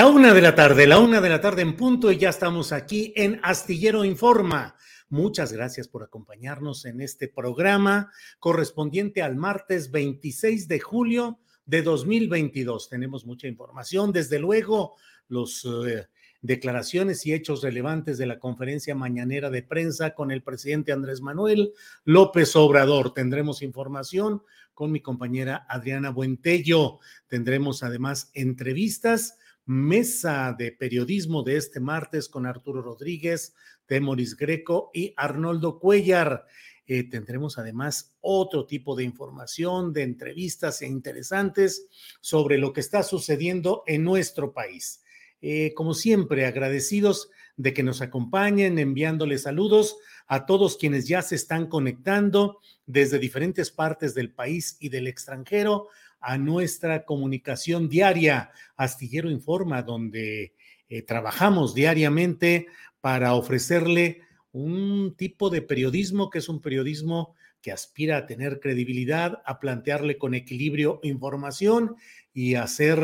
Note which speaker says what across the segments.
Speaker 1: La una de la tarde, la una de la tarde en punto y ya estamos aquí en Astillero Informa. Muchas gracias por acompañarnos en este programa correspondiente al martes 26 de julio de 2022. Tenemos mucha información, desde luego los eh, declaraciones y hechos relevantes de la conferencia mañanera de prensa con el presidente Andrés Manuel López Obrador. Tendremos información con mi compañera Adriana Buentello. Tendremos además entrevistas mesa de periodismo de este martes con Arturo Rodríguez, Temoris Greco y Arnoldo Cuellar. Eh, tendremos además otro tipo de información, de entrevistas e interesantes sobre lo que está sucediendo en nuestro país. Eh, como siempre, agradecidos de que nos acompañen, enviándoles saludos a todos quienes ya se están conectando desde diferentes partes del país y del extranjero a nuestra comunicación diaria, Astillero Informa, donde eh, trabajamos diariamente para ofrecerle un tipo de periodismo que es un periodismo que aspira a tener credibilidad, a plantearle con equilibrio información y hacer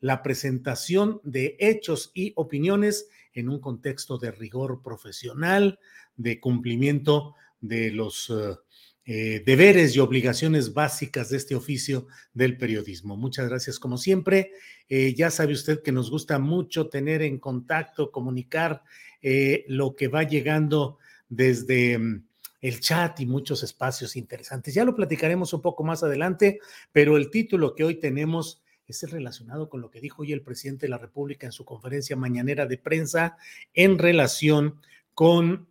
Speaker 1: la presentación de hechos y opiniones en un contexto de rigor profesional, de cumplimiento de los uh, eh, deberes y obligaciones básicas de este oficio del periodismo. Muchas gracias como siempre. Eh, ya sabe usted que nos gusta mucho tener en contacto, comunicar eh, lo que va llegando desde mm, el chat y muchos espacios interesantes. Ya lo platicaremos un poco más adelante, pero el título que hoy tenemos es el relacionado con lo que dijo hoy el presidente de la República en su conferencia mañanera de prensa en relación con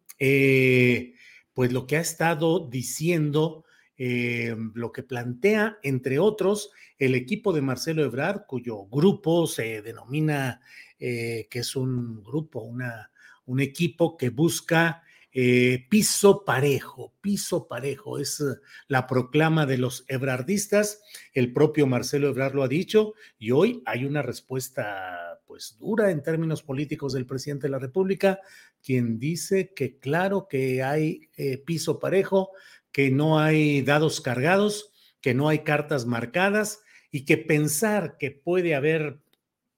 Speaker 1: pues lo que ha estado diciendo, eh, lo que plantea, entre otros, el equipo de Marcelo Ebrard, cuyo grupo se denomina eh, que es un grupo, una, un equipo que busca eh, piso parejo, piso parejo, es la proclama de los ebrardistas, el propio Marcelo Ebrard lo ha dicho, y hoy hay una respuesta pues dura en términos políticos del presidente de la República, quien dice que claro que hay eh, piso parejo, que no hay dados cargados, que no hay cartas marcadas y que pensar que puede haber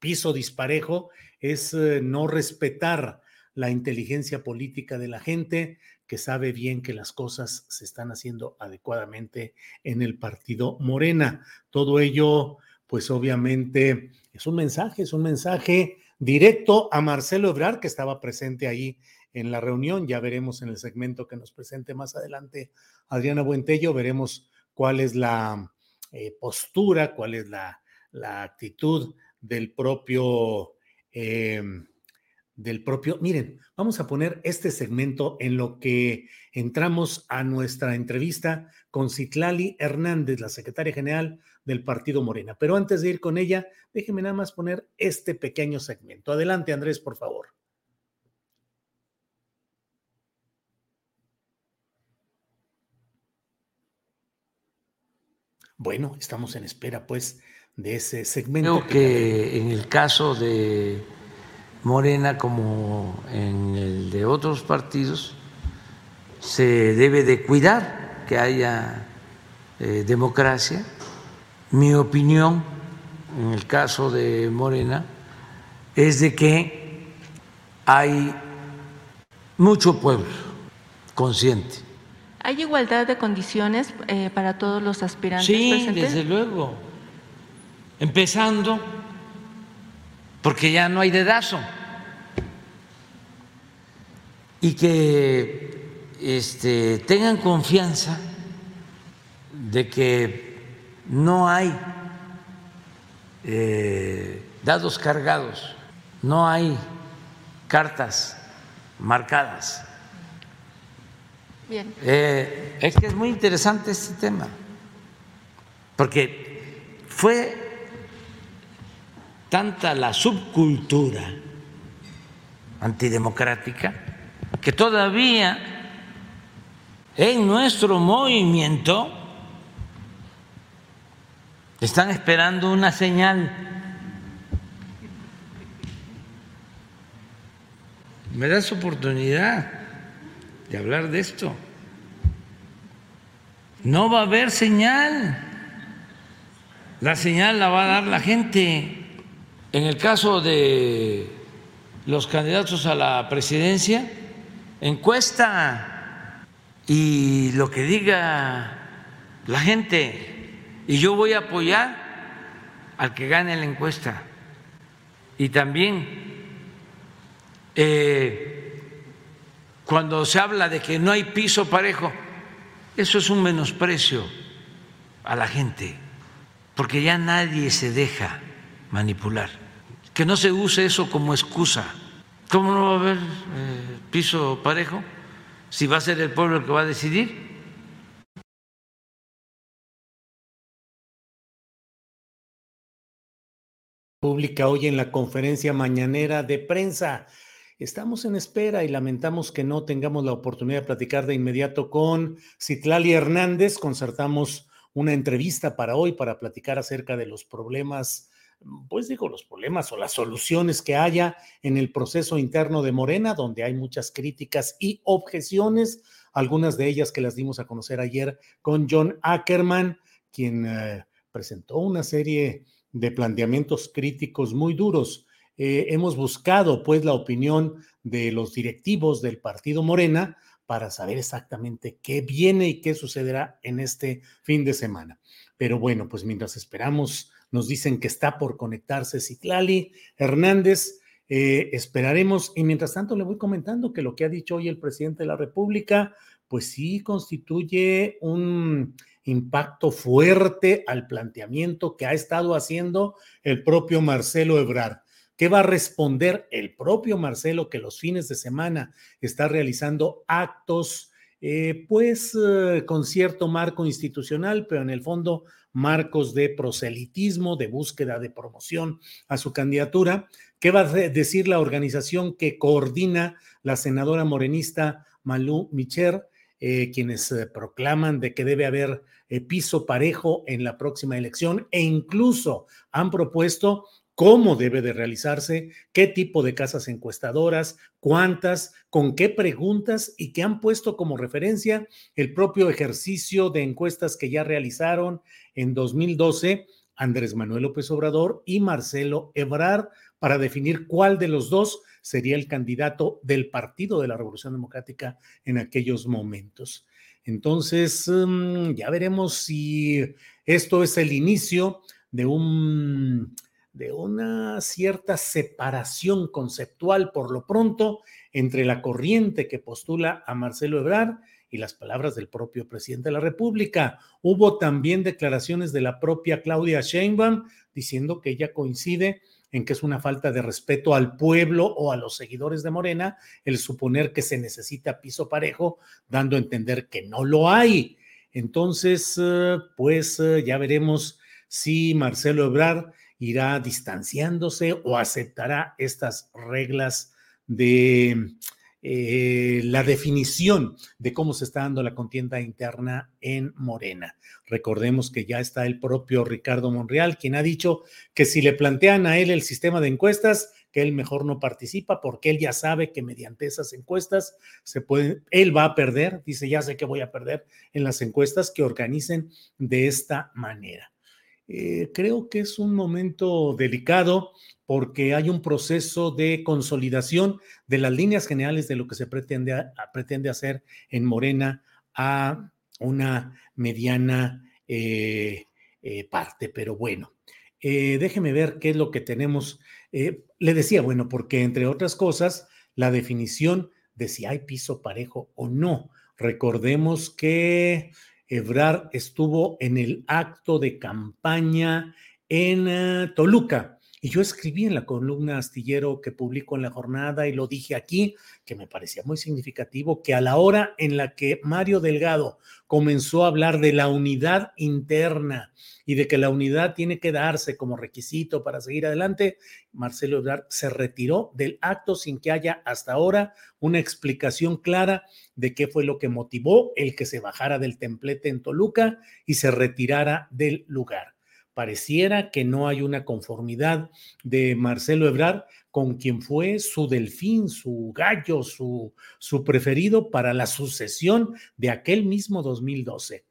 Speaker 1: piso disparejo es eh, no respetar la inteligencia política de la gente que sabe bien que las cosas se están haciendo adecuadamente en el partido Morena. Todo ello, pues obviamente es un mensaje, es un mensaje directo a Marcelo Ebrard, que estaba presente ahí en la reunión. Ya veremos en el segmento que nos presente más adelante Adriana Buentello, veremos cuál es la eh, postura, cuál es la, actitud del propio, eh, del propio. Miren, vamos a poner este segmento en lo que entramos a nuestra entrevista con Citlali Hernández, la secretaria general del Partido Morena. Pero antes de ir con ella, déjeme nada más poner este pequeño segmento. Adelante, Andrés, por favor. Bueno, estamos en espera, pues, de ese segmento.
Speaker 2: Creo que en el caso de Morena como en el de otros partidos se debe de cuidar que haya eh, democracia. Mi opinión en el caso de Morena es de que hay mucho pueblo consciente.
Speaker 3: ¿Hay igualdad de condiciones eh, para todos los aspirantes?
Speaker 2: Sí, desde luego. Empezando porque ya no hay dedazo. Y que este, tengan confianza de que no hay eh, dados cargados, no hay cartas marcadas. Bien. Eh, es que es muy interesante este tema, porque fue tanta la subcultura antidemocrática que todavía en nuestro movimiento están esperando una señal. ¿Me das oportunidad de hablar de esto? No va a haber señal. La señal la va a dar la gente. En el caso de los candidatos a la presidencia, encuesta y lo que diga la gente. Y yo voy a apoyar al que gane la encuesta. Y también eh, cuando se habla de que no hay piso parejo, eso es un menosprecio a la gente, porque ya nadie se deja manipular que no se use eso como excusa. ¿Cómo no va a haber eh, piso parejo si va a ser el pueblo el que va a decidir?
Speaker 1: Pública hoy en la conferencia mañanera de prensa. Estamos en espera y lamentamos que no tengamos la oportunidad de platicar de inmediato con Citlali Hernández. Concertamos una entrevista para hoy para platicar acerca de los problemas pues digo, los problemas o las soluciones que haya en el proceso interno de Morena, donde hay muchas críticas y objeciones, algunas de ellas que las dimos a conocer ayer con John Ackerman, quien eh, presentó una serie de planteamientos críticos muy duros. Eh, hemos buscado pues la opinión de los directivos del partido Morena para saber exactamente qué viene y qué sucederá en este fin de semana. Pero bueno, pues mientras esperamos nos dicen que está por conectarse Citlali Hernández. Eh, esperaremos y mientras tanto le voy comentando que lo que ha dicho hoy el presidente de la República, pues sí constituye un impacto fuerte al planteamiento que ha estado haciendo el propio Marcelo Ebrard. ¿Qué va a responder el propio Marcelo que los fines de semana está realizando actos, eh, pues eh, con cierto marco institucional, pero en el fondo marcos de proselitismo, de búsqueda de promoción a su candidatura. ¿Qué va a decir la organización que coordina la senadora morenista Malú Micher, eh, quienes eh, proclaman de que debe haber eh, piso parejo en la próxima elección e incluso han propuesto cómo debe de realizarse, qué tipo de casas encuestadoras, cuántas, con qué preguntas y que han puesto como referencia el propio ejercicio de encuestas que ya realizaron en 2012 Andrés Manuel López Obrador y Marcelo Ebrard para definir cuál de los dos sería el candidato del Partido de la Revolución Democrática en aquellos momentos. Entonces, mm, ya veremos si esto es el inicio de un de una cierta separación conceptual por lo pronto entre la corriente que postula a Marcelo Ebrard y las palabras del propio presidente de la República. Hubo también declaraciones de la propia Claudia Sheinbaum diciendo que ella coincide en que es una falta de respeto al pueblo o a los seguidores de Morena el suponer que se necesita piso parejo, dando a entender que no lo hay. Entonces, eh, pues eh, ya veremos si Marcelo Ebrard irá distanciándose o aceptará estas reglas de eh, la definición de cómo se está dando la contienda interna en Morena. Recordemos que ya está el propio Ricardo Monreal, quien ha dicho que si le plantean a él el sistema de encuestas, que él mejor no participa porque él ya sabe que mediante esas encuestas se puede, él va a perder, dice, ya sé que voy a perder en las encuestas que organicen de esta manera. Eh, creo que es un momento delicado porque hay un proceso de consolidación de las líneas generales de lo que se pretende, pretende hacer en Morena a una mediana eh, eh, parte, pero bueno. déjeme ver qué es lo que tenemos. le decía, bueno, porque entre otras cosas, la definición de si hay piso parejo o no. Recordemos que Ebrard estuvo en el acto de campaña en eh, Toluca. Y yo escribí en la columna astillero que publico en la jornada y lo dije aquí, que me parecía muy significativo, que a la hora en la que Mario Delgado comenzó a hablar de la unidad interna y de que la unidad tiene que darse como requisito para seguir adelante, Marcelo Ebrard se retiró del acto sin que haya hasta ahora una explicación clara de qué fue lo que motivó el que se bajara del templete en Toluca y se retirara del lugar. Pareciera que no hay una conformidad de Marcelo Ebrard con quien fue su delfín, su gallo, su, su preferido para la sucesión de aquel mismo 2012.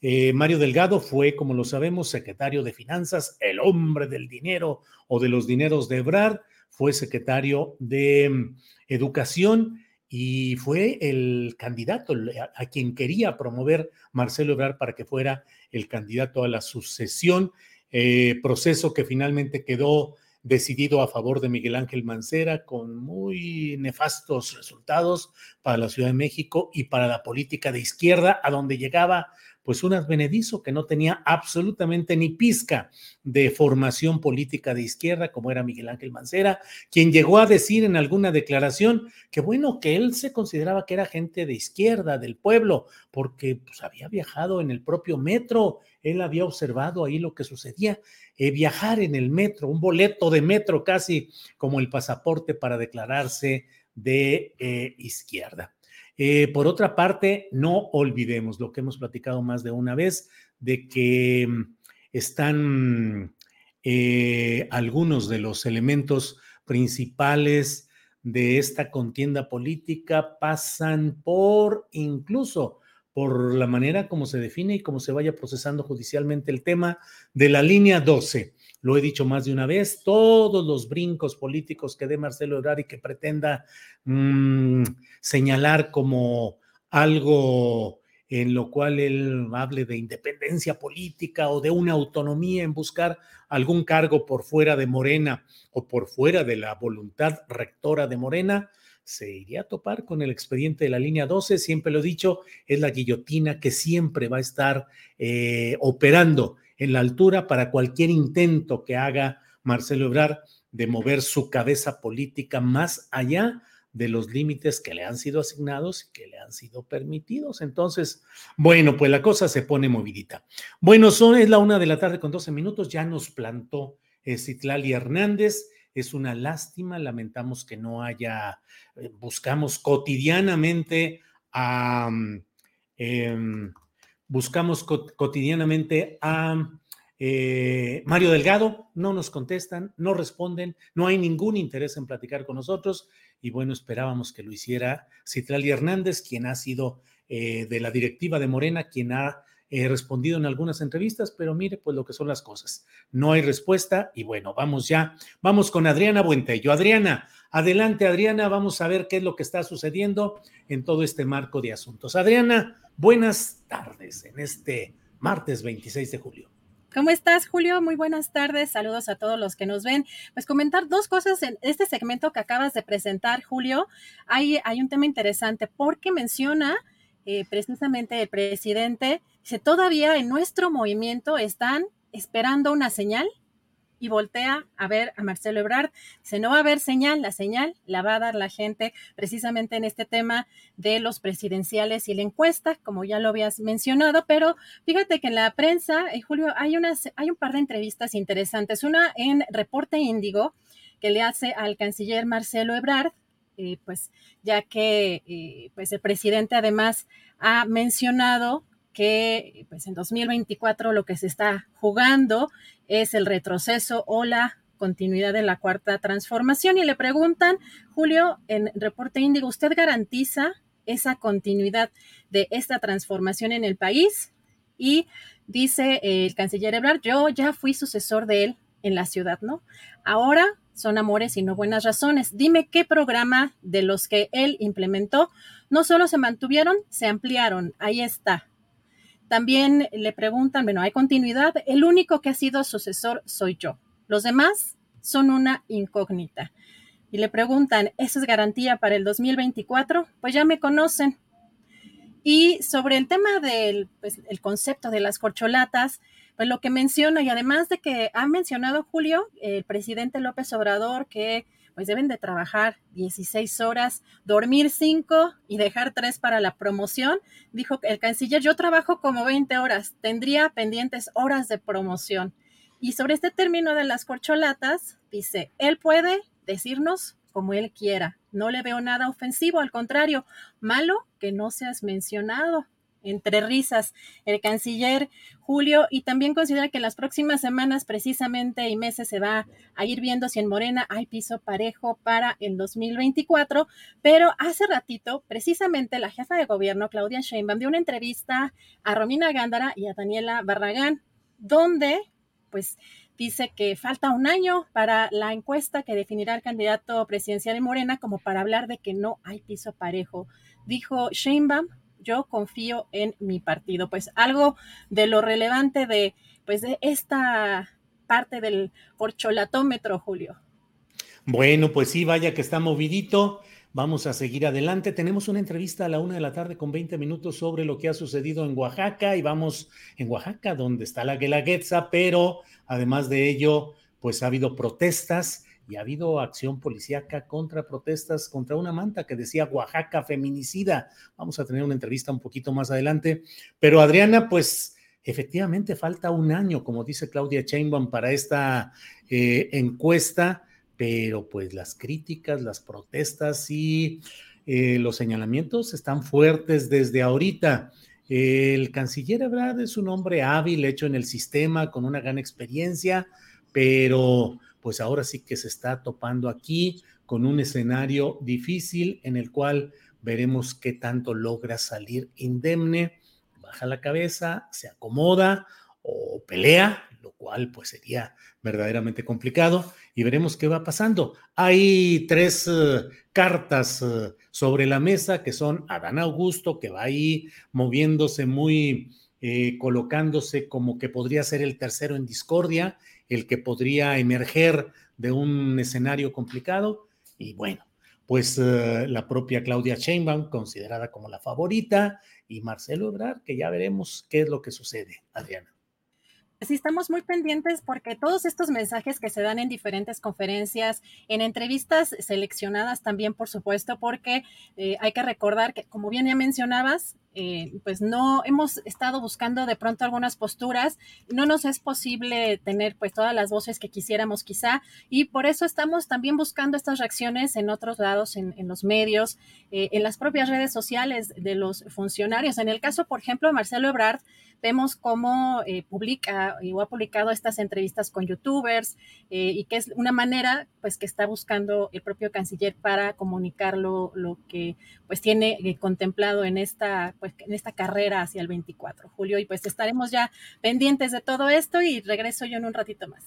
Speaker 1: Eh, Mario Delgado fue, como lo sabemos, secretario de Finanzas, el hombre del dinero o de los dineros de Ebrard, fue secretario de mm, Educación y fue el candidato a, quien quería promover Marcelo Ebrard para que fuera el candidato a la sucesión, eh, proceso que finalmente quedó decidido a favor de Miguel Ángel Mancera con muy nefastos resultados para la Ciudad de México y para la política de izquierda, a donde llegaba pues un advenedizo que no tenía absolutamente ni pizca de formación política de izquierda, como era Miguel Ángel Mancera, quien llegó a decir en alguna declaración que bueno, que él se consideraba que era gente de izquierda, del pueblo, porque pues, había viajado en el propio metro, él había observado ahí lo que sucedía, eh, viajar en el metro, un boleto de metro casi como el pasaporte para declararse de eh, izquierda. Eh, por otra parte, no olvidemos lo que hemos platicado más de una vez, de que mm, están eh, algunos de los elementos principales de esta contienda política pasan por incluso por la manera como se define y cómo se vaya procesando judicialmente el tema de la línea 12 lo he dicho más de una vez, todos los brincos políticos que dé Marcelo Ebrard y que pretenda mm, señalar como algo en lo cual él hable de independencia política o de una autonomía en buscar algún cargo por fuera de Morena o por fuera de la voluntad rectora de Morena, se iría a topar con el expediente de la línea 12. Siempre lo he dicho, es la guillotina que siempre va a estar eh, operando en la altura para cualquier intento que haga Marcelo Ebrard de mover su cabeza política más allá de los límites que le han sido asignados y que le han sido permitidos. Entonces, bueno, pues la cosa se pone movidita. Bueno, son, es la una de la tarde con 12 minutos, ya nos plantó eh, Citlali Hernández. Es una lástima, lamentamos que no haya, eh, buscamos cotidianamente a... Em, buscamos cotidianamente a eh, Mario Delgado, no nos contestan, no responden, no hay ningún interés en platicar con nosotros. Y bueno, esperábamos que lo hiciera Citlali Hernández, quien ha sido eh, de la directiva de Morena, quien ha eh, respondido en algunas entrevistas, pero mire pues lo que son las cosas. No hay respuesta y bueno, vamos ya, vamos con Adriana Buentello. Adriana, adelante Adriana, vamos a ver qué es lo que está sucediendo en todo este marco de asuntos. Adriana, Buenas tardes en este martes 26 de julio.
Speaker 4: ¿Cómo estás, Julio? Muy buenas tardes. Saludos a todos los que nos ven. Pues comentar dos cosas en este segmento que acabas de presentar, Julio. Hay, hay un tema interesante porque menciona eh, precisamente el presidente, dice, todavía en nuestro movimiento están esperando una señal y voltea a ver a Marcelo Ebrard. Dice, no va a haber señal, la señal la va a dar la gente precisamente en este tema de los presidenciales y la encuesta, como ya lo habías mencionado, pero fíjate que en la prensa, eh, Julio, hay, unas, hay un par de entrevistas interesantes. Una en Reporte Índigo, que le hace al canciller Marcelo Ebrard, eh, pues ya que eh, pues el presidente además ha mencionado que pues en 2024 lo que se está jugando es el retroceso o la continuidad de la cuarta transformación y le preguntan, Julio, en Reporte Índigo, ¿usted garantiza esa continuidad de esta transformación en el país? Y dice el canciller Ebrard, yo ya fui sucesor de él en la ciudad, ¿no? Ahora son amores y no buenas razones. Dime qué programa de los que él implementó no solo se mantuvieron, se ampliaron. Ahí está. También le preguntan, bueno, hay continuidad. El único que ha sido sucesor soy yo. Los demás son una incógnita. Y le preguntan, ¿eso es garantía para el 2024? Pues ya me conocen. Y sobre el tema del pues, el concepto de las corcholatas, pues lo que menciona, y además de que ha mencionado Julio, el presidente López Obrador, que pues deben de trabajar 16 horas, dormir 5 y dejar 3 para la promoción. Dijo el canciller, yo trabajo como 20 horas, tendría pendientes horas de promoción. Y sobre este término de las corcholatas, dice, él puede decirnos como él quiera. No le veo nada ofensivo, al contrario, malo que no seas mencionado entre risas el canciller Julio y también considera que en las próximas semanas precisamente y meses se va a ir viendo si en Morena hay piso parejo para el 2024, pero hace ratito precisamente la jefa de gobierno Claudia Sheinbaum dio una entrevista a Romina Gándara y a Daniela Barragán donde pues dice que falta un año para la encuesta que definirá el candidato presidencial en Morena como para hablar de que no hay piso parejo. Dijo Sheinbaum yo confío en mi partido. Pues algo de lo relevante de, pues de esta parte del corcholatómetro, Julio.
Speaker 1: Bueno, pues sí, vaya que está movidito. Vamos a seguir adelante. Tenemos una entrevista a la una de la tarde con 20 minutos sobre lo que ha sucedido en Oaxaca y vamos en Oaxaca, donde está la Guelaguetza, pero además de ello, pues ha habido protestas ha habido acción policíaca contra protestas contra una manta que decía Oaxaca feminicida. Vamos a tener una entrevista un poquito más adelante. Pero Adriana, pues efectivamente falta un año, como dice Claudia Chainbaum, para esta eh, encuesta, pero pues las críticas, las protestas y eh, los señalamientos están fuertes desde ahorita. El canciller Ebrard es un hombre hábil, hecho en el sistema, con una gran experiencia, pero pues ahora sí que se está topando aquí con un escenario difícil en el cual veremos qué tanto logra salir indemne, baja la cabeza, se acomoda o pelea, lo cual pues sería verdaderamente complicado y veremos qué va pasando. Hay tres eh, cartas eh, sobre la mesa que son Adán Augusto, que va ahí moviéndose muy, eh, colocándose como que podría ser el tercero en discordia, el que podría emerger de un escenario complicado. Y bueno, pues eh, la propia Claudia Sheinbaum, considerada como la favorita, y Marcelo Ebrard, que ya veremos qué es lo que sucede, Adriana.
Speaker 4: Sí, estamos muy pendientes porque todos estos mensajes que se dan en diferentes conferencias, en entrevistas seleccionadas también, por supuesto, porque eh, hay que recordar que, como bien ya mencionabas, eh, pues no hemos estado buscando de pronto algunas posturas, no nos es posible tener pues todas las voces que quisiéramos quizá y por eso estamos también buscando estas reacciones en otros lados, en, los medios, eh, en las propias redes sociales de los funcionarios. En el caso, por ejemplo, de Marcelo Ebrard, vemos cómo eh, publica o ha publicado estas entrevistas con youtubers y que es una manera pues que está buscando el propio canciller para comunicar lo, que pues tiene contemplado en esta pues en esta carrera hacia el 24, Julio, y pues estaremos ya pendientes de todo esto y regreso yo en un ratito más.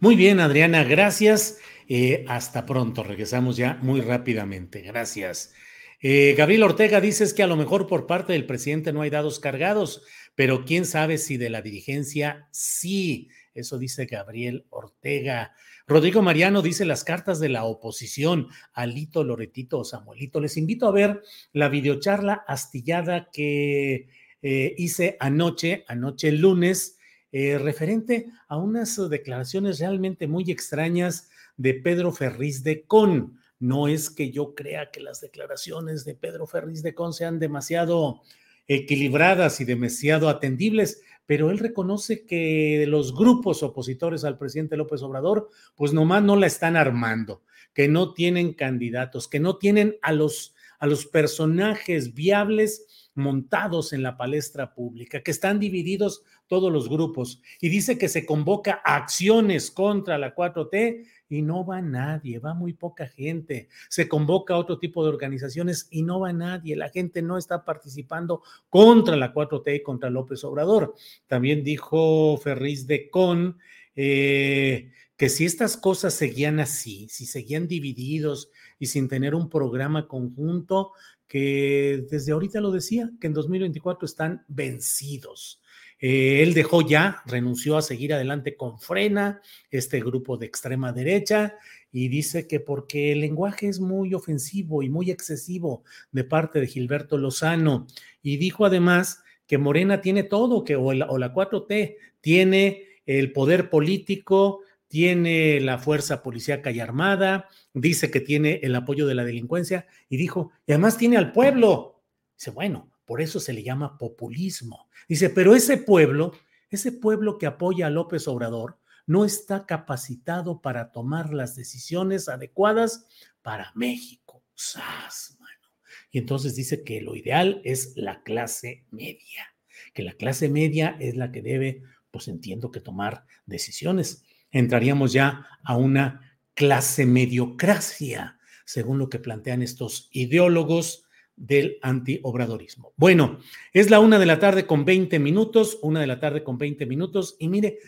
Speaker 1: Muy bien, Adriana, gracias. Eh, hasta pronto, regresamos ya muy rápidamente. Gracias. Eh, Gabriel Ortega dices que a lo mejor por parte del presidente no hay dados cargados, pero quién sabe si de la dirigencia sí. Eso dice Gabriel Ortega. Rodrigo Mariano dice las cartas de la oposición, Alito, Loretito o Samuelito. Les invito a ver la videocharla astillada que eh, hice anoche, anoche lunes, eh, referente a unas declaraciones realmente muy extrañas de Pedro Ferriz de Con. No es que yo crea que las declaraciones de Pedro Ferriz de Con sean demasiado equilibradas y demasiado atendibles, pero él reconoce que los grupos opositores al presidente López Obrador, pues nomás no la están armando. que no tienen candidatos, que no tienen a los, a los personajes viables montados en la palestra pública, que están divididos todos los grupos y dice que se convoca acciones contra la 4T y no va nadie, va muy poca gente. Se convoca otro tipo de organizaciones y no va nadie. La gente no está participando contra la 4T y contra López Obrador. También dijo Ferriz de Con eh, que si estas cosas seguían así, si seguían divididos y sin tener un programa conjunto, que desde ahorita lo decía, que en 2024 están vencidos. Eh, él dejó ya, renunció a seguir adelante con Frena, este grupo de extrema derecha, y dice que porque el lenguaje es muy ofensivo y muy excesivo de parte de Gilberto Lozano. Y dijo además que Morena tiene todo, que o la, o la 4T tiene el poder político, tiene la fuerza policíaca y armada, dice que tiene el apoyo de la delincuencia y dijo, y además tiene al pueblo. Dice, bueno, por eso se le llama populismo. Dice, pero ese pueblo, ese pueblo que apoya a López Obrador, no está capacitado para tomar las decisiones adecuadas para México. ¡Sas, mano! Y entonces dice que lo ideal es la clase media, que la clase media es la que debe, pues entiendo que tomar decisiones entraríamos ya a una clase mediocracia, según lo que plantean estos ideólogos del antiobradorismo. Bueno, es la una de la tarde con 20 minutos, una de la tarde con 20 minutos, y mire,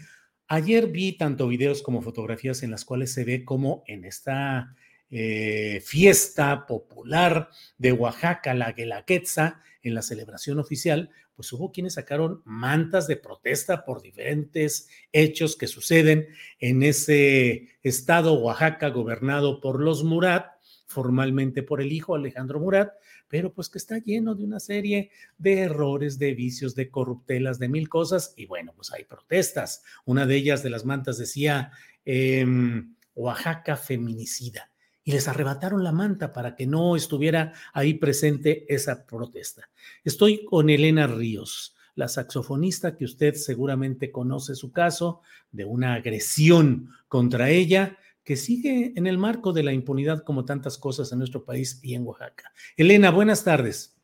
Speaker 1: ayer vi tanto videos como fotografías en las cuales se ve como en esta eh, fiesta popular de Oaxaca, la Guelaguetza, en la celebración oficial, pues hubo quienes sacaron mantas de protesta por diferentes hechos que suceden en ese estado Oaxaca gobernado por los Murat, formalmente por el hijo Alejandro Murat, pero pues que está lleno de una serie de errores, de vicios, de corruptelas, de mil cosas, y bueno, pues hay protestas. Una de ellas de las mantas decía em, Oaxaca feminicida y les arrebataron la manta para que no estuviera ahí presente esa protesta. Estoy con Elena Ríos, la saxofonista que usted seguramente conoce su caso de una agresión contra ella que sigue en el marco de la impunidad como tantas cosas en nuestro país y en Oaxaca. Elena, buenas tardes.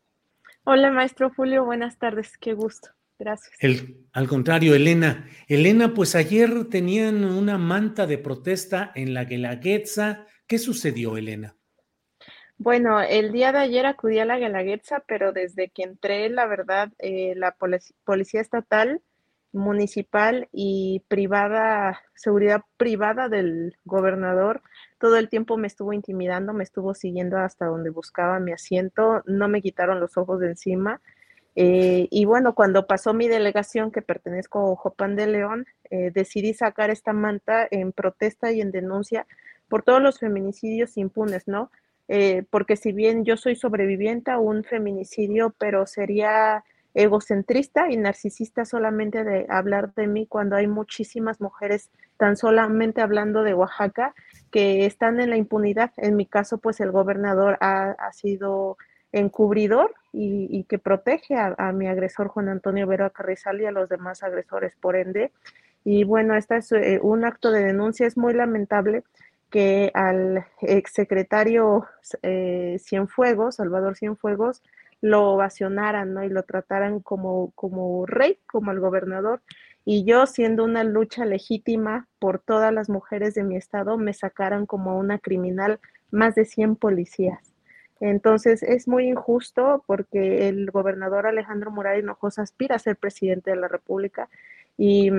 Speaker 5: Hola, maestro Julio, buenas tardes, qué gusto. Gracias.
Speaker 1: El, al contrario, Elena. Elena, pues ayer tenían una manta de protesta en la Guelaguetza ¿Qué sucedió, Elena?
Speaker 5: Bueno, el día de ayer acudí a la Guelaguetza, pero desde que entré, la verdad, eh, la policía estatal, municipal y privada, seguridad privada del gobernador, todo el tiempo me estuvo intimidando, me estuvo siguiendo hasta donde buscaba mi asiento, no me quitaron los ojos de encima. Eh, y bueno, cuando pasó mi delegación, que pertenezco a Ojopan de León, eh, decidí sacar esta manta en protesta y en denuncia por todos los feminicidios impunes, ¿no? Eh, porque si bien yo soy sobreviviente a un feminicidio, pero sería egocentrista y narcisista solamente de hablar de mí cuando hay muchísimas mujeres tan solamente hablando de Oaxaca que están en la impunidad. En mi caso, pues el gobernador ha, sido encubridor y, que protege a, mi agresor Juan Antonio Vera Carrizal y a los demás agresores, por ende. Y bueno, este es eh, un acto de denuncia, es muy lamentable que al exsecretario eh, Cienfuegos, Salvador Cienfuegos, lo ovacionaran, ¿no? Y lo trataran como, como rey, como el gobernador. Y yo, siendo una lucha legítima por todas las mujeres de mi estado, me sacaran como una criminal más de 100 policías. Entonces es muy injusto porque el gobernador Alejandro Murat Hinojosa aspira a ser presidente de la República y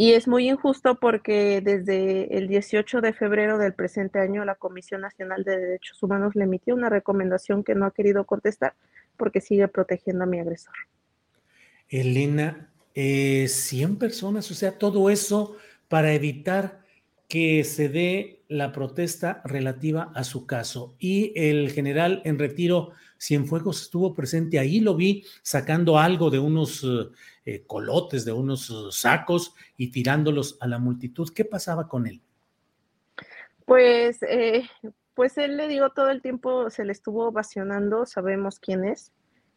Speaker 5: y es muy injusto porque desde el 18 de febrero del presente año la Comisión Nacional de Derechos Humanos le emitió una recomendación que no ha querido contestar porque sigue protegiendo a mi agresor.
Speaker 1: Elena, eh, 100 personas, o sea, todo eso para evitar que se dé la protesta relativa a su caso. Y el general en retiro Cienfuegos estuvo presente ahí, lo vi sacando algo de unos eh, colotes, de unos uh, sacos y tirándolos a la multitud. ¿Qué pasaba con él?
Speaker 5: Pues, eh, pues él le digo todo el tiempo, se le estuvo ovacionando, sabemos quién es,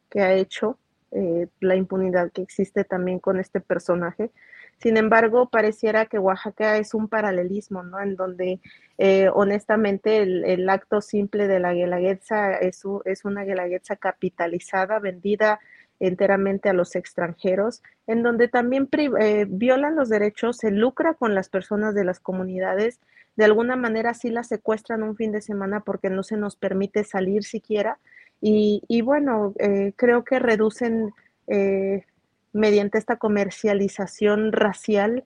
Speaker 5: qué ha hecho, eh, la impunidad que existe también con este personaje. Sin embargo, pareciera que Oaxaca es un paralelismo, ¿no? En donde eh, honestamente el, acto simple de la guelaguetza es, es una guelaguetza capitalizada, vendida enteramente a los extranjeros, en donde también eh, violan los derechos, se lucra con las personas de las comunidades, de alguna manera sí las secuestran un fin de semana porque no se nos permite salir siquiera. Y, bueno, eh, creo que reducen eh, mediante esta comercialización racial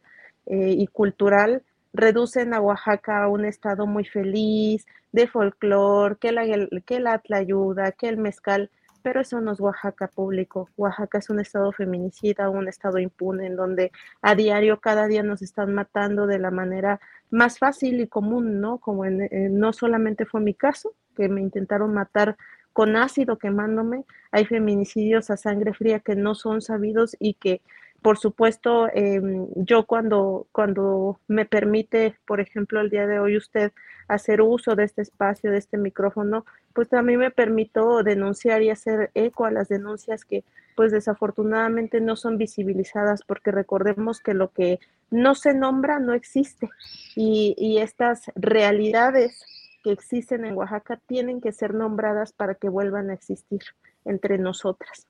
Speaker 5: y cultural, reducen a Oaxaca a un estado muy feliz, de folclore, que la, que la ayuda, que el mezcal, pero eso no es Oaxaca público. Oaxaca es un estado feminicida, un estado impune, en donde a diario, cada día nos están matando de la manera más fácil y común, ¿no? Como en, no solamente fue mi caso, que me intentaron matar con ácido quemándome, hay feminicidios a sangre fría que no son sabidos y que por supuesto, em, yo cuando, cuando me permite, por ejemplo, el día de hoy usted hacer uso de este espacio, de este micrófono, pues también me permito denunciar y hacer eco a las denuncias que pues desafortunadamente no son visibilizadas porque recordemos que lo que no se nombra no existe y, y estas realidades que existen en Oaxaca tienen que ser nombradas para que vuelvan a existir entre nosotras.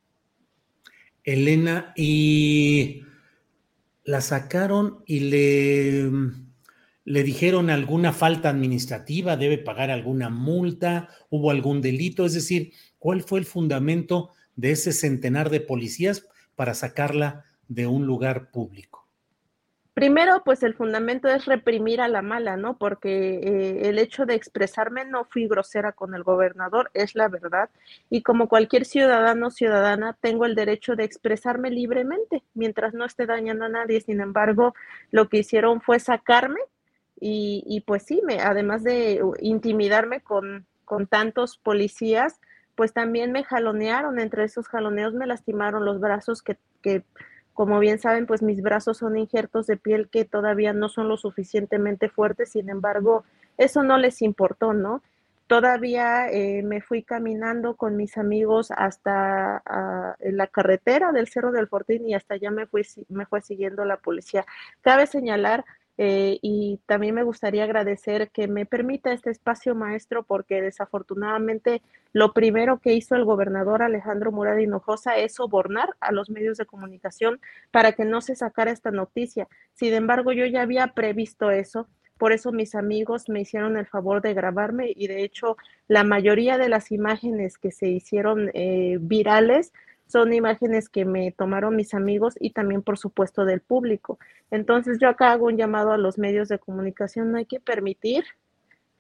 Speaker 1: Elena, y la sacaron y le, le dijeron alguna falta administrativa, debe pagar alguna multa, hubo algún delito, es decir, ¿cuál fue el fundamento de ese centenar de policías para sacarla de un lugar público?
Speaker 5: Primero, pues el fundamento es reprimir a la mala, ¿no? Porque eh, el hecho de expresarme no fui grosera con el gobernador, es la verdad. Y como cualquier ciudadano o ciudadana, tengo el derecho de expresarme libremente mientras no esté dañando a nadie. Sin embargo, lo que hicieron fue sacarme y, y pues sí, me, además de intimidarme con, con tantos policías, pues también me jalonearon. Entre esos jaloneos me lastimaron los brazos que, que como bien saben, pues mis brazos son injertos de piel que todavía no son lo suficientemente fuertes, sin embargo, eso no les importó, ¿no? Todavía eh, me fui caminando con mis amigos hasta la carretera del Cerro del Fortín y hasta allá me, fui, me fue siguiendo la policía. Cabe señalar eh, y también me gustaría agradecer que me permita este espacio maestro porque desafortunadamente lo primero que hizo el gobernador Alejandro Murad Hinojosa es sobornar a los medios de comunicación para que no se sacara esta noticia. Sin embargo, yo ya había previsto eso. Por eso mis amigos me hicieron el favor de grabarme y de hecho la mayoría de las imágenes que se hicieron eh, virales son imágenes que me tomaron mis amigos y también, por supuesto, del público. Entonces, yo acá hago un llamado a los medios de comunicación. No hay que permitir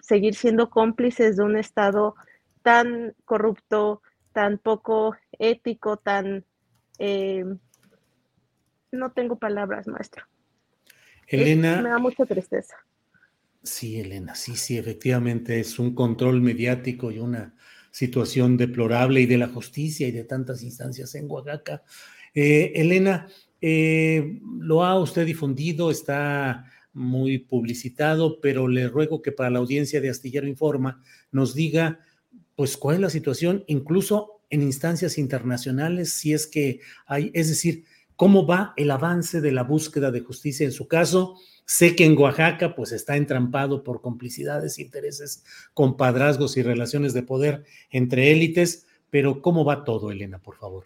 Speaker 5: seguir siendo cómplices de un Estado tan corrupto, tan poco ético, tan... Eh, no tengo palabras, maestro.
Speaker 1: Elena.
Speaker 5: me da mucha tristeza.
Speaker 1: Sí, Elena, sí, sí, efectivamente es un control mediático y una situación deplorable y de la justicia y de tantas instancias en Oaxaca. Eh, Elena, eh, lo ha usted difundido, está muy publicitado, pero le ruego que para la audiencia de Astillero Informa nos diga, pues, cuál es la situación, incluso en instancias internacionales, si es que hay, es decir, cómo va el avance de la búsqueda de justicia en su caso Sé que en Oaxaca pues está entrampado por complicidades, intereses, compadrazgos y relaciones de poder entre élites, pero ¿cómo va todo, Elena, por favor?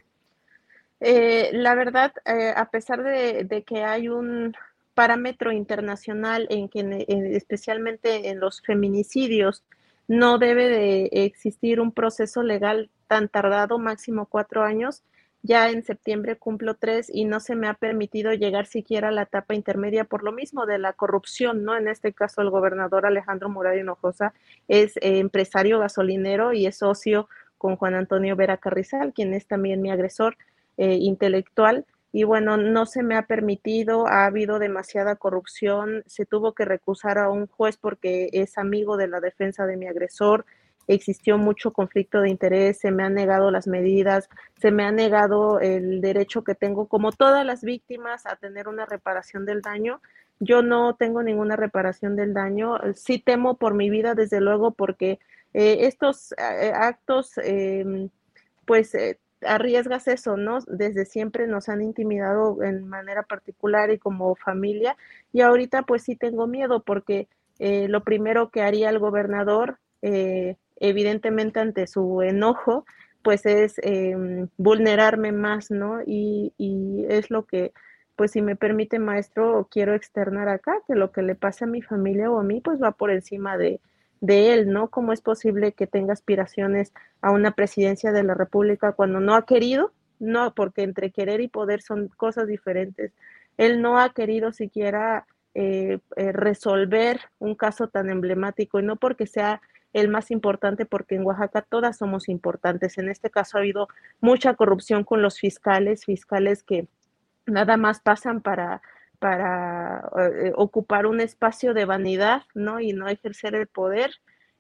Speaker 5: Eh, la verdad, eh, a pesar de, que hay un parámetro internacional en que especialmente en los feminicidios no debe de existir un proceso legal tan tardado, máximo cuatro años, ya en septiembre cumplo tres y no se me ha permitido llegar siquiera a la etapa intermedia por lo mismo de la corrupción, ¿no? En este caso, el gobernador Alejandro Murado Hinojosa es eh, empresario gasolinero y es socio con Juan Antonio Vera Carrizal, quien es también mi agresor eh, intelectual. Y bueno, no se me ha permitido, ha habido demasiada corrupción, se tuvo que recusar a un juez porque es amigo de la defensa de mi agresor, existió mucho conflicto de interés, se me han negado las medidas, se me ha negado el derecho que tengo, como todas las víctimas, a tener una reparación del daño. Yo no tengo ninguna reparación del daño. Sí temo por mi vida, desde luego, porque eh, estos eh, actos, em, pues, eh, arriesgas eso, ¿no? Desde siempre nos han intimidado en manera particular y como familia y ahorita pues sí tengo miedo porque eh, lo primero que haría el gobernador, eh, evidentemente ante su enojo, pues es em, vulnerarme más, ¿no? Y, y, es lo que, pues si me permite maestro, quiero externar acá, que lo que le pase a mi familia o a mí, pues va por encima de, de él, ¿no? ¿Cómo es posible que tenga aspiraciones a una presidencia de la República cuando no ha querido? No, porque entre querer y poder son cosas diferentes. Él no ha querido siquiera eh, eh, resolver un caso tan emblemático y no porque sea el más importante, porque en Oaxaca todas somos importantes. En este caso ha habido mucha corrupción con los fiscales, fiscales que nada más pasan para, para eh, ocupar un espacio de vanidad, ¿no? Y no ejercer el poder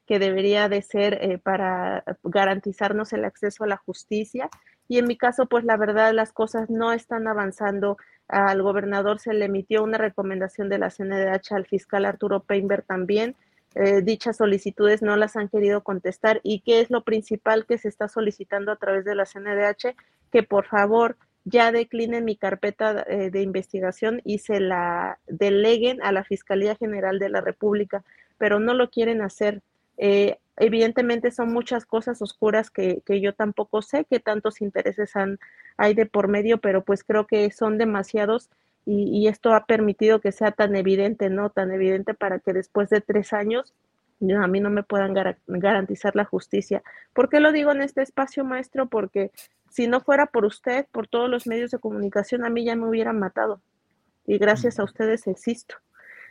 Speaker 5: que debería de ser eh, para garantizarnos el acceso a la justicia. Y en mi caso, pues la verdad, las cosas no están avanzando. Al gobernador se le emitió una recomendación de la CNDH, al fiscal Arturo Peinberg también, eh, dichas solicitudes no las han querido contestar y qué es lo principal que se está solicitando a través de la CNDH, que por favor ya declinen mi carpeta eh, de investigación y se la deleguen a la Fiscalía General de la República, pero no lo quieren hacer. Eh, evidentemente son muchas cosas oscuras que, que, yo tampoco sé qué tantos intereses han, hay de por medio, pero pues creo que son demasiados y, esto ha permitido que sea tan evidente, ¿no? Tan evidente para que después de tres años a mí no me puedan garantizar la justicia. ¿Por qué lo digo en este espacio, maestro? Porque si no fuera por usted, por todos los medios de comunicación, a mí ya me hubieran matado. Y gracias a ustedes existo.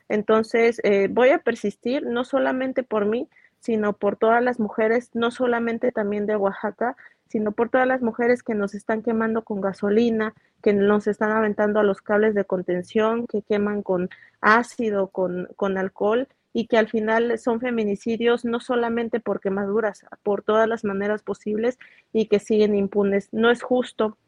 Speaker 5: Entonces, eh, voy a persistir, no solamente por mí, sino por todas las mujeres, no solamente también de Oaxaca, sino por todas las mujeres que nos están quemando con gasolina, que nos están aventando a los cables de contención, que queman con ácido, con, con alcohol y que al final son feminicidios no solamente por quemaduras, por todas las maneras posibles y que siguen impunes. No es justo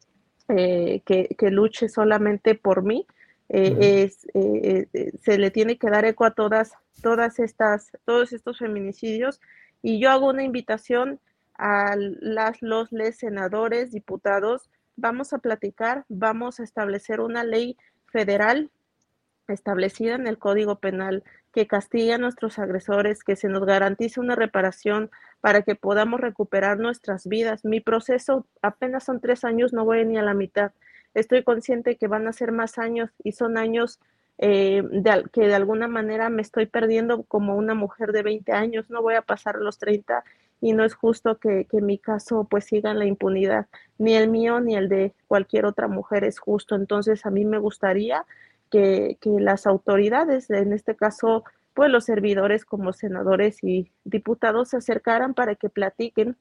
Speaker 5: eh, que, que, luche solamente por mí. Eh, es, eh, se le tiene que dar eco a todas, todas estas, todos estos feminicidios. Y yo hago una invitación a las, los senadores, diputados, vamos a platicar, vamos a establecer una ley federal establecida en el Código Penal que castigue a nuestros agresores, que se nos garantice una reparación para que podamos recuperar nuestras vidas. Mi proceso apenas son tres años, no voy ni a la mitad. Estoy consciente que van a ser más años y son años eh, que de alguna manera me estoy perdiendo como una mujer de 20 años. No voy a pasar los 30 y no es justo que, que, mi caso pues siga en la impunidad. Ni el mío ni el de cualquier otra mujer es justo. Entonces a mí me gustaría que, que las autoridades, en este caso pues los servidores como senadores y diputados se acercaran para que platiquen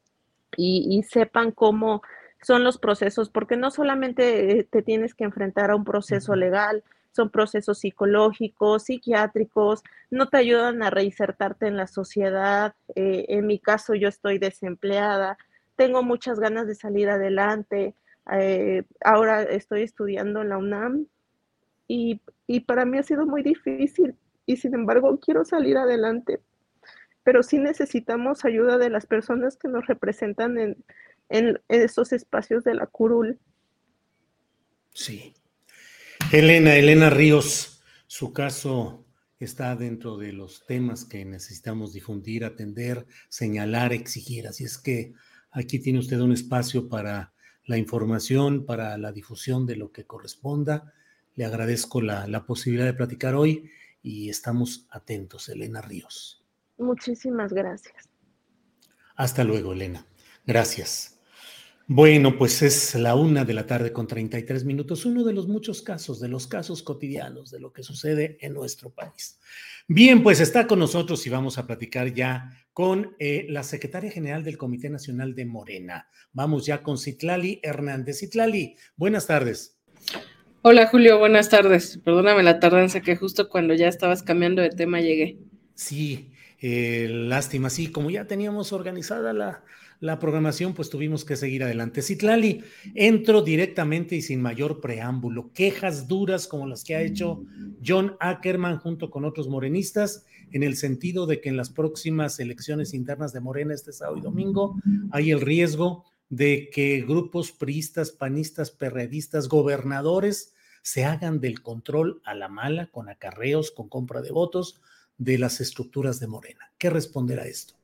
Speaker 5: y, y sepan cómo son los procesos, porque no solamente eh, te tienes que enfrentar a un proceso legal, son procesos psicológicos, psiquiátricos, no te ayudan a reinsertarte en la sociedad. Eh, en mi caso, yo estoy desempleada, tengo muchas ganas de salir adelante. Eh, ahora estoy estudiando en la UNAM y, y, para mí ha sido muy difícil y sin embargo quiero salir adelante. Pero sí necesitamos ayuda de las personas que nos representan en, en, en esos espacios de la curul.
Speaker 1: Sí, Elena, Elena Ríos, su caso está dentro de los temas que necesitamos difundir, atender, señalar, exigir. Así es que aquí tiene usted un espacio para la información, para la difusión de lo que corresponda. Le agradezco la, la posibilidad de platicar hoy y estamos atentos, Elena Ríos.
Speaker 5: Muchísimas gracias.
Speaker 1: Hasta luego, Elena. Gracias. Bueno, pues es la una de la tarde con 33 minutos, uno de los muchos casos, de los casos cotidianos de lo que sucede en nuestro país. Bien, pues está con nosotros y vamos a platicar ya con eh, la secretaria general del Comité Nacional de Morena. Vamos ya con Citlali Hernández. Citlali, buenas tardes.
Speaker 6: Hola Julio, buenas tardes. Perdóname la tardanza que justo cuando ya estabas cambiando de tema llegué.
Speaker 1: Sí, eh, lástima, sí, como ya teníamos organizada la, la programación, pues tuvimos que seguir adelante. Citlali, entro directamente y sin mayor preámbulo. Quejas duras como las que ha hecho John Ackerman junto con otros morenistas, en el sentido de que en las próximas elecciones internas de Morena este sábado y domingo hay el riesgo de que grupos priistas, panistas, perredistas, gobernadores se hagan del control a la mala, con acarreos, con compra de votos de las estructuras de Morena. ¿Qué responderá esto?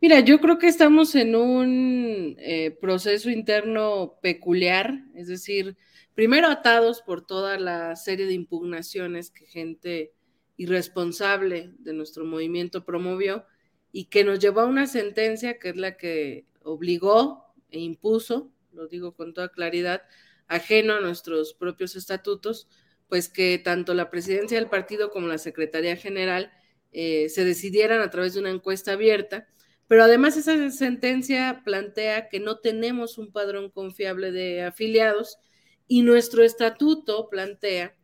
Speaker 6: Mira, yo creo que estamos en un eh, proceso interno peculiar, es decir, primero atados por toda la serie de impugnaciones que gente irresponsable de nuestro movimiento promovió y que nos llevó a una sentencia que es la que obligó e impuso, lo digo con toda claridad, ajeno a nuestros propios estatutos, pues que tanto la presidencia del partido como la Secretaría General eh, se decidieran a través de una encuesta abierta, pero además esa sentencia plantea que no tenemos un padrón confiable de afiliados y nuestro estatuto plantea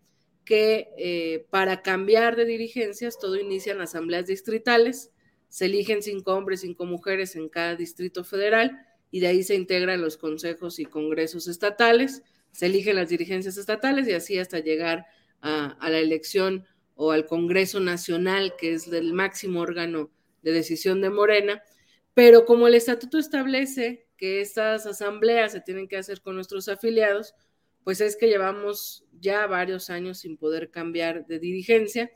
Speaker 6: que eh, para cambiar de dirigencias todo inicia en asambleas distritales, se eligen cinco hombres, cinco mujeres en cada distrito federal y de ahí se integran los consejos y congresos estatales se eligen las dirigencias estatales y así hasta llegar a, la elección o al Congreso Nacional, que es el máximo órgano de decisión de Morena. Pero como el estatuto establece que estas asambleas se tienen que hacer con nuestros afiliados, pues es que llevamos ya varios años sin poder cambiar de dirigencia.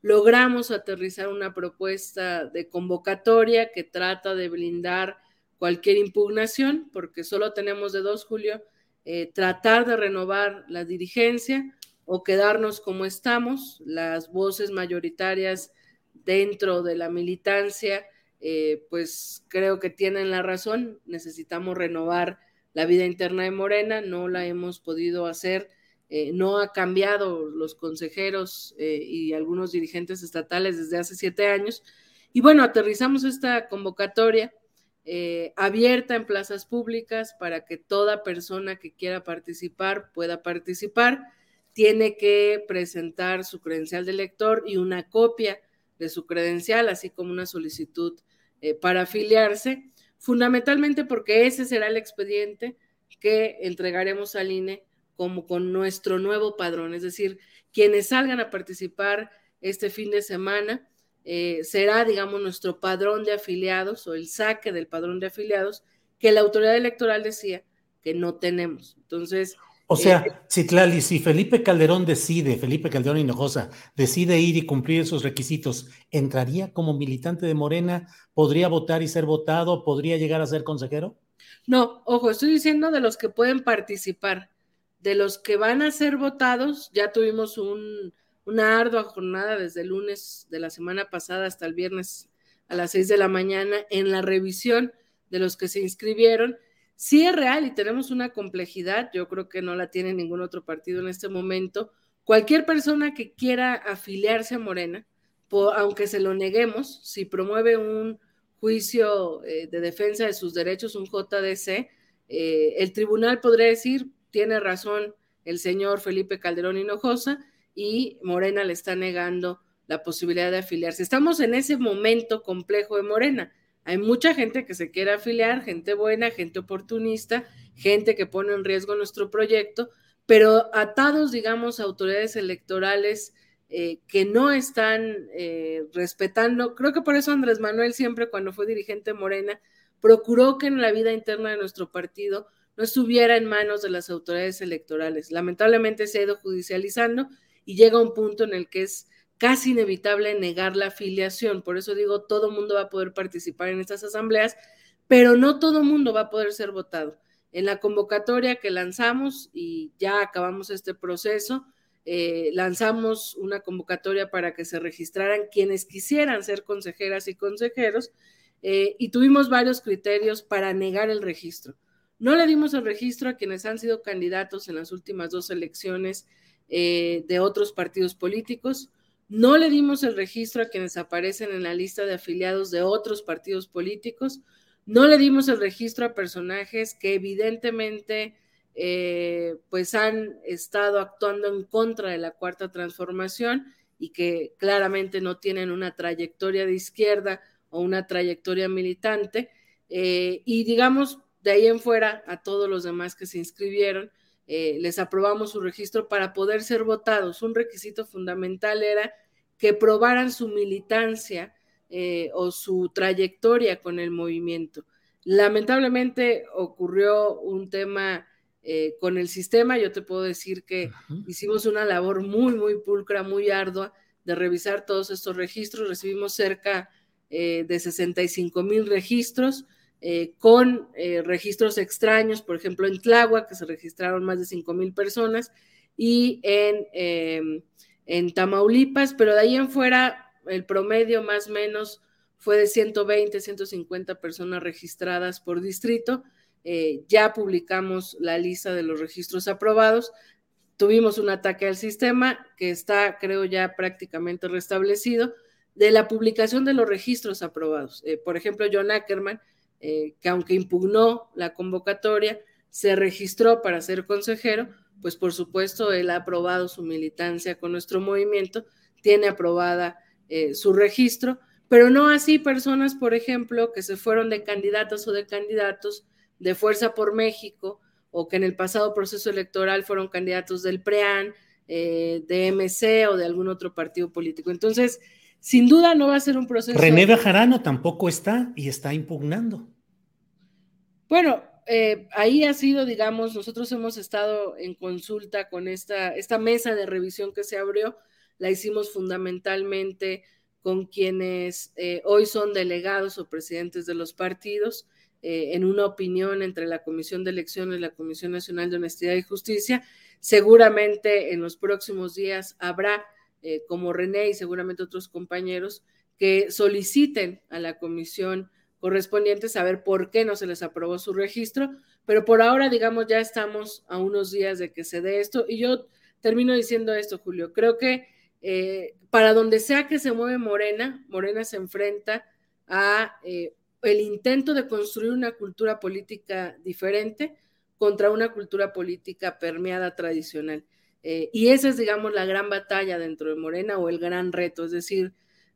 Speaker 6: Logramos aterrizar una propuesta de convocatoria que trata de blindar cualquier impugnación, porque solo tenemos de dos, Julio, eh, tratar de renovar la dirigencia o quedarnos como estamos, las voces mayoritarias dentro de la militancia, eh, pues creo que tienen la razón, necesitamos renovar la vida interna de Morena, no la hemos podido hacer, eh, no ha cambiado los consejeros y algunos dirigentes estatales desde hace siete años. Y bueno, aterrizamos esta convocatoria eh, abierta en plazas públicas para que toda persona que quiera participar pueda participar. Tiene que presentar su credencial de lector y una copia de su credencial, así como una solicitud eh, para afiliarse, fundamentalmente porque ese será el expediente que entregaremos al INE como con nuestro nuevo padrón, es decir, quienes salgan a participar este fin de semana eh, será, digamos, nuestro padrón de afiliados o el saque del padrón de afiliados que la autoridad electoral decía que no tenemos. Entonces...
Speaker 1: O sea, eh, Citlali, si Felipe Calderón decide, Felipe Calderón Hinojosa, decide ir y cumplir esos requisitos, ¿entraría como militante de Morena? ¿Podría votar y ser votado? ¿Podría llegar a ser consejero?
Speaker 6: No, ojo, estoy diciendo de los que pueden participar. De los que van a ser votados, ya tuvimos un, una ardua jornada desde el lunes de la semana pasada hasta el viernes a las seis de la mañana en la revisión de los que se inscribieron. Sí es real y tenemos una complejidad, yo creo que no la tiene ningún otro partido en este momento. Cualquier persona que quiera afiliarse a Morena, aunque se lo neguemos, si promueve un juicio eh, de defensa de sus derechos, un JDC, eh, el tribunal podría decir, tiene razón el señor Felipe Calderón Hinojosa, y Morena le está negando la posibilidad de afiliarse. Estamos en ese momento complejo de Morena. Hay mucha gente que se quiere afiliar, gente buena, gente oportunista, gente que pone en riesgo nuestro proyecto, pero atados, digamos, a autoridades electorales eh, que no están eh, respetando. Creo que por eso Andrés Manuel siempre, cuando fue dirigente Morena, procuró que en la vida interna de nuestro partido no estuviera en manos de las autoridades electorales. Lamentablemente se ha ido judicializando y llega un punto en el que es casi inevitable negar la afiliación. Por eso digo, todo mundo va a poder participar en estas asambleas, pero no todo mundo va a poder ser votado. En la convocatoria que lanzamos y ya acabamos este proceso, eh, lanzamos una convocatoria para que se registraran quienes quisieran ser consejeras y consejeros eh, y tuvimos varios criterios para negar el registro. No le dimos el registro a quienes han sido candidatos en las últimas dos elecciones eh, de otros partidos políticos. No le dimos el registro a quienes aparecen en la lista de afiliados de otros partidos políticos. No le dimos el registro a personajes que evidentemente eh, pues han estado actuando en contra de la cuarta transformación y que claramente no tienen una trayectoria de izquierda o una trayectoria militante. Eh, y digamos, de ahí en fuera, a todos los demás que se inscribieron, eh, les aprobamos su registro para poder ser votados. Un requisito fundamental era que probaran su militancia eh, o su trayectoria con el movimiento. Lamentablemente ocurrió un tema eh, con el sistema. Yo te puedo decir que hicimos una labor muy, muy pulcra, muy ardua de revisar todos estos registros. Recibimos cerca eh, de 65 mil registros. Eh, con registros extraños, por ejemplo en Tláhuac, que se registraron más de 5 mil personas, y en, em, en Tamaulipas, pero de ahí en fuera el promedio más o menos fue de 120, 150 personas registradas por distrito. Eh, ya publicamos la lista de los registros aprobados. Tuvimos un ataque al sistema que está, creo, ya prácticamente restablecido. De la publicación de los registros aprobados. Eh, por ejemplo, John Ackerman, eh, que aunque impugnó la convocatoria, se registró para ser consejero, pues por supuesto él ha aprobado su militancia con nuestro movimiento, tiene aprobada eh, su registro, pero no así personas, por ejemplo, que se fueron de candidatas o de candidatos de Fuerza por México o que en el pasado proceso electoral fueron candidatos del PREAN, eh, de MC o de algún otro partido político. Entonces, sin duda no va a ser un proceso.
Speaker 1: René Bajarano tampoco está y está impugnando.
Speaker 6: Bueno, eh, ahí ha sido, digamos, nosotros hemos estado en consulta con esta, esta mesa de revisión que se abrió, la hicimos fundamentalmente con quienes eh, hoy son delegados o presidentes de los partidos, eh, en una opinión entre la Comisión de Elecciones y la Comisión Nacional de Honestidad y Justicia. Seguramente en los próximos días habrá, como René y seguramente otros compañeros, que soliciten a la Comisión correspondiente saber por qué no se les aprobó su registro, pero por ahora, digamos, ya estamos a unos días de que se dé esto. Y yo termino diciendo esto, Julio, creo que eh, para donde sea que se mueve Morena, Morena se enfrenta a eh, el intento de construir una cultura política diferente contra una cultura política permeada tradicional. Eh, y esa es, digamos, la gran batalla dentro de Morena o el gran reto, es decir,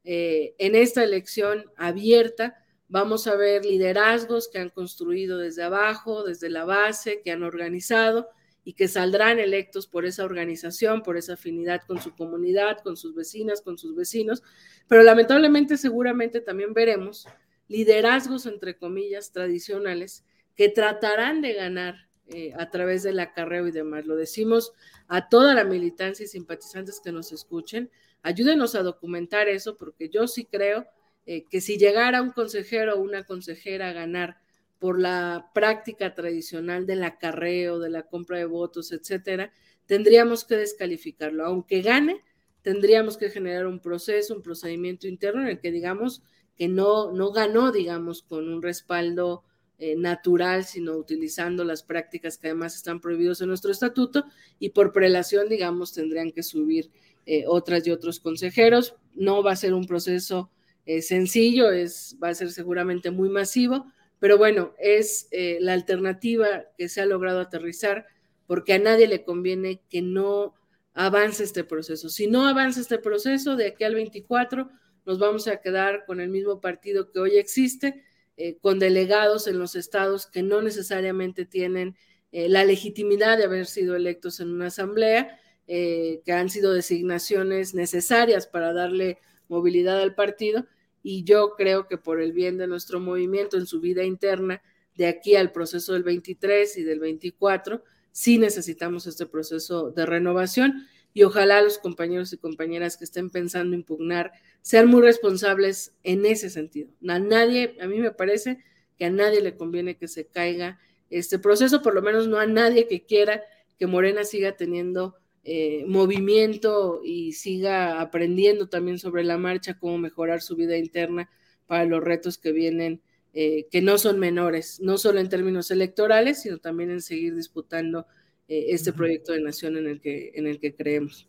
Speaker 6: en esta elección abierta, Vamos a ver liderazgos que han construido desde abajo, desde la base, que han organizado y que saldrán electos por esa organización, por esa afinidad con su comunidad, con sus vecinas, con sus vecinos. Pero lamentablemente seguramente también veremos liderazgos, entre comillas, tradicionales que tratarán de ganar eh, a través del acarreo y demás. Lo decimos a toda la militancia y simpatizantes que nos escuchen. Ayúdenos a documentar eso porque yo sí creo eh, que si llegara un consejero o una consejera a ganar por la práctica tradicional del acarreo, de la compra de votos, etcétera, tendríamos que descalificarlo. Aunque gane, tendríamos que generar un proceso, un procedimiento interno en el que digamos que no, no ganó, digamos, con un respaldo eh, natural, sino utilizando las prácticas que además están prohibidos en nuestro estatuto y por prelación, digamos, tendrían que subir eh, otras y otros consejeros. No va a ser un proceso es sencillo, es, va a ser seguramente muy masivo, pero bueno, es eh, la alternativa que se ha logrado aterrizar porque a nadie le conviene que no avance este proceso. Si no avanza este proceso, de aquí al 24 nos vamos a quedar con el mismo partido que hoy existe, eh, con delegados en los estados que no necesariamente tienen eh, la legitimidad de haber sido electos en una asamblea, que han sido designaciones necesarias para darle movilidad al partido y yo creo que por el bien de nuestro movimiento en su vida interna, de aquí al proceso del 23 y del 24, sí necesitamos este proceso de renovación y ojalá los compañeros y compañeras que estén pensando impugnar sean muy responsables en ese sentido. A nadie, a mí me parece que a nadie le conviene que se caiga este proceso, por lo menos no a nadie que quiera que Morena siga teniendo eh, movimiento y siga aprendiendo también sobre la marcha cómo mejorar su vida interna para los retos que vienen, eh, que no son menores, no solo en términos electorales, sino también en seguir disputando eh, este proyecto de nación en el que, en el que creemos.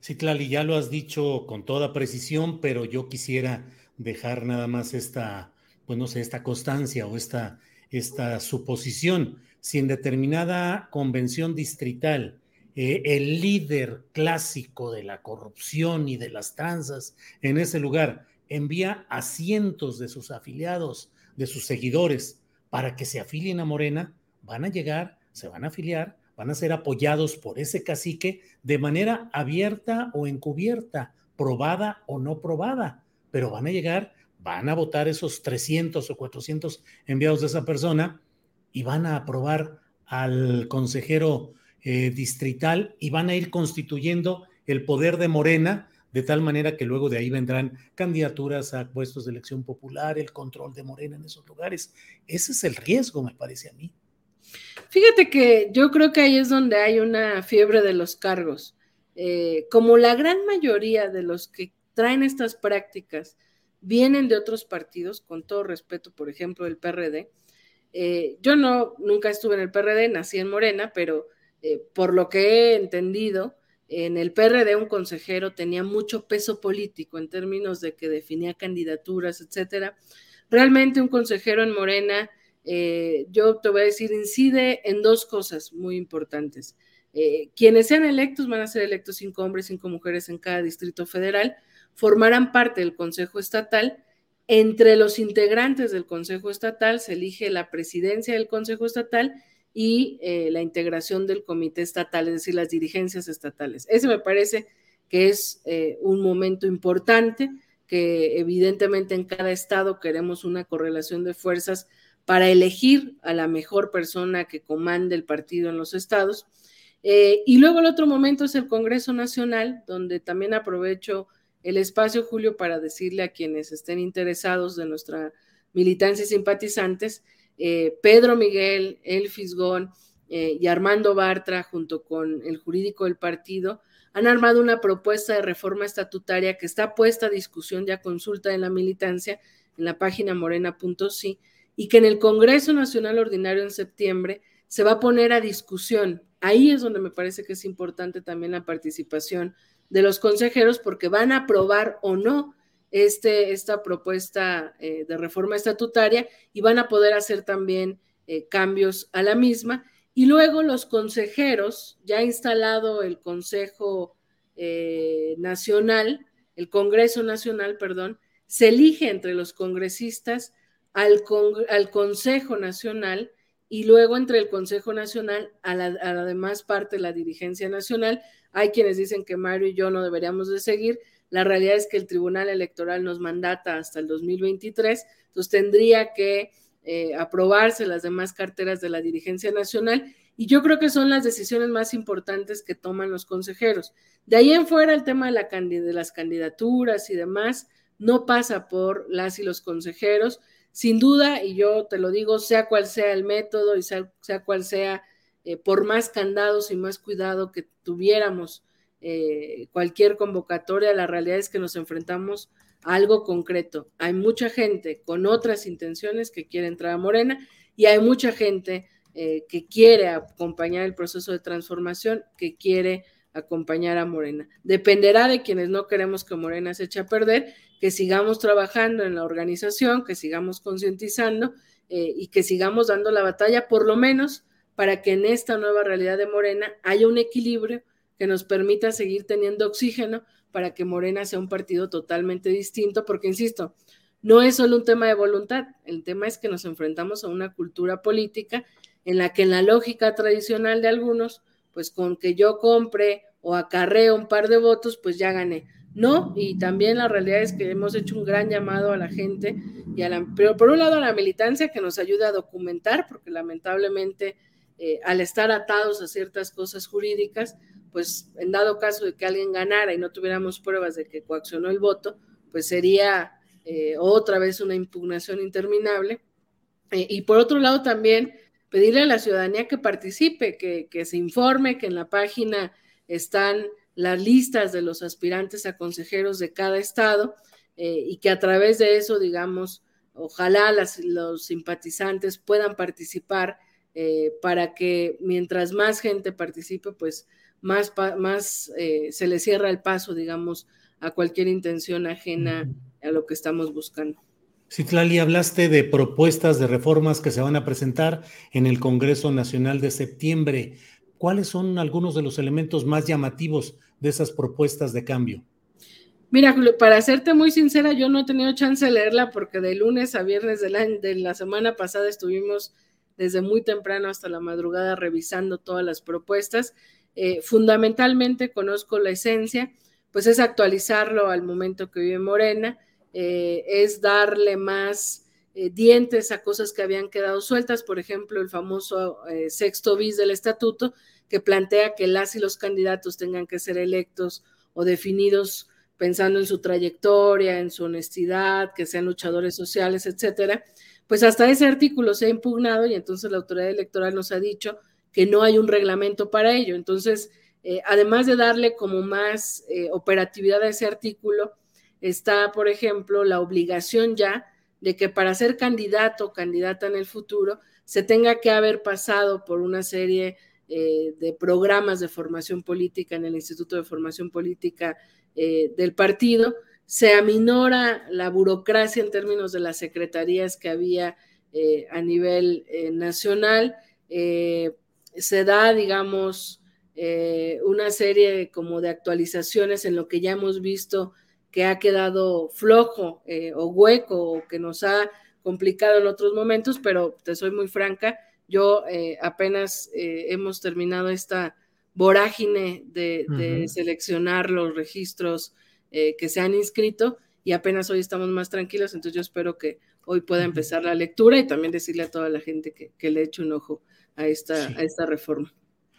Speaker 1: Sí, Clali, ya lo has dicho con toda precisión, pero yo quisiera dejar nada más esta, pues no sé, esta constancia o esta, esta suposición. Si en determinada convención distrital eh, el líder clásico de la corrupción y de las tranzas en ese lugar. Envía a cientos de sus afiliados, de sus seguidores, para que se afilien a Morena, van a llegar, se van a afiliar, van a ser apoyados por ese cacique de manera abierta o encubierta, probada o no probada, pero van a llegar van a votar esos 300 o 400 enviados de esa persona y van a aprobar al consejero eh, distrital y van a ir constituyendo el poder de Morena de tal manera que luego de ahí vendrán candidaturas a puestos de elección popular, el control de Morena en esos lugares. Ese es el riesgo, me parece a mí.
Speaker 6: Fíjate que yo creo que ahí es donde hay una fiebre de los cargos. Eh, como la gran mayoría de los que traen estas prácticas vienen de otros partidos, con todo respeto, por ejemplo, el PRD. Eh, yo no, nunca estuve en el PRD, nací en Morena, pero eh, por lo que he entendido, en el PRD un consejero tenía mucho peso político en términos de que definía candidaturas, etcétera. Realmente un consejero en Morena, eh, yo te voy a decir, incide en dos cosas muy importantes. Eh, quienes sean electos van a ser electos cinco hombres, cinco mujeres en cada distrito federal, formarán parte del Consejo Estatal. Entre los integrantes del Consejo Estatal se elige la presidencia del Consejo Estatal y eh, la integración del comité estatal, es decir, las dirigencias estatales. Ese me parece que es eh, un momento importante, que evidentemente en cada estado queremos una correlación de fuerzas para elegir a la mejor persona que comande el partido en los estados. Eh, y luego el otro momento es el Congreso Nacional, donde también aprovecho el espacio, Julio, para decirle a quienes estén interesados de nuestra militancia y simpatizantes eh, Pedro Miguel, El Fisgón eh, y Armando Bartra, junto con el jurídico del partido, han armado una propuesta de reforma estatutaria que está puesta a discusión y a consulta en la militancia en la página morena.si y que en el Congreso Nacional Ordinario en septiembre se va a poner a discusión. Ahí es donde me parece que es importante también la participación de los consejeros porque van a aprobar o no este, esta propuesta eh, de reforma estatutaria y van a poder hacer también eh, cambios a la misma. Y luego los consejeros, ya instalado el Consejo eh, Nacional, el Congreso Nacional, perdón, se elige entre los congresistas al, al Consejo Nacional y luego entre el Consejo Nacional a la, a la demás parte de la dirigencia nacional. Hay quienes dicen que Mario y yo no deberíamos de seguir, la realidad es que el Tribunal Electoral nos mandata hasta el 2023, entonces tendría que eh, aprobarse las demás carteras de la dirigencia nacional y yo creo que son las decisiones más importantes que toman los consejeros. De ahí en fuera el tema de, la, de las candidaturas y demás no pasa por las y los consejeros. Sin duda, y yo te lo digo, sea cual sea el método y sea, cual sea, eh, por más candados y más cuidado que tuviéramos eh, cualquier convocatoria, la realidad es que nos enfrentamos a algo concreto. Hay mucha gente con otras intenciones que quiere entrar a Morena y hay mucha gente eh, que quiere acompañar el proceso de transformación, que quiere acompañar a Morena. Dependerá de quienes no queremos que Morena se eche a perder, que sigamos trabajando en la organización, que sigamos concientizando eh, y que sigamos dando la batalla, por lo menos para que en esta nueva realidad de Morena haya un equilibrio que nos permita seguir teniendo oxígeno para que Morena sea un partido totalmente distinto, porque, insisto, no es solo un tema de voluntad, el tema es que nos enfrentamos a una cultura política en la que en la lógica tradicional de algunos, pues con que yo compre o acarreo un par de votos, pues ya gané. No, y también la realidad es que hemos hecho un gran llamado a la gente y a la, pero por un lado a la militancia que nos ayuda a documentar, porque lamentablemente eh, al estar atados a ciertas cosas jurídicas, pues en dado caso de que alguien ganara y no tuviéramos pruebas de que coaccionó el voto, pues sería eh, otra vez una impugnación interminable. Eh, y por otro lado también pedirle a la ciudadanía que participe, que, que se informe, que en la página están las listas de los aspirantes a consejeros de cada estado eh, y que a través de eso, digamos, ojalá los simpatizantes puedan participar para que mientras más gente participe, pues más, más eh, se le cierra el paso, digamos, a cualquier intención ajena a lo que estamos buscando.
Speaker 1: Citlali, hablaste de propuestas de reformas que se van a presentar en el Congreso Nacional de septiembre. ¿Cuáles son algunos de los elementos más llamativos de esas propuestas de cambio?
Speaker 6: Mira, para serte muy sincera, yo no he tenido chance de leerla porque de lunes a viernes de la, de la semana pasada estuvimos desde muy temprano hasta la madrugada revisando todas las propuestas. Eh, fundamentalmente conozco la esencia, pues es actualizarlo al momento que vive Morena, es darle más dientes a cosas que habían quedado sueltas, por ejemplo, el famoso sexto bis del estatuto, que plantea que las y los candidatos tengan que ser electos o definidos pensando en su trayectoria, en su honestidad, que sean luchadores sociales, etcétera, pues hasta ese artículo se ha impugnado y entonces la autoridad electoral nos ha dicho que no hay un reglamento para ello. Entonces, eh, además de darle como más eh, operatividad a ese artículo, está, por ejemplo, la obligación ya de que para ser candidato o candidata en el futuro se tenga que haber pasado por una serie eh, de programas de formación política en el Instituto de Formación Política del partido, se aminora la burocracia en términos de las secretarías que había a nivel nacional, se da, digamos, una serie como de actualizaciones en lo que ya hemos visto que ha quedado flojo o hueco o que nos ha complicado en otros momentos, pero te soy muy franca, yo eh, apenas eh, hemos terminado esta vorágine de, seleccionar los registros eh, que se han inscrito y apenas hoy estamos más tranquilos, entonces yo espero que hoy pueda empezar la lectura y también decirle a toda la gente que, le eche un ojo a esta, a esta reforma.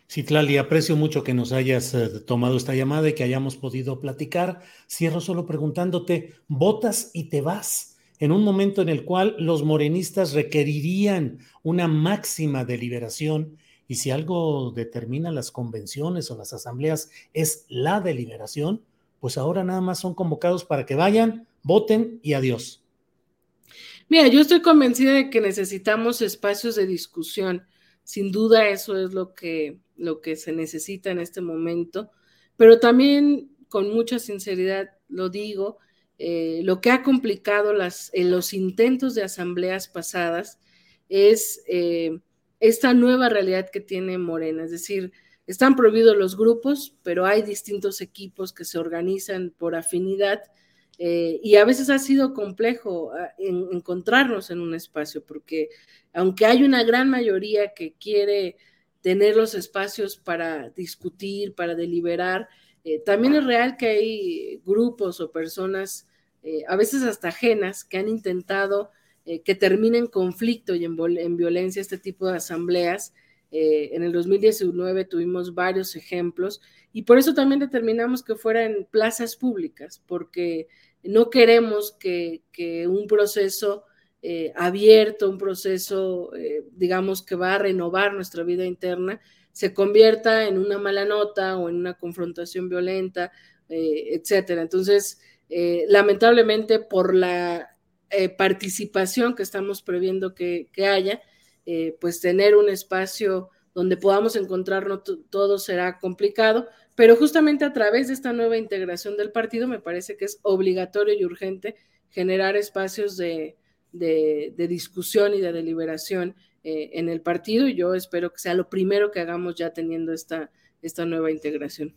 Speaker 1: Sí, Tlali, aprecio mucho que nos hayas tomado esta llamada y que hayamos podido platicar. Cierro solo preguntándote, ¿votas y te vas? en un momento en el cual los morenistas requerirían una máxima deliberación y si algo determina las convenciones o las asambleas es la deliberación, pues ahora nada más son convocados para que vayan, voten y adiós.
Speaker 6: Mira, yo estoy convencida de que necesitamos espacios de discusión. Sin duda eso es lo que, lo que se necesita en este momento, pero también con mucha sinceridad lo digo, eh, lo que ha complicado las, en los intentos de asambleas pasadas es eh, esta nueva realidad que tiene Morena, es decir, están prohibidos los grupos, pero hay distintos equipos que se organizan por afinidad eh, y a veces ha sido complejo ah, encontrarnos en un espacio, porque aunque hay una gran mayoría que quiere tener los espacios para discutir, para deliberar, también es real que hay grupos o personas eh, a veces hasta ajenas, que han intentado eh, que termine en conflicto y en, violencia este tipo de asambleas. Eh, en el 2019 tuvimos varios ejemplos y por eso también determinamos que fuera en plazas públicas, porque no queremos que, un proceso abierto, un proceso, digamos, que va a renovar nuestra vida interna, se convierta en una mala nota o en una confrontación violenta, etcétera. Entonces, eh, lamentablemente por la eh, participación que estamos previendo que, haya, eh, pues tener un espacio donde podamos encontrarnos todo será complicado, pero justamente a través de esta nueva integración del partido me parece que es obligatorio y urgente generar espacios de, discusión y de deliberación en el partido y yo espero que sea lo primero que hagamos ya teniendo esta, esta nueva integración.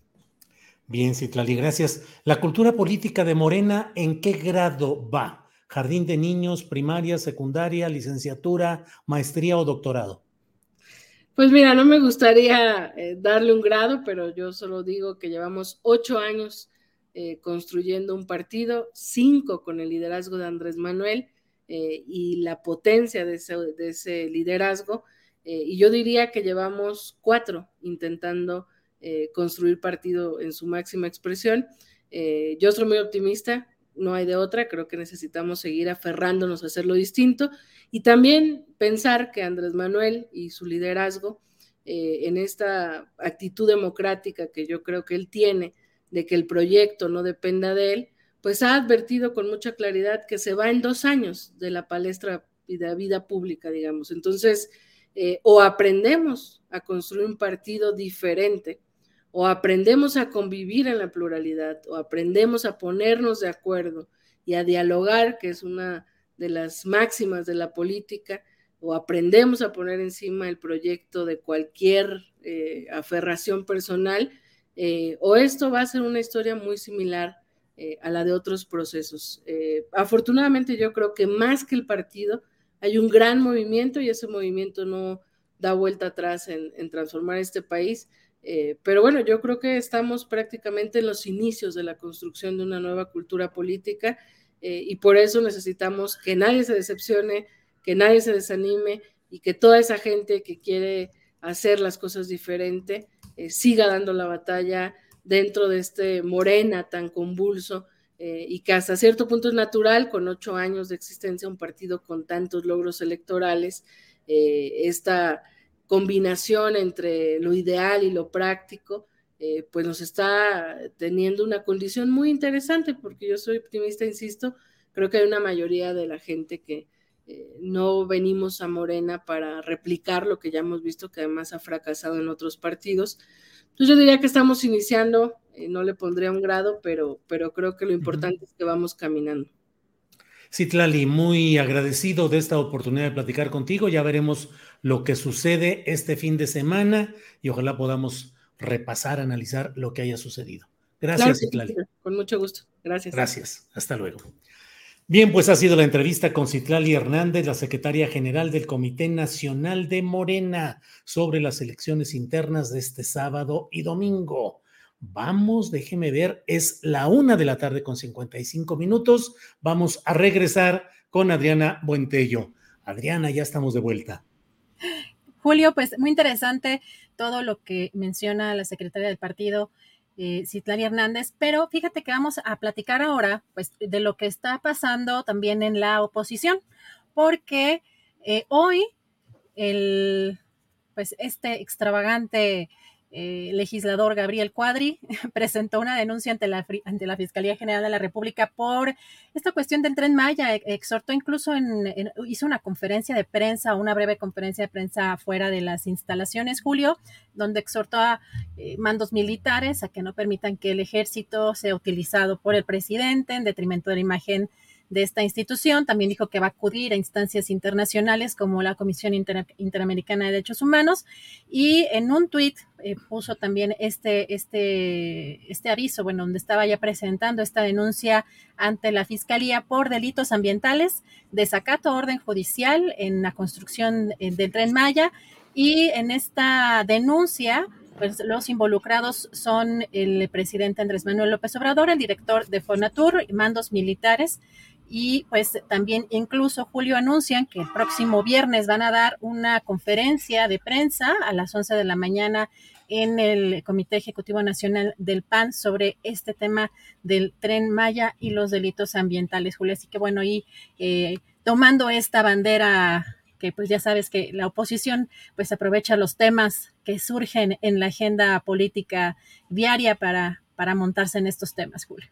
Speaker 1: Bien, Citlali, gracias. La cultura política de Morena, ¿en qué grado va? ¿Jardín de niños, primaria, secundaria, licenciatura, maestría o doctorado?
Speaker 6: Pues mira, no me gustaría eh, darle un grado, pero yo solo digo que llevamos ocho años eh, construyendo un partido, cinco con el liderazgo de Andrés Manuel eh, y la potencia de ese liderazgo. y yo diría que llevamos cuatro intentando eh, construir partido en su máxima expresión. Eh, yo soy muy optimista, no hay de otra, creo que necesitamos seguir aferrándonos a hacerlo distinto y también pensar que Andrés Manuel y su liderazgo eh, en esta actitud democrática que yo creo que él tiene de que el proyecto no dependa de él, pues ha advertido con mucha claridad que se va en dos años de la palestra y de la vida pública, digamos. Entonces, o aprendemos a construir un partido diferente, o aprendemos a convivir en la pluralidad, o aprendemos a ponernos de acuerdo y a dialogar, que es una de las máximas de la política, o aprendemos a poner encima el proyecto de cualquier eh, aferración personal, eh, o esto va a ser una historia muy similar eh, a la de otros procesos. afortunadamente yo creo que más que el partido, hay un gran movimiento y ese movimiento no da vuelta atrás en transformar este país eh, pero bueno, yo creo que estamos prácticamente en los inicios de la construcción de una nueva cultura política eh, y por eso necesitamos que nadie se decepcione, que nadie se desanime y que toda esa gente que quiere hacer las cosas diferente eh, siga dando la batalla dentro de este Morena tan convulso eh, y que hasta cierto punto es natural, con ocho años de existencia, un partido con tantos logros electorales, esta combinación entre lo ideal y lo práctico, eh, pues nos está teniendo una condición muy interesante, porque yo soy optimista, insisto, creo que hay una mayoría de la gente que eh, no venimos a Morena para replicar lo que ya hemos visto, que además ha fracasado en otros partidos. Entonces yo diría que estamos iniciando, eh, no le pondría un grado, pero, pero creo que lo importante es que vamos caminando.
Speaker 1: Citlali, muy agradecido de esta oportunidad de platicar contigo. Ya veremos lo que sucede este fin de semana y ojalá podamos repasar, analizar lo que haya sucedido. Gracias, Citlali.
Speaker 6: con mucho gusto. Gracias.
Speaker 1: Gracias. Hasta luego. Bien, pues ha sido la entrevista con Citlali Hernández, la secretaria general del Comité Nacional de Morena, sobre las elecciones internas de este sábado y domingo. Vamos, déjeme ver, es la una de la tarde con 55 minutos. Vamos a regresar con Adriana Buentello. Adriana, ya estamos de vuelta.
Speaker 4: Julio, pues muy interesante todo lo que menciona la secretaria del partido, eh, Hernández, pero fíjate que vamos a platicar ahora pues, de lo que está pasando también en la oposición, porque eh, hoy el, pues, este extravagante eh, legislador Gabriel Cuadri presentó una denuncia ante la, ante la Fiscalía General de la República por esta cuestión del tren Maya. E, exhortó incluso, en, hizo una conferencia de prensa, una breve conferencia de prensa fuera de las instalaciones, Julio, donde exhortó a eh, mandos militares a que no permitan que el ejército sea utilizado por el presidente en detrimento de la imagen de esta institución. También dijo que va a acudir a instancias internacionales como la Comisión Interamericana de Derechos Humanos y en un tuit eh, puso también este, este, este aviso, bueno, donde estaba ya presentando esta denuncia ante la Fiscalía por delitos ambientales, desacato orden judicial en la construcción eh, del tren Maya y en esta denuncia pues los involucrados son el presidente Andrés Manuel López Obrador, el director de Fonatur, mandos militares, y pues también incluso Julio anuncian que el próximo viernes van a dar una conferencia de prensa a las 11 de la mañana en el Comité Ejecutivo Nacional del PAN sobre este tema del tren Maya y los delitos ambientales, Julio. Así que bueno, y eh, tomando esta bandera que pues ya sabes que la oposición pues aprovecha los temas que surgen en la agenda política diaria para, para montarse en estos temas, Julio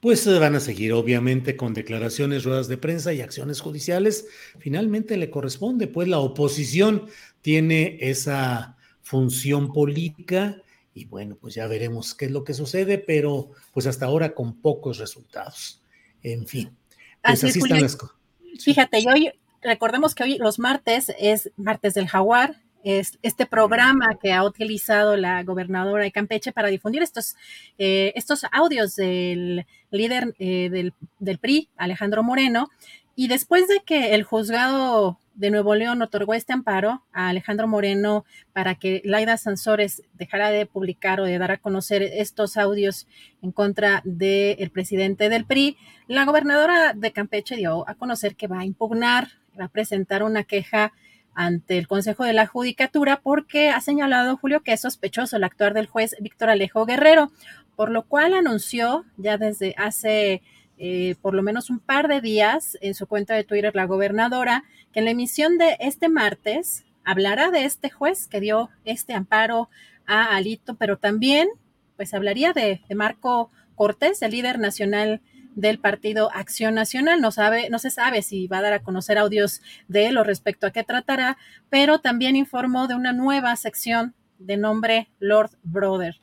Speaker 1: pues se van a seguir obviamente con declaraciones, ruedas de prensa y acciones judiciales. Finalmente le corresponde, pues la oposición tiene esa función política y bueno, pues ya veremos qué es lo que sucede, pero pues hasta ahora con pocos resultados. En fin, pues así, están las cosas.
Speaker 4: Fíjate, hoy recordemos que hoy los martes es martes del jaguar, es este programa que ha utilizado la gobernadora de Campeche para difundir estos, eh, estos audios del líder eh, del, del, PRI, Alejandro Moreno, y después de que el juzgado de Nuevo León otorgó este amparo a Alejandro Moreno para que Laida Sansores dejara de publicar o de dar a conocer estos audios en contra del presidente del PRI, la gobernadora de Campeche dio a conocer que va a impugnar, va a presentar una queja ante el Consejo de la Judicatura porque ha señalado Julio que es sospechoso el actuar del juez Víctor Alejo Guerrero, por lo cual anunció ya desde hace eh, por lo menos un par de días en su cuenta de Twitter la gobernadora que en la emisión de este martes hablará de este juez que dio este amparo a Alito, pero también pues hablaría de, de Marco Cortés, el líder nacional del partido Acción Nacional. No, sabe, no se sabe si va a dar a conocer audios de él o respecto a qué tratará, pero también informó de una nueva sección de nombre Lord Brother.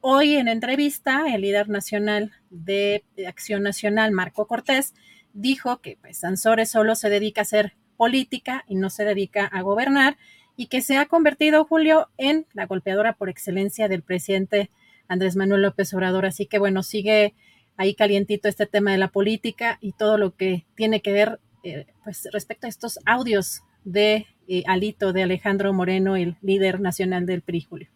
Speaker 4: Hoy en entrevista, el líder nacional de Acción Nacional, Marco Cortés, dijo que pues, Sansores solo se dedica a hacer política y no se dedica a gobernar y que se ha convertido, Julio, en la golpeadora por excelencia del presidente Andrés Manuel López Obrador. Así que bueno, sigue ahí calientito este tema de la política y todo lo que tiene que ver eh, pues respecto a estos audios de eh, Alito, de Alejandro Moreno, el líder nacional del PRI, Julio.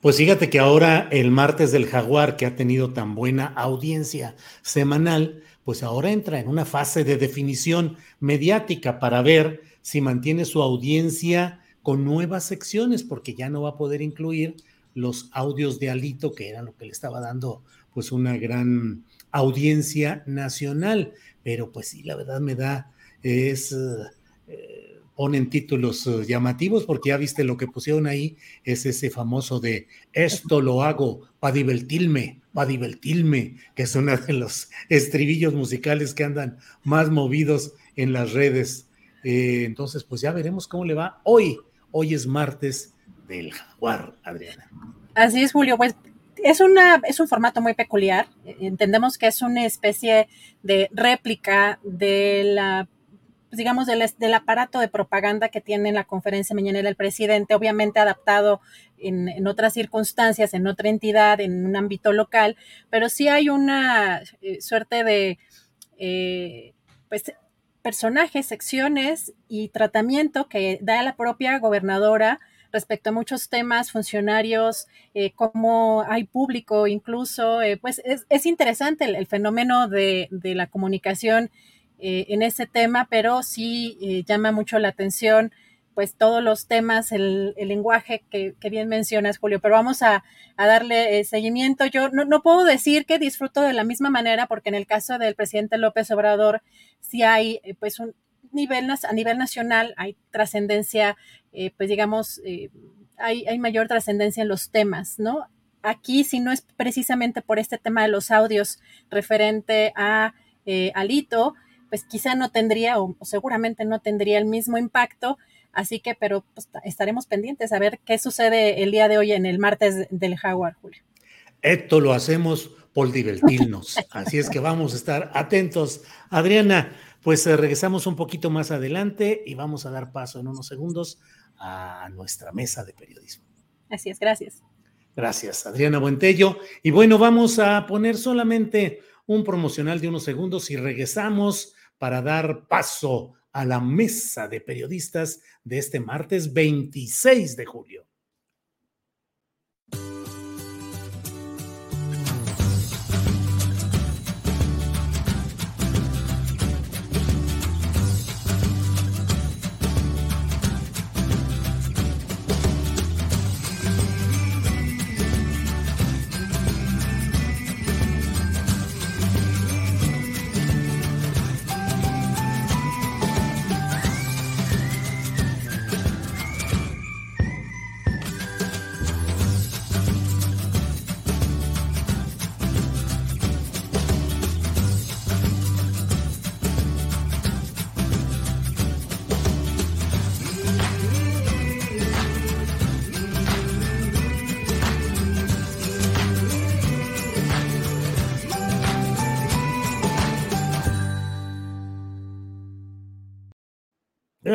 Speaker 1: Pues fíjate que ahora el martes del jaguar, que ha tenido tan buena audiencia semanal, pues ahora entra en una fase de definición mediática para ver si mantiene su audiencia con nuevas secciones, porque ya no va a poder incluir los audios de Alito, que era lo que le estaba dando pues una gran audiencia nacional. Pero pues sí, la verdad me da, es, eh, ponen títulos eh, llamativos, porque ya viste lo que pusieron ahí, es ese famoso de esto lo hago para divertirme, para divertirme, que es uno de los estribillos musicales que andan más movidos en las redes. Eh, entonces, pues ya veremos cómo le va hoy. Hoy es martes del jaguar, Adriana.
Speaker 4: Así es, Julio. Pues es, una, es un formato muy peculiar. Entendemos que es una especie de réplica de la digamos, del, del, aparato de propaganda que tiene la conferencia mañanera el presidente, obviamente adaptado en, en, otras circunstancias, en otra entidad, en un ámbito local, pero sí hay una eh, suerte de, eh, pues, personajes, secciones y tratamiento que da la propia gobernadora respecto a muchos temas, funcionarios, eh, cómo hay público incluso, eh, pues es, es interesante el, fenómeno de, de, la comunicación eh, en ese tema, pero sí eh, llama mucho la atención pues todos los temas, el, el lenguaje que, que, bien mencionas, Julio, pero vamos a, a darle eh, seguimiento. Yo no, no, puedo decir que disfruto de la misma manera, porque en el caso del presidente López Obrador, sí hay pues un, nivel, a nivel nacional hay trascendencia, eh, pues digamos, eh, hay, hay, mayor trascendencia en los temas, ¿no? Aquí, si no es precisamente por este tema de los audios referente a eh, Alito, pues quizá no tendría o, o, seguramente no tendría el mismo impacto. Así que, pero pues, estaremos pendientes a ver qué sucede el día de hoy en el martes del Jaguar, Julio.
Speaker 1: Esto lo hacemos por divertirnos. Así es que vamos a estar atentos. Adriana, pues eh, regresamos un poquito más adelante y vamos a dar paso en unos segundos a nuestra mesa de periodismo.
Speaker 4: Así es, gracias.
Speaker 1: Gracias, Adriana Buentello. Y bueno, vamos a poner solamente un promocional de unos segundos y regresamos para dar paso a la mesa de periodistas de este martes 26 de julio.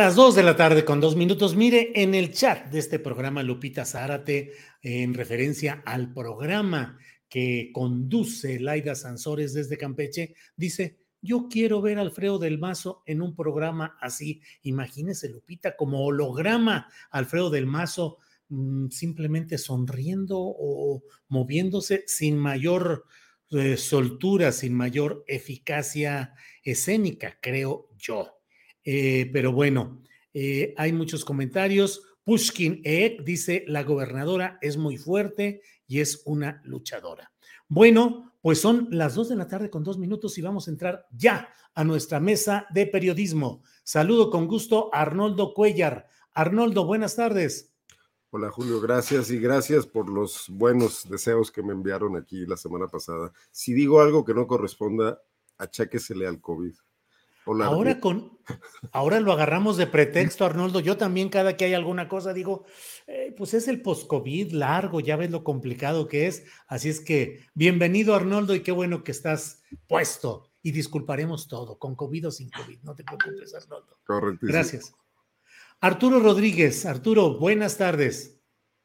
Speaker 1: Las dos de la tarde con dos minutos. Mire, en el chat de este programa, Lupita Zárate, en referencia al programa que conduce Laida Sansores desde Campeche, dice, yo quiero ver a Alfredo del Mazo en un programa así. Imagínese, Lupita, como holograma, Alfredo del Mazo mmm, simplemente sonriendo o moviéndose sin mayor eh, soltura, sin mayor eficacia escénica, creo yo. Eh, pero bueno, eh, hay muchos comentarios. Pushkin Ek dice, la gobernadora es muy fuerte y es una luchadora. Bueno, pues son las dos de la tarde con dos minutos y vamos a entrar ya a nuestra mesa de periodismo. Saludo con gusto a Arnoldo Cuellar. Arnoldo, buenas tardes.
Speaker 7: Hola Julio, gracias y gracias por los buenos deseos que me enviaron aquí la semana pasada. Si digo algo que no corresponda, acháquesele al COVID.
Speaker 1: Hola, ahora con ahora lo agarramos de pretexto, Arnoldo. Yo también cada que hay alguna cosa digo, eh, pues es el post-COVID largo, ya ves lo complicado que es. Así es que bienvenido, Arnoldo, y qué bueno que estás puesto. Y disculparemos todo, con COVID o sin COVID. No te preocupes, Arnoldo.
Speaker 7: Correcto.
Speaker 1: Gracias. Arturo Rodríguez. Arturo, buenas tardes.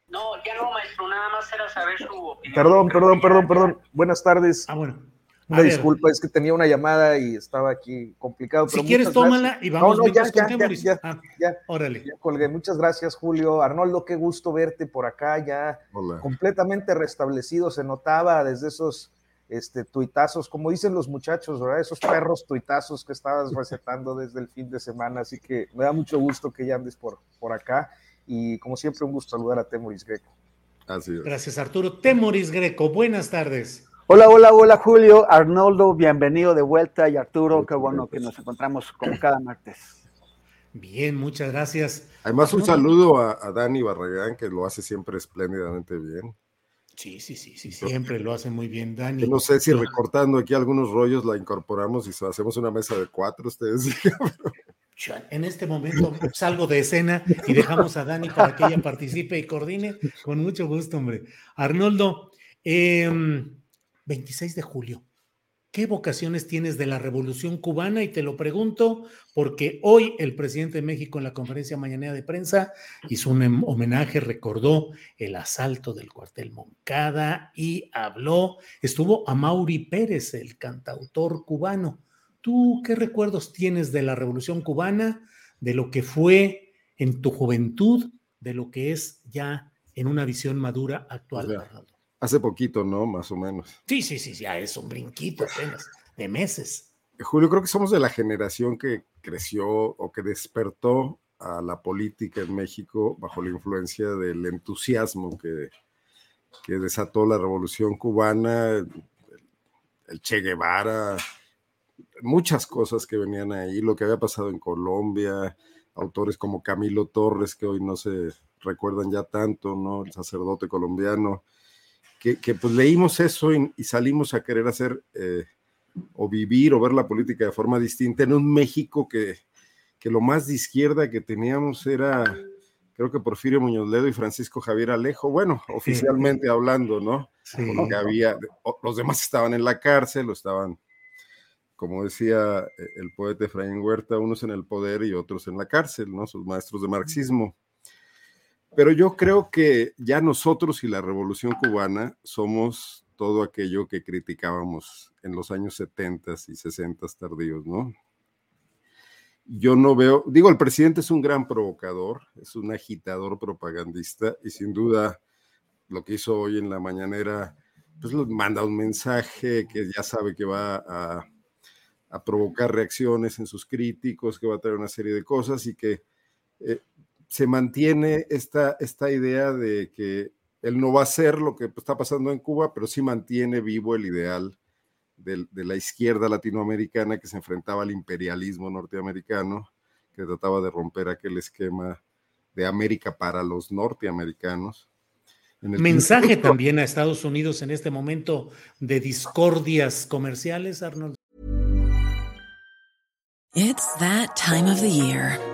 Speaker 8: No, ya no, maestro, nada más era saber su opinión.
Speaker 9: Perdón, perdón, perdón, perdón. Buenas tardes.
Speaker 1: Ah, bueno.
Speaker 9: Una disculpa, es que tenía una llamada y estaba aquí complicado.
Speaker 1: Si quieres, tómala y vamos
Speaker 9: no, no, ya, ya, ya, ya,
Speaker 1: ah,
Speaker 9: ya,
Speaker 1: órale.
Speaker 9: Ya colgué. Muchas gracias, Julio. Arnoldo, qué gusto verte por acá, ya
Speaker 7: Hola.
Speaker 9: completamente restablecido. Se notaba desde esos este, tuitazos, como dicen los muchachos, ¿verdad? Esos perros tuitazos que estabas recetando desde el fin de semana. Así que me da mucho gusto que ya andes por, por acá. Y como siempre, un gusto saludar a Temoris Greco.
Speaker 7: Así
Speaker 1: Gracias, Arturo. Temoris Greco, buenas tardes.
Speaker 10: Hola, hola, hola, Julio, Arnoldo, bienvenido de vuelta. Y Arturo, qué bueno que nos encontramos como cada martes.
Speaker 1: Bien, muchas gracias.
Speaker 7: Además, un saludo a, a Dani Barragán, que lo hace siempre espléndidamente bien.
Speaker 1: Sí, sí, sí, sí, siempre lo hace muy bien, Dani.
Speaker 7: Yo no sé si recortando aquí algunos rollos la incorporamos y hacemos una mesa de cuatro, ustedes.
Speaker 1: En este momento salgo de escena y dejamos a Dani para que ella participe y coordine. Con mucho gusto, hombre. Arnoldo, 26 em, de julio. ¿Qué vocaciones tienes de la revolución cubana? Y te lo pregunto porque hoy el presidente de México en la conferencia mañanera de prensa hizo un em, homenaje, recordó el asalto del cuartel Moncada y habló, estuvo a Mauri Pérez, el cantautor cubano. ¿Tú qué recuerdos tienes de la revolución cubana, de lo que fue en tu juventud, de lo que es ya en una visión madura actual, Arnoldo?
Speaker 7: Hace poquito, ¿no? Más o menos.
Speaker 1: Sí, sí, sí, ya es un brinquito apenas, de meses.
Speaker 7: Julio, creo que somos de la generación que creció o que despertó a la política en México bajo la influencia del entusiasmo que, que desató la revolución cubana, el Che Guevara, muchas cosas que venían ahí, lo que había pasado en Colombia, autores como Camilo Torres, que hoy no se recuerdan ya tanto, ¿no? El sacerdote colombiano que, pues leímos eso y, salimos a querer hacer eh, o vivir o ver la política de forma distinta en un México que, que lo más de izquierda que teníamos era, creo que Porfirio Muñoz Ledo y Francisco Javier Alejo, bueno, oficialmente hablando, ¿no? Porque había, los demás estaban en la cárcel o estaban, como decía eh, el poeta Efraín Huerta, unos en el poder y otros en la cárcel, ¿no? Sus maestros de marxismo. Pero yo creo que ya nosotros y la revolución cubana somos todo aquello que criticábamos en los años 70 y 60 tardíos, ¿no? Yo no veo, digo, el presidente es un gran provocador, es un agitador propagandista y sin duda lo que hizo hoy en la mañanera, pues manda un mensaje que ya sabe que va a, provocar reacciones en sus críticos, que va a traer una serie de cosas y que eh, se mantiene esta, esta idea de que él no va a hacer lo que está pasando en Cuba, pero sí mantiene vivo el ideal de, de, la izquierda latinoamericana que se enfrentaba al imperialismo norteamericano, que trataba de romper aquel esquema de América para los norteamericanos.
Speaker 1: Mensaje también a Estados Unidos en este momento de discordias comerciales, Arnold.
Speaker 11: It's that time of the year.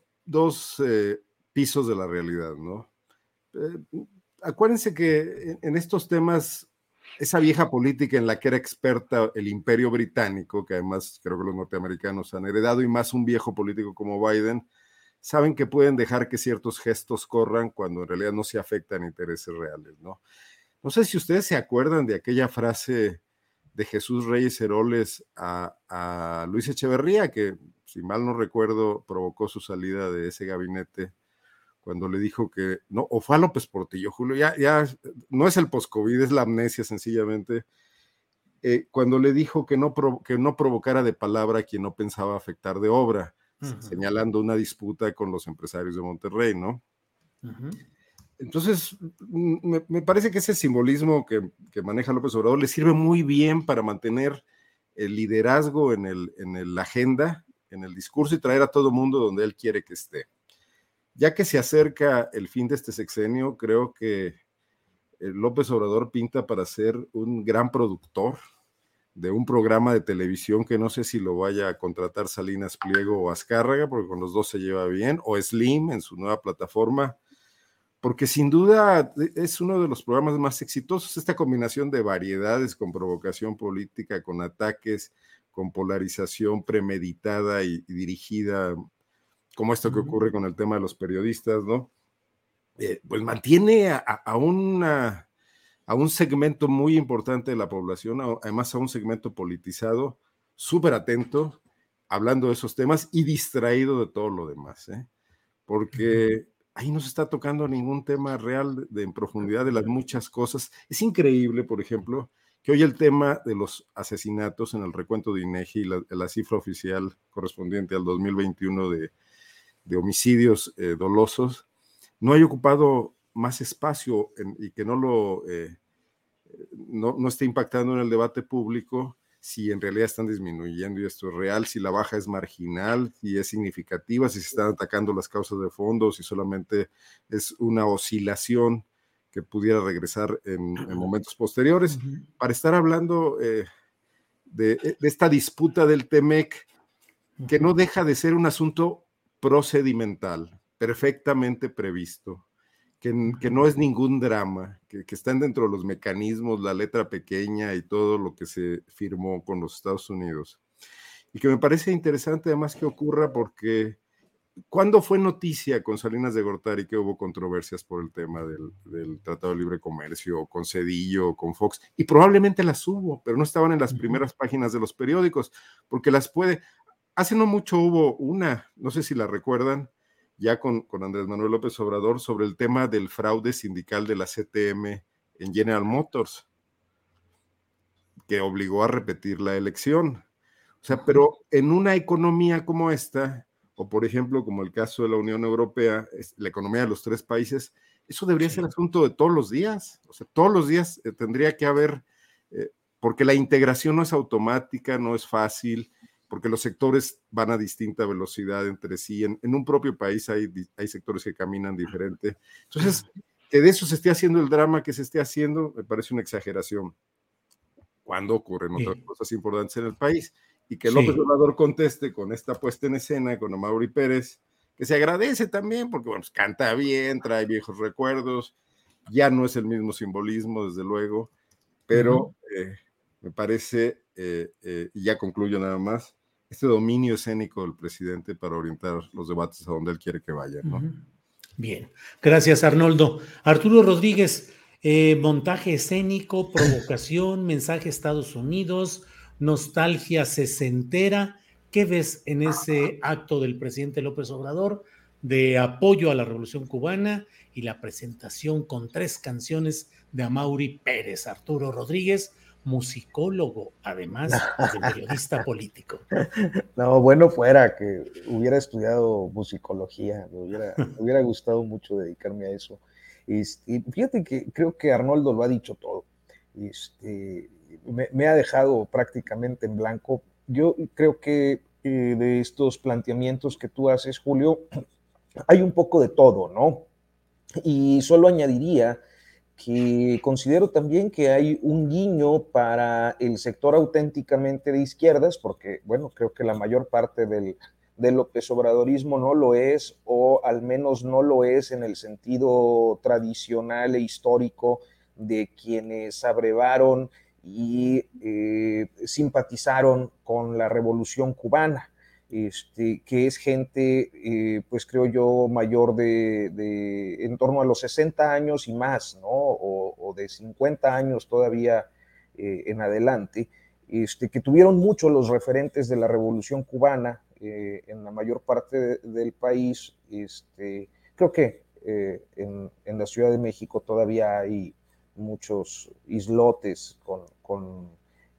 Speaker 7: dos eh, pisos de la realidad, ¿no? Eh, acuérdense que en, estos temas, esa vieja política en la que era experta el imperio británico, que además creo que los norteamericanos han heredado, y más un viejo político como Biden, saben que pueden dejar que ciertos gestos corran cuando en realidad no se afectan intereses reales, ¿no? No sé si ustedes se acuerdan de aquella frase de Jesús Reyes Heroles a, a Luis Echeverría, que si mal no recuerdo, provocó su salida de ese gabinete cuando le dijo que, no, o fue a López Portillo, Julio, ya, ya no es el post-COVID, es la amnesia sencillamente, eh, cuando le dijo que no, que no provocara de palabra a quien no pensaba afectar de obra, señalando una disputa con los empresarios de Monterrey, ¿no? Entonces, me, me, parece que ese simbolismo que, que, maneja López Obrador le sirve muy bien para mantener el liderazgo en, el, en la agenda, en el discurso y traer a todo mundo donde él quiere que esté. Ya que se acerca el fin de este sexenio, creo que eh, López Obrador pinta para ser un gran productor de un programa de televisión que no sé si lo vaya a contratar Salinas Pliego o Azcárraga, porque con los dos se lleva bien, o Slim en su nueva plataforma porque sin duda es uno de los programas más exitosos, esta combinación de variedades con provocación política, con ataques, con polarización premeditada y, dirigida, como esto que ocurre con el tema de los periodistas, ¿no? Eh, pues mantiene a, a, una, a un segmento muy importante de la población, además a un segmento politizado, súper atento, hablando de esos temas y distraído de todo lo demás, ¿eh? porque ahí no se está tocando ningún tema real de, en profundidad de las muchas cosas. Es increíble, por ejemplo, que hoy el tema de los asesinatos en el recuento de INEGI, la, la cifra oficial correspondiente al 2021 de, de homicidios eh, dolosos, no haya ocupado más espacio y que no lo eh, no, no esté impactando en el debate público si en realidad están disminuyendo y esto es real, si la baja es marginal, si es significativa, si se están atacando las causas de fondo, si solamente es una oscilación que pudiera regresar en, momentos posteriores, para estar hablando eh, de, de, esta disputa del TEMEC, que no deja de ser un asunto procedimental, perfectamente previsto, que, no es ningún drama, que, están dentro de los mecanismos, la letra pequeña y todo lo que se firmó con los Estados Unidos. Y que me parece interesante además que ocurra porque ¿cuándo fue noticia con Salinas de Gortari que hubo controversias por el tema del, Tratado de Libre Comercio, con Cedillo, con Fox? Y probablemente las hubo, pero no estaban en las primeras páginas de los periódicos, porque las puede... Hace no mucho hubo una, no sé si la recuerdan, ya con, con, Andrés Manuel López Obrador sobre el tema del fraude sindical de la CTM en General Motors, que obligó a repetir la elección. O sea, pero en una economía como esta, o por ejemplo, como el caso de la Unión Europea, la economía de los tres países, eso debería ser asunto de todos los días. O sea, todos los días eh, tendría que haber, eh, porque la integración no es automática, no es fácil, porque los sectores van a distinta velocidad entre sí. En, un propio país hay, hay sectores que caminan diferente. Entonces, que de eso se esté haciendo el drama que se esté haciendo, me parece una exageración. Cuando ocurren otras cosas importantes en el país. Y que López Obrador conteste con esta puesta en escena con Amaury Pérez, que se agradece también, porque bueno, pues, canta bien, trae viejos recuerdos, ya no es el mismo simbolismo, desde luego, pero eh, me parece, eh, eh, y ya concluyo nada más, este dominio escénico del presidente para orientar los debates a donde él quiere que vayan. ¿no?
Speaker 1: Bien, gracias Arnoldo. Arturo Rodríguez, montaje escénico, provocación, mensaje Estados Unidos, nostalgia sesentera. ¿Qué ves en ese acto del presidente López Obrador de apoyo a la revolución cubana y la presentación con tres canciones de Amaury Pérez, Arturo Rodríguez? musicólogo, además de periodista político.
Speaker 9: No, bueno fuera que hubiera estudiado musicología, me hubiera, hubiera gustado mucho dedicarme a eso. Este, y fíjate que creo que Arnoldo lo ha dicho todo. Este, me, ha dejado prácticamente en blanco. Yo creo que eh, de estos planteamientos que tú haces, Julio, hay un poco de todo, ¿no? Y solo añadiría que considero también que hay un guiño para el sector auténticamente de izquierdas, porque, bueno, creo que la mayor parte del, del López Obradorismo no lo es, o al menos no lo es en el sentido tradicional e histórico de quienes abrevaron y eh, simpatizaron con la revolución cubana. Este, que es gente, eh, pues creo yo, mayor de, en torno a los 60 años y más, ¿no? O, de 50 años todavía eh, en adelante, este, que tuvieron mucho los referentes de la Revolución Cubana eh, en la mayor parte del país. Este, creo que en, en, la Ciudad de México todavía hay muchos islotes con, con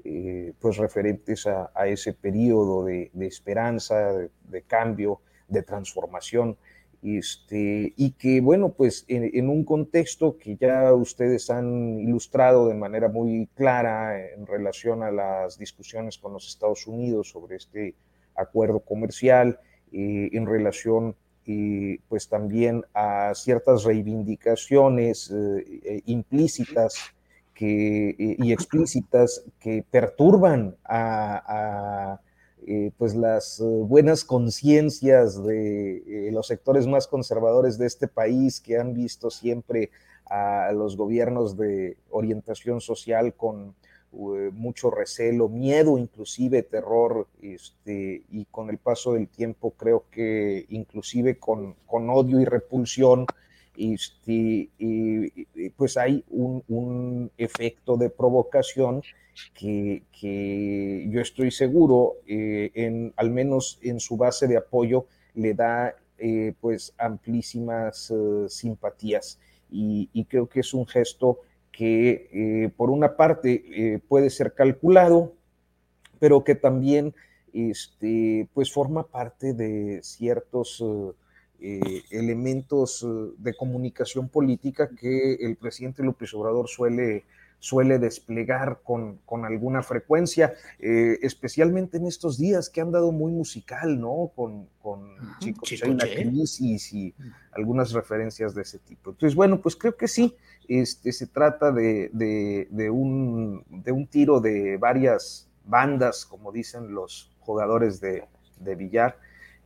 Speaker 9: eh, pues referentes a, ese periodo de, esperanza, de, cambio, de transformación. este, y que, bueno, pues en, un contexto que ya ustedes han ilustrado de manera muy clara en relación a las discusiones con los Estados Unidos sobre este acuerdo comercial, eh, en relación y pues también a ciertas reivindicaciones eh, implícitas que, y explícitas que perturban a eh, pues las eh, buenas conciencias de eh, los sectores más conservadores de este país que han visto siempre a los gobiernos de orientación social con mucho recelo, miedo, inclusive terror, este, y con el paso del tiempo creo que inclusive con, con odio y repulsión, este, y, pues hay un, un efecto de provocación que, yo estoy seguro, eh, en, al menos en su base de apoyo, le da eh, pues amplísimas eh, simpatías. Y, creo que es un gesto que por una parte puede ser calculado, pero que también este, pues forma parte de ciertos elementos de comunicación política que el presidente López Obrador suele suele desplegar con, alguna frecuencia, eh, especialmente en estos días que han dado muy musical, ¿no? Con, con chicos, una crisis y algunas referencias de ese tipo. Entonces, bueno, pues creo que sí, este, se trata de, un, de un tiro de varias bandas, como dicen los jugadores de, billar,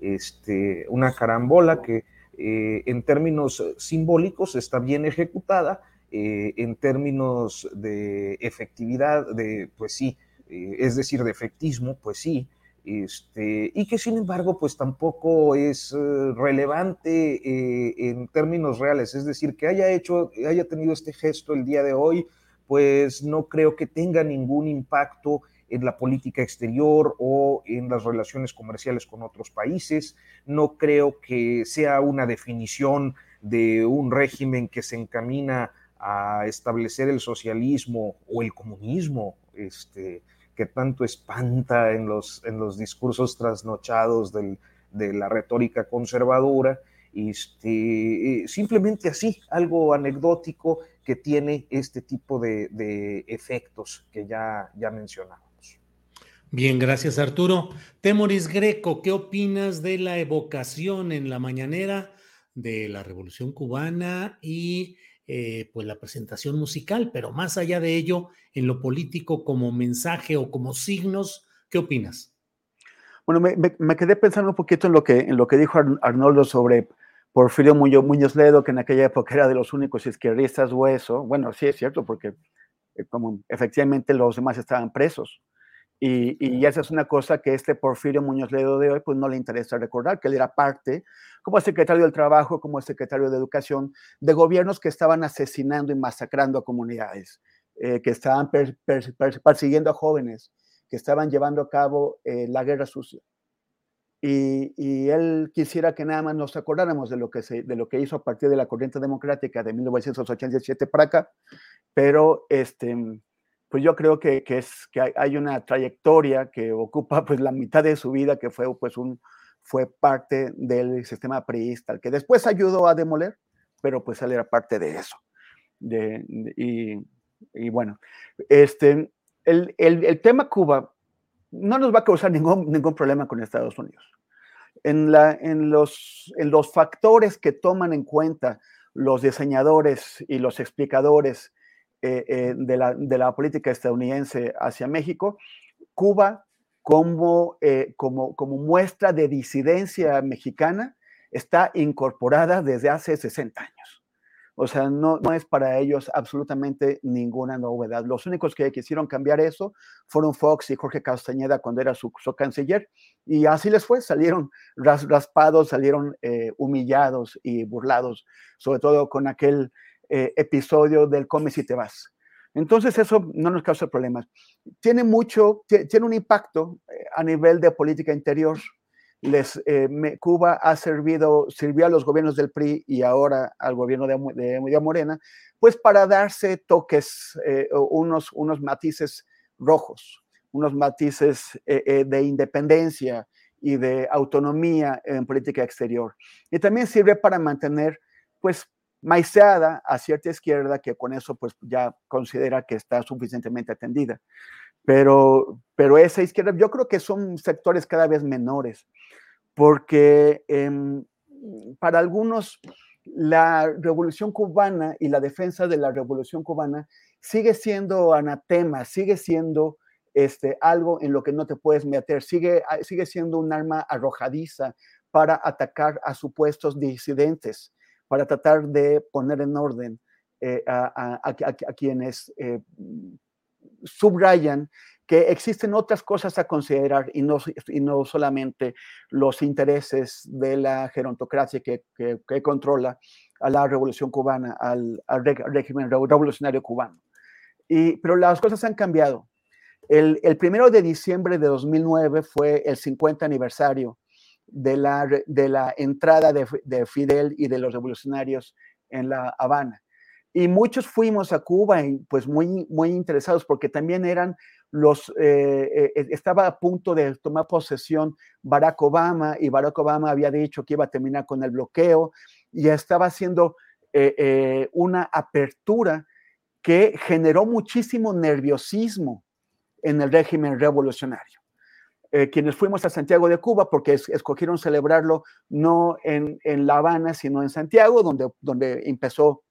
Speaker 9: este, una carambola que eh, en términos simbólicos está bien ejecutada, eh, en términos de efectividad, de, pues sí, eh, es decir, de efectismo, pues sí, este, y que sin embargo, pues tampoco es eh, relevante en términos reales, es decir, que haya hecho, haya tenido este gesto el día de hoy, pues no creo que tenga ningún impacto en la política exterior o en las relaciones comerciales con otros países. No creo que sea una definición de un régimen que se encamina a establecer el socialismo o el comunismo, este, que tanto espanta en los, en los discursos trasnochados de la retórica conservadora, este, eh, simplemente así, algo anecdótico que tiene este tipo de, efectos que ya, ya mencionamos.
Speaker 1: Bien, gracias Arturo. Temoris Greco, ¿qué opinas de la evocación en la mañanera de la Revolución Cubana y eh, pues la presentación musical, pero más allá de ello, en lo político como mensaje o como signos, ¿qué opinas?
Speaker 10: Bueno, me, quedé pensando un poquito en lo que, en lo que dijo Arnoldo sobre Porfirio Muñoz, Ledo, que en aquella época era de los únicos izquierdistas hueso. Bueno, sí es cierto, porque eh, como efectivamente los demás estaban presos. Y, y, esa es una cosa que este Porfirio Muñoz Ledo de hoy, pues no le interesa recordar, que él era parte, como secretario del Trabajo, como secretario de Educación, de gobiernos que estaban asesinando y masacrando a comunidades, eh, que estaban persiguiendo a jóvenes, que estaban llevando a cabo eh, la guerra sucia. Y, y, él quisiera que nada más nos acordáramos de lo, que se, de lo que hizo a partir de la corriente democrática de 1987 para acá, pero este pues yo creo que, es, que hay una trayectoria que ocupa pues la mitad de su vida, que fue pues un, fue parte del sistema priista, que después ayudó a demoler, pero pues él era parte de eso. De, y, bueno, este, el, el, tema Cuba no nos va a causar ningún, ningún problema con Estados Unidos. En, la, en, los, en los factores que toman en cuenta los diseñadores y los explicadores de, la, de, la, política estadounidense hacia México, Cuba como, eh, como, como muestra de disidencia mexicana está incorporada desde hace 60 años. O sea, no, no, es para ellos absolutamente ninguna novedad. Los únicos que quisieron cambiar eso fueron Fox y Jorge Castañeda cuando era su, canciller. Y así les fue, salieron raspados, salieron humillados y burlados, sobre todo con aquel eh, episodio del Come si te vas. Entonces eso no nos causa problemas. Tiene mucho, tiene un impacto eh, a nivel de política interior. Les, eh, Cuba ha servido, sirvió a los gobiernos del PRI y ahora al gobierno de, de, Morena, pues para darse toques, unos, unos matices rojos, unos matices de independencia y de autonomía en política exterior. Y también sirve para mantener, pues, maiceada a cierta izquierda que con eso, pues, ya considera que está suficientemente atendida. Pero, pero esa izquierda, yo creo que son sectores cada vez menores, porque em, para algunos la revolución cubana y la defensa de la revolución cubana sigue siendo anatema, sigue siendo este, algo en lo que no te puedes meter, sigue, sigue siendo un arma arrojadiza para atacar a supuestos disidentes, para tratar de poner en orden eh, a, quienes eh, subrayan que existen otras cosas a considerar y no, y no solamente los intereses de la gerontocracia que, que, controla a la revolución cubana, al, régimen revolucionario cubano. Y, pero las cosas han cambiado. El, el, primero de diciembre de 2009 fue el 50 aniversario de la, de la entrada de, de Fidel y de los revolucionarios en La Habana. Y muchos fuimos a Cuba y pues muy, muy interesados porque también eran los, eh, eh, estaba a punto de tomar posesión Barack Obama y Barack Obama había dicho que iba a terminar con el bloqueo y estaba haciendo eh, una apertura que generó muchísimo nerviosismo en el régimen revolucionario. Quienes fuimos a Santiago de Cuba, porque escogieron celebrarlo no en, en, La Habana, sino en Santiago, donde, donde empezó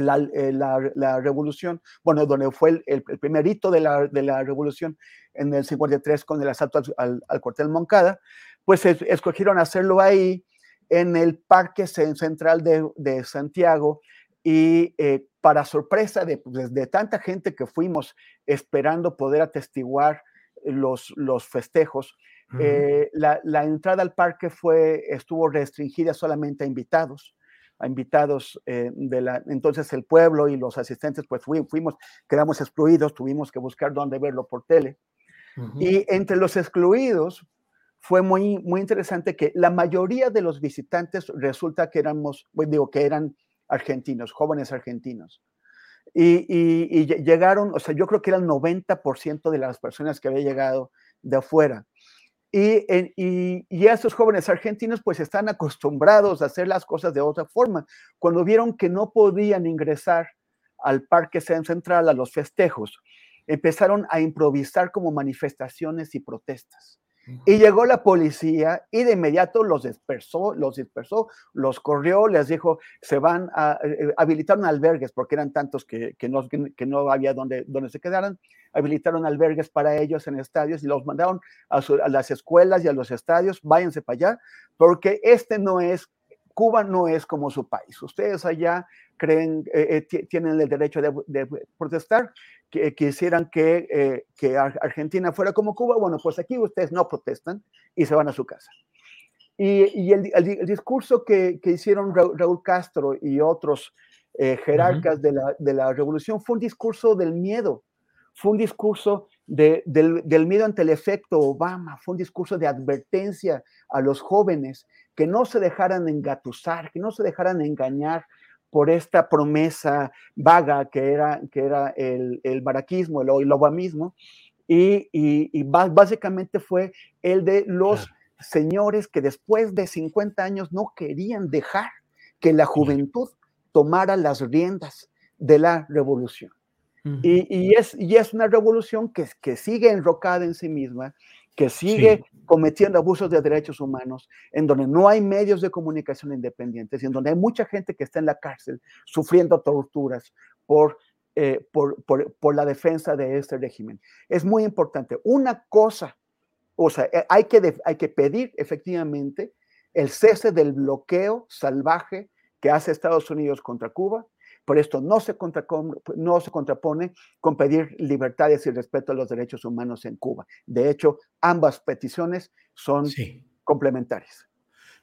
Speaker 10: la, revolución, bueno, donde fue el, primer hito de la, de la, revolución en el 53 con el asalto al, cuartel Moncada, pues escogieron hacerlo ahí en el Parque Central de, Santiago y eh, para sorpresa de, pues, de, tanta gente que fuimos esperando poder atestiguar los, los festejos, eh, la, la, entrada al parque fue, estuvo restringida solamente a invitados a invitados eh, de la, entonces el pueblo y los asistentes, pues fuimos, quedamos excluidos, tuvimos que buscar dónde verlo por tele. Y entre los excluidos fue muy, muy interesante que la mayoría de los visitantes resulta que éramos, pues, digo, que eran argentinos, jóvenes argentinos. Y, llegaron, o sea, yo creo que era el 90% de las personas que había llegado de afuera. Y, y, y, estos jóvenes argentinos pues están acostumbrados a hacer las cosas de otra forma. Cuando vieron que no podían ingresar al Parque Central, a los festejos, empezaron a improvisar como manifestaciones y protestas. Y llegó la policía y de inmediato los dispersó, los dispersó, los corrió, les dijo, se van a, eh, eh, habilitaron albergues porque eran tantos que, que, no, que no había donde, donde se quedaran, habilitaron albergues para ellos en estadios y los mandaron a, a las escuelas y a los estadios, váyanse para allá, porque este no es Cuba no es como su país. Ustedes allá creen, eh, eh, tienen el derecho de, protestar, que quisieran que, eh, que, Argentina fuera como Cuba. Bueno, pues aquí ustedes no protestan y se van a su casa. Y, el, discurso que, que, hicieron Raúl Castro y otros jerarcas de, la, de la revolución fue un discurso del miedo, fue un discurso del, del, miedo ante el efecto Obama, fue un discurso de advertencia a los jóvenes que no se dejaran engatusar, que no se dejaran engañar por esta promesa vaga que era, que era el, el baraquismo, el, el obamismo, y, y, básicamente fue el de los señores que después de 50 años no querían dejar que la juventud tomara las riendas de la revolución y, es, y es una revolución que, que sigue enrocada en sí misma, que sigue cometiendo abusos de derechos humanos, en donde no hay medios de comunicación independientes y en donde hay mucha gente que está en la cárcel sufriendo torturas por, eh, por, por, por, la defensa de este régimen. Es muy importante. Una cosa, o sea, eh, hay que, hay que pedir efectivamente el cese del bloqueo salvaje que hace Estados Unidos contra Cuba por esto no se, no se contrapone con pedir libertades y respeto a los derechos humanos en Cuba. De hecho, ambas peticiones son complementarias.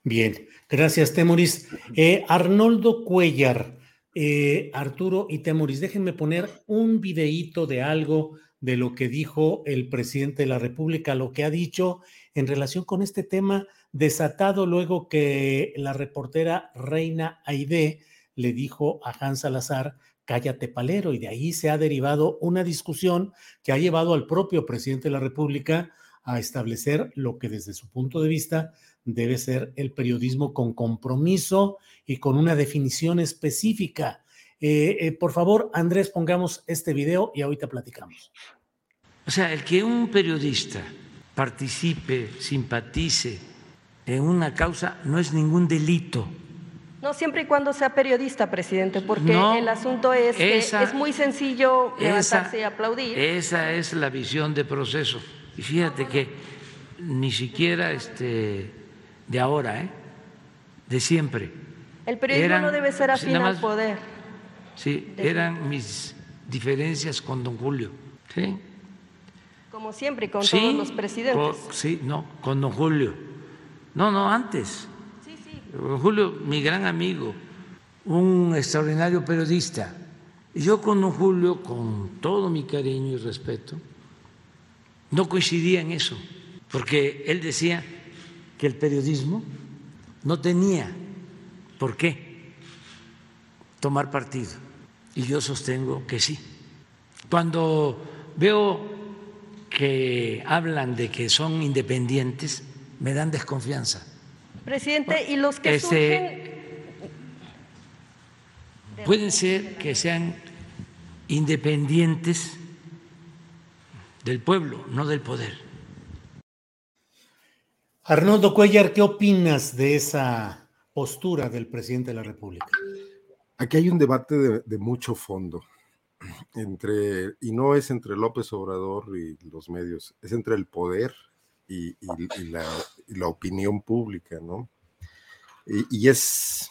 Speaker 1: Bien, gracias, Temoris. Eh, Arnoldo Cuellar, eh, Arturo y Temoris, déjenme poner un videíto de algo de lo que dijo el presidente de la República, lo que ha dicho en relación con este tema desatado luego que la reportera Reina Aide le dijo a Hans Salazar, cállate palero, y de ahí se ha derivado una discusión que ha llevado al propio presidente de la República a establecer lo que desde su punto de vista debe ser el periodismo con compromiso y con una definición específica. Eh, eh, por favor, Andrés, pongamos este video y ahorita platicamos.
Speaker 2: O sea, el que un periodista participe, simpatice en una causa no es ningún delito.
Speaker 12: No, siempre y cuando sea periodista, presidente, porque el asunto es que es muy sencillo levantarse y aplaudir.
Speaker 2: Esa es la visión de proceso. Y fíjate que ni siquiera este, de ahora, ¿eh? de siempre.
Speaker 12: El periodismo no debe ser afín al poder.
Speaker 2: Sí, eran mis diferencias con don Julio. ¿sí?
Speaker 12: Como siempre, con todos los presidentes.
Speaker 2: sí, no, con don Julio. No, no, antes. Don Julio, mi gran amigo, un extraordinario periodista. Yo con Julio, con todo mi cariño y respeto, no coincidía en eso, porque él decía que el periodismo no tenía por qué tomar partido. Y yo sostengo que sí. Cuando veo que hablan de que son independientes, me dan desconfianza.
Speaker 12: Presidente, ¿y los que surgen?
Speaker 2: Pueden ser que sean independientes del pueblo, no del poder.
Speaker 1: Arnoldo Cuellar, ¿qué opinas de esa postura del presidente de la República?
Speaker 7: Aquí hay un debate de, mucho fondo, entre, y no es entre López Obrador y los medios, es entre el poder y, la, opinión pública, ¿no? Y, es,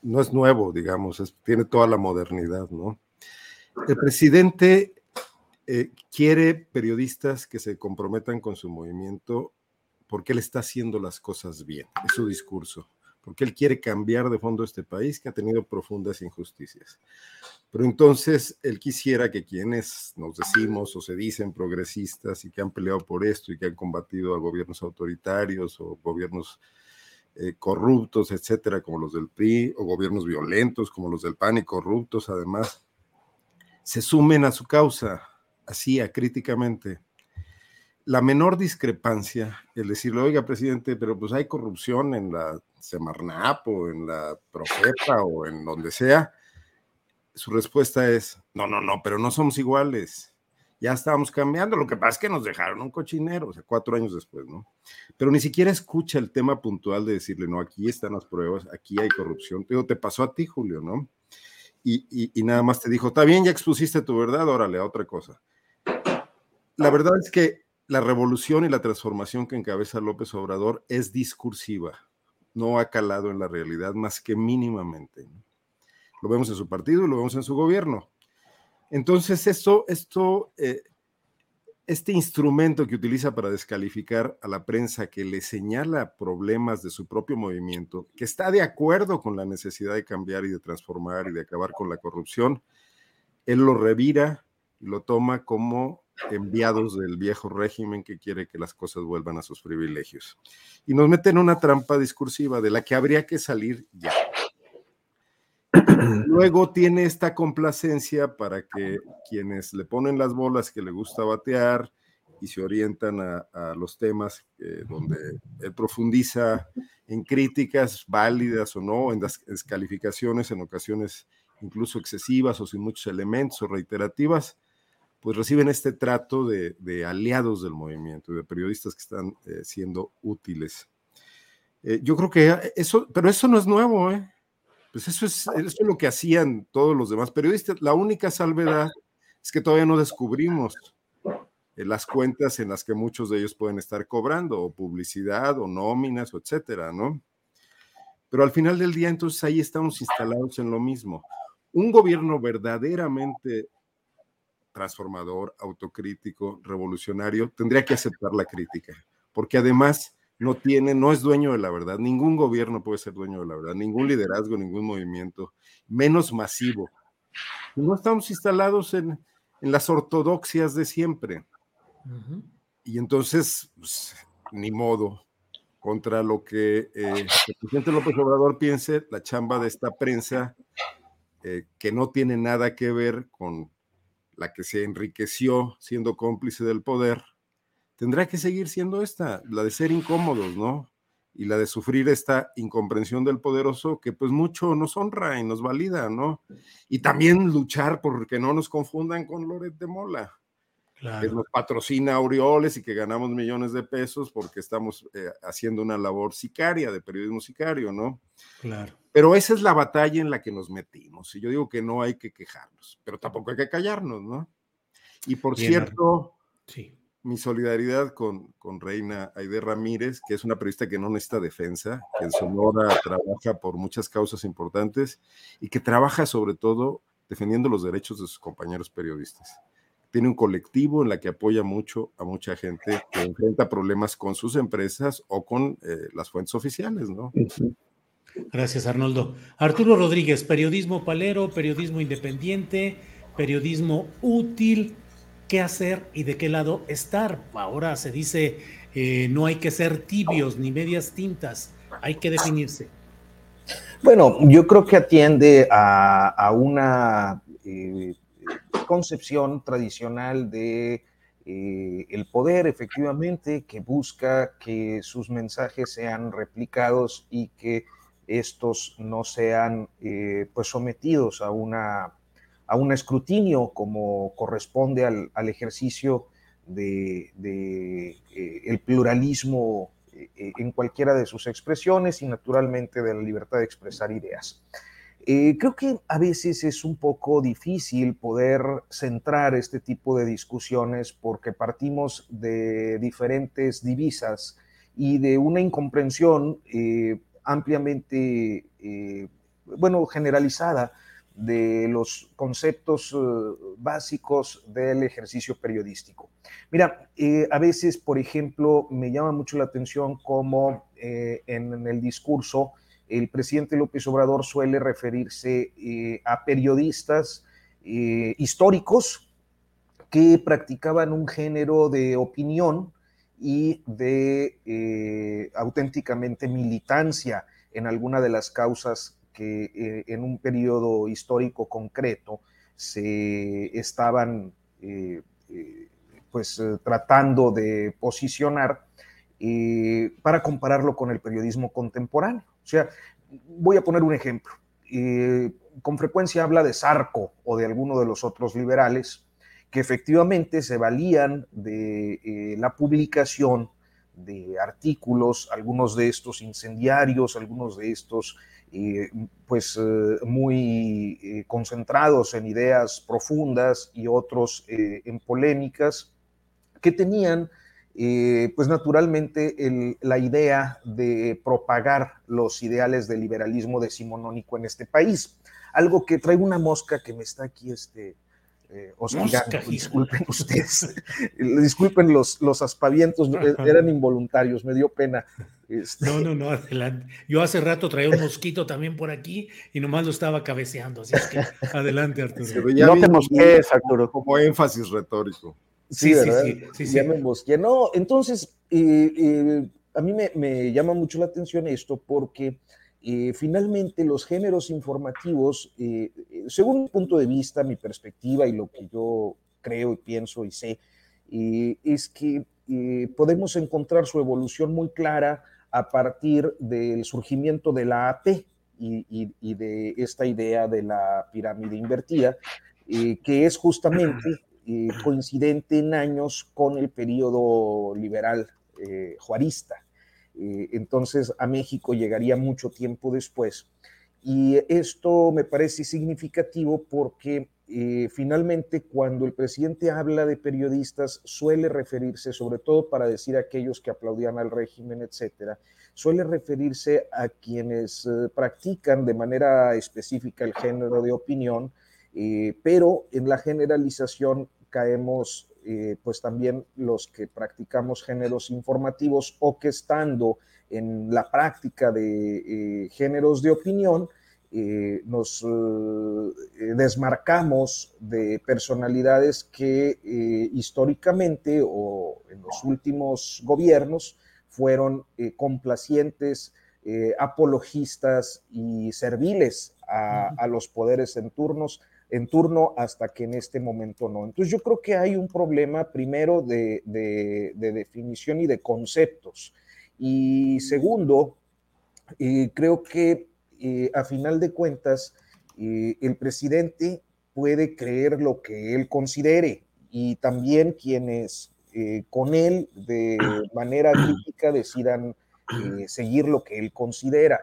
Speaker 7: no es nuevo, digamos, tiene toda la modernidad, ¿no? El presidente eh, quiere periodistas que se comprometan con su movimiento porque él está haciendo las cosas bien, es su discurso, porque él quiere cambiar de fondo este país que ha tenido profundas injusticias. Pero entonces él quisiera que quienes nos decimos o se dicen progresistas y que han peleado por esto y que han combatido a gobiernos autoritarios o gobiernos eh, corruptos, etcétera, como los del PRI, o gobiernos violentos como los del PAN y corruptos, además, se sumen a su causa, así, críticamente la menor discrepancia, el decirle, oiga, presidente, pero pues hay corrupción en la Semarnap o en la Profeta o en donde sea, su respuesta es, no, no, no, pero no somos iguales. Ya estábamos cambiando, lo que pasa es que nos dejaron un cochinero, o sea, cuatro años después, ¿no? Pero ni siquiera escucha el tema puntual de decirle, no, aquí están las pruebas, aquí hay corrupción. Te digo, te pasó a ti, Julio, ¿no? Y, y nada más te dijo, está bien, ya expusiste tu verdad, órale, a otra cosa. La verdad es que la revolución y la transformación que encabeza López Obrador es discursiva, no ha calado en la realidad más que mínimamente. Lo vemos en su partido y lo vemos en su gobierno. Entonces, esto, esto eh, este instrumento que utiliza para descalificar a la prensa que le señala problemas de su propio movimiento, que está de acuerdo con la necesidad de cambiar y de transformar y de acabar con la corrupción, él lo revira y lo toma como enviados del viejo régimen que quiere que las cosas vuelvan a sus privilegios. Y nos mete en una trampa discursiva de la que habría que salir ya. Luego tiene esta complacencia para que quienes le ponen las bolas que le gusta batear y se orientan a, los temas eh, donde él profundiza en críticas válidas o no, en descalificaciones en ocasiones incluso excesivas o sin muchos elementos o reiterativas, pues reciben este trato de, aliados del movimiento, de periodistas que están eh, siendo útiles. Eh, yo creo que eso, pero eso no es nuevo, ¿eh? Pues eso es, eso es lo que hacían todos los demás periodistas. La única salvedad es que todavía no descubrimos eh, las cuentas en las que muchos de ellos pueden estar cobrando, o publicidad, o nóminas, o etcétera, ¿no? Pero al final del día, entonces ahí estamos instalados en lo mismo. Un gobierno verdaderamente transformador, autocrítico, revolucionario, tendría que aceptar la crítica, porque además no tiene, no es dueño de la verdad. Ningún gobierno puede ser dueño de la verdad, ningún liderazgo, ningún movimiento, menos masivo. No estamos instalados en, las ortodoxias de siempre. Y entonces, pues, ni modo, contra lo que eh, el presidente López Obrador piense, la chamba de esta prensa, eh, que no tiene nada que ver con la que se enriqueció siendo cómplice del poder, tendrá que seguir siendo esta, la de ser incómodos, ¿no? Y la de sufrir esta incomprensión del poderoso que pues mucho nos honra y nos valida, ¿no? Y también luchar porque no nos confundan con Loret de Mola, que nos patrocina Aureoles y que ganamos millones de pesos porque estamos eh, haciendo una labor sicaria, de periodismo sicario, ¿no?
Speaker 1: Claro.
Speaker 7: Pero esa es la batalla en la que nos metimos. Y yo digo que no hay que quejarnos, pero tampoco hay que callarnos, ¿no? Y por cierto,
Speaker 1: sí
Speaker 7: mi solidaridad con, con Reina Aide Ramírez, que es una periodista que no necesita defensa, que en Sonora trabaja por muchas causas importantes y que trabaja sobre todo defendiendo los derechos de sus compañeros periodistas. Tiene un colectivo en la que apoya mucho a mucha gente que enfrenta problemas con sus empresas o con eh, las fuentes oficiales, ¿no?
Speaker 1: Gracias, Arnoldo. Arturo Rodríguez, periodismo palero, periodismo independiente, periodismo útil qué hacer y de qué lado estar. Ahora se dice, eh, no hay que ser tibios ni medias tintas, hay que definirse.
Speaker 9: Bueno, yo creo que atiende a, una eh, concepción tradicional de eh, el poder, efectivamente, que busca que sus mensajes sean replicados y que estos no sean pues sometidos a una a un escrutinio como corresponde al, ejercicio de, eh, el pluralismo eh, eh, en cualquiera de sus expresiones y naturalmente de la libertad de expresar ideas. creo que a veces es un poco difícil poder centrar este tipo de discusiones porque partimos de diferentes divisas y de una incomprensión ampliamente, bueno, generalizada de los conceptos eh, básicos del ejercicio periodístico. Mira, eh, a veces, por ejemplo, me llama mucho la atención cómo eh, en el discurso el presidente López Obrador suele referirse a periodistas históricos que practicaban un género de opinión y de auténticamente militancia en alguna de las causas que eh, en un periodo histórico concreto se estaban eh, eh, pues tratando de posicionar para compararlo con el periodismo contemporáneo. O sea, voy a poner un ejemplo. con frecuencia habla de Sarco o de alguno de los otros liberales que efectivamente se valían de la publicación de artículos, algunos de estos incendiarios, algunos de estos pues eh, muy eh, concentrados en ideas profundas y otros eh, en polémicas que tenían pues naturalmente la idea de propagar los ideales del liberalismo decimonónico en este país. Algo que trae una mosca que me está aquí este, eh, disculpen ustedes, disculpen los, los aspavientos, eran involuntarios, me dio pena.
Speaker 1: Este. No, no, no, adelante. Yo hace rato traía un mosquito también por aquí y nomás lo estaba cabeceando, así es que adelante, Arturo.
Speaker 7: no te mosquees, Arturo. Como énfasis retórico.
Speaker 9: Sí, sí, sí, sí, sí, Ya me mosqué. No, entonces, eh, eh, a mí me, me llama mucho la atención esto porque eh, finalmente, los géneros informativos, eh, eh, según mi punto de vista, mi perspectiva y lo que yo creo y pienso y sé, es que podemos encontrar su evolución muy clara a partir del surgimiento de la AP y, de esta idea de la pirámide invertida, que es justamente coincidente en años con el periodo liberal juarista. Eh, entonces a México llegaría mucho tiempo después. Y esto me parece significativo porque eh, finalmente cuando el presidente habla de periodistas suele referirse, sobre todo para decir a aquellos que aplaudían al régimen, etcétera, suele referirse a quienes eh, practican de manera específica el género de opinión, pero en la generalización caemos eh, pues también los que practicamos géneros informativos o que estando en la práctica de eh, géneros de opinión, eh, nos desmarcamos de personalidades que históricamente o en los últimos gobiernos fueron complacientes, apologistas y serviles a, a los poderes en turnos en turno hasta que en este momento no. Entonces yo creo que hay un problema primero de, definición y de conceptos. Y segundo, eh, creo que eh, a final de cuentas eh, el presidente puede creer lo que él considere y también quienes con él de manera crítica decidan seguir lo que él considera.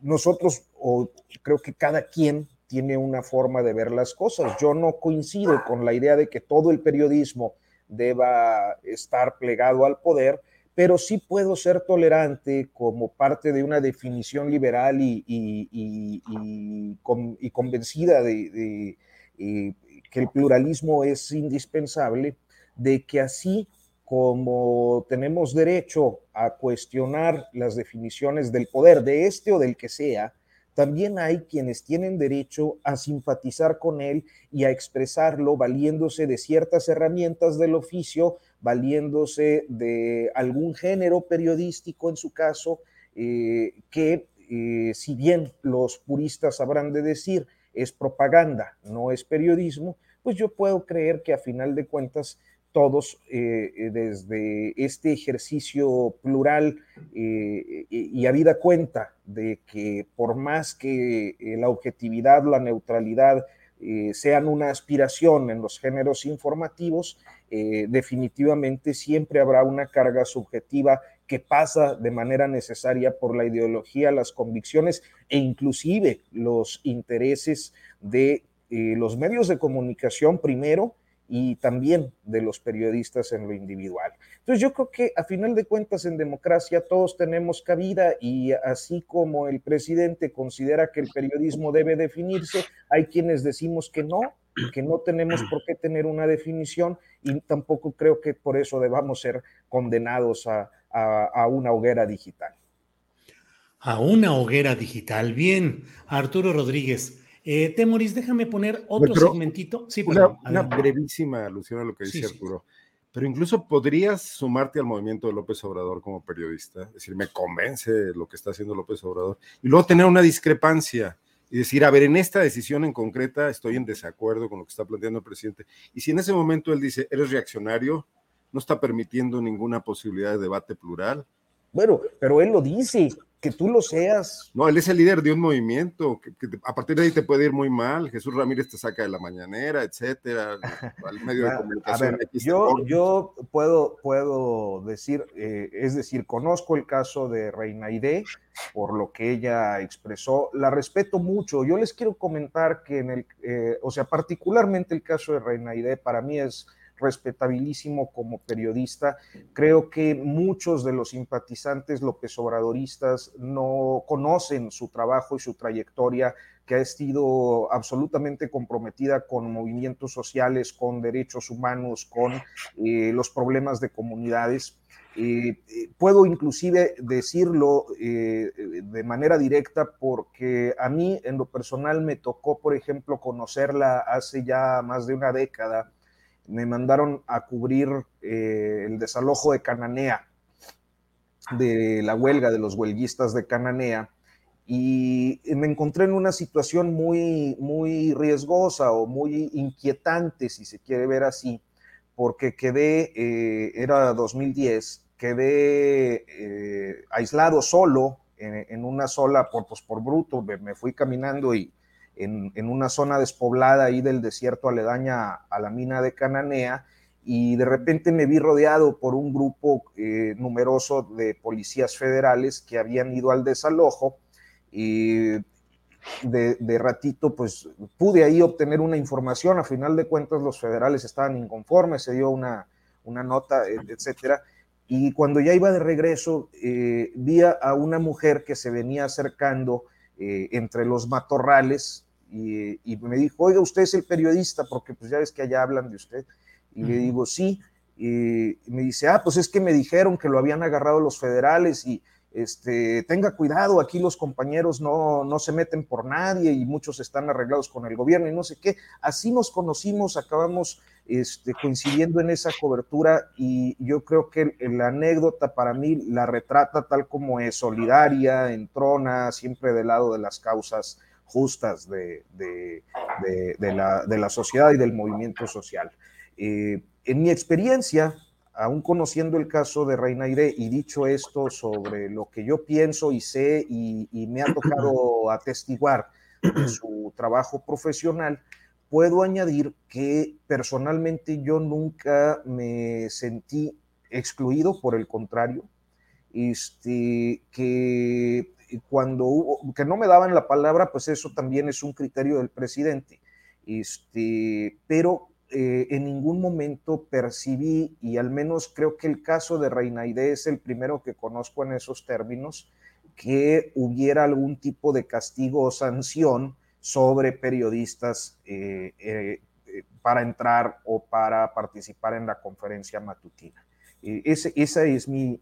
Speaker 9: nosotros, o creo que cada quien tiene una forma de ver las cosas. Yo no coincido con la idea de que todo el periodismo deba estar plegado al poder, pero sí puedo ser tolerante como parte de una definición liberal y, convencida de, eh, que el pluralismo es indispensable, de que así como tenemos derecho a cuestionar las definiciones del poder, de este o del que sea, también hay quienes tienen derecho a simpatizar con él y a expresarlo valiéndose de ciertas herramientas del oficio, valiéndose de algún género periodístico en su caso, eh, que eh, si bien los puristas habrán de decir es propaganda, no es periodismo, pues yo puedo creer que a final de cuentas todos eh, eh, desde este ejercicio plural eh, y habida cuenta de que por más que la objetividad, la neutralidad sean una aspiración en los géneros informativos, definitivamente siempre habrá una carga subjetiva que pasa de manera necesaria por la ideología, las convicciones e inclusive los intereses de los medios de comunicación primero, y también de los periodistas en lo individual. Entonces yo creo que a final de cuentas en democracia todos tenemos cabida y así como el presidente considera que el periodismo debe definirse, hay quienes decimos que no, que no tenemos por qué tener una definición y tampoco creo que por eso debamos ser condenados a, a una hoguera digital.
Speaker 1: A una hoguera digital. Bien, Arturo Rodríguez. Eh, Temoris, déjame poner otro segmentito. Sí,
Speaker 7: una, una brevísima alusión a lo que dice Arturo. Pero incluso podrías sumarte al movimiento de López Obrador como periodista, es decir, me convence lo que está haciendo López Obrador, y luego tener una discrepancia y decir, a ver, en esta decisión en concreta estoy en desacuerdo con lo que está planteando el presidente. Y si en ese momento él dice, eres reaccionario, no está permitiendo ninguna posibilidad de debate plural.
Speaker 9: Bueno, pero él lo dice, que tú lo seas.
Speaker 7: No, él es el líder de un movimiento, que, a partir de ahí te puede ir muy mal. Jesús Ramírez te saca de la mañanera, etcétera, al medio de comunicación.
Speaker 9: A ver, yo, yo puedo, puedo decir, eh, es decir, conozco el caso de Reina Ide, por lo que ella expresó, la respeto mucho. Yo les quiero comentar que en el, eh, o sea, particularmente el caso de Reina Ide, para mí es respetabilísimo como periodista. Creo que muchos de los simpatizantes López Obradoristas no conocen su trabajo y su trayectoria que ha sido absolutamente comprometida con movimientos sociales, con derechos humanos, con eh, los problemas de comunidades. Eh, eh, puedo inclusive decirlo de manera directa porque a mí en lo personal me tocó, por ejemplo, conocerla hace ya más de una década me mandaron a cubrir eh, el desalojo de Cananea, de la huelga de los huelguistas de Cananea, y me encontré en una situación muy, muy riesgosa o muy inquietante, si se quiere ver así, porque quedé, eh, era 2010, quedé eh, aislado solo en, una sola, por, pues, por bruto, me fui caminando y en, una zona despoblada ahí del desierto aledaña a la mina de Cananea y de repente me vi rodeado por un grupo eh, numeroso de policías federales que habían ido al desalojo y de, ratito pues pude ahí obtener una información, a final de cuentas los federales estaban inconformes, se dio una, una nota, e, etcétera, y cuando ya iba de regreso eh, vi a una mujer que se venía acercando eh, entre los matorrales y, me dijo, oiga, usted es el periodista, porque pues ya ves que allá hablan de usted. Y le digo, sí. Y, me dice, ah, pues es que me dijeron que lo habían agarrado los federales y este, tenga cuidado, aquí los compañeros no, no se meten por nadie y muchos están arreglados con el gobierno y no sé qué. Así nos conocimos, acabamos este, coincidiendo en esa cobertura y yo creo que la anécdota para mí la retrata tal como es, solidaria, entrona, siempre del lado de las causas justas de, la, sociedad y del movimiento social. Eh, en mi experiencia, aún conociendo el caso de Reinaire y dicho esto sobre lo que yo pienso y sé y, y me ha tocado atestiguar de su trabajo profesional, puedo añadir que personalmente yo nunca me sentí excluido, por el contrario, este, que cuando hubo, que no me daban la palabra, pues eso también es un criterio del presidente, este, pero eh, en ningún momento percibí, y al menos creo que el caso de Reinaide es el primero que conozco en esos términos, que hubiera algún tipo de castigo o sanción sobre periodistas eh, eh, para entrar o para participar en la conferencia matutina. Esa es mi,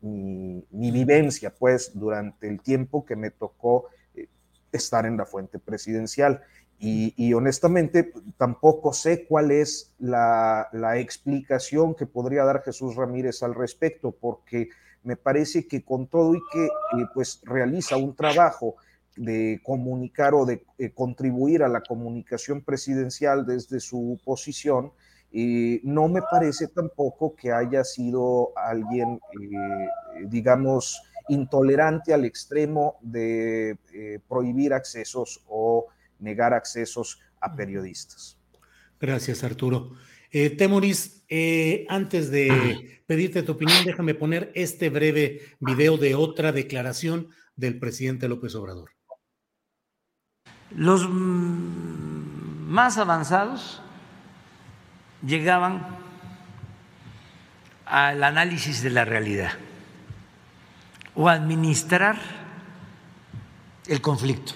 Speaker 9: vivencia, pues, durante el tiempo que me tocó eh, estar en la fuente presidencial. Y, honestamente tampoco sé cuál es la, explicación que podría dar Jesús Ramírez al respecto, porque me parece que con todo y que pues realiza un trabajo de comunicar o de eh, contribuir a la comunicación presidencial desde su posición, y no me parece tampoco que haya sido alguien, eh, digamos, intolerante al extremo de eh, prohibir accesos o negar accesos a periodistas.
Speaker 1: Gracias, Arturo. Temoris, antes de pedirte tu opinión, déjame poner este breve video de otra declaración del presidente López Obrador.
Speaker 2: Los más avanzados llegaban al análisis de la realidad o administrar el conflicto.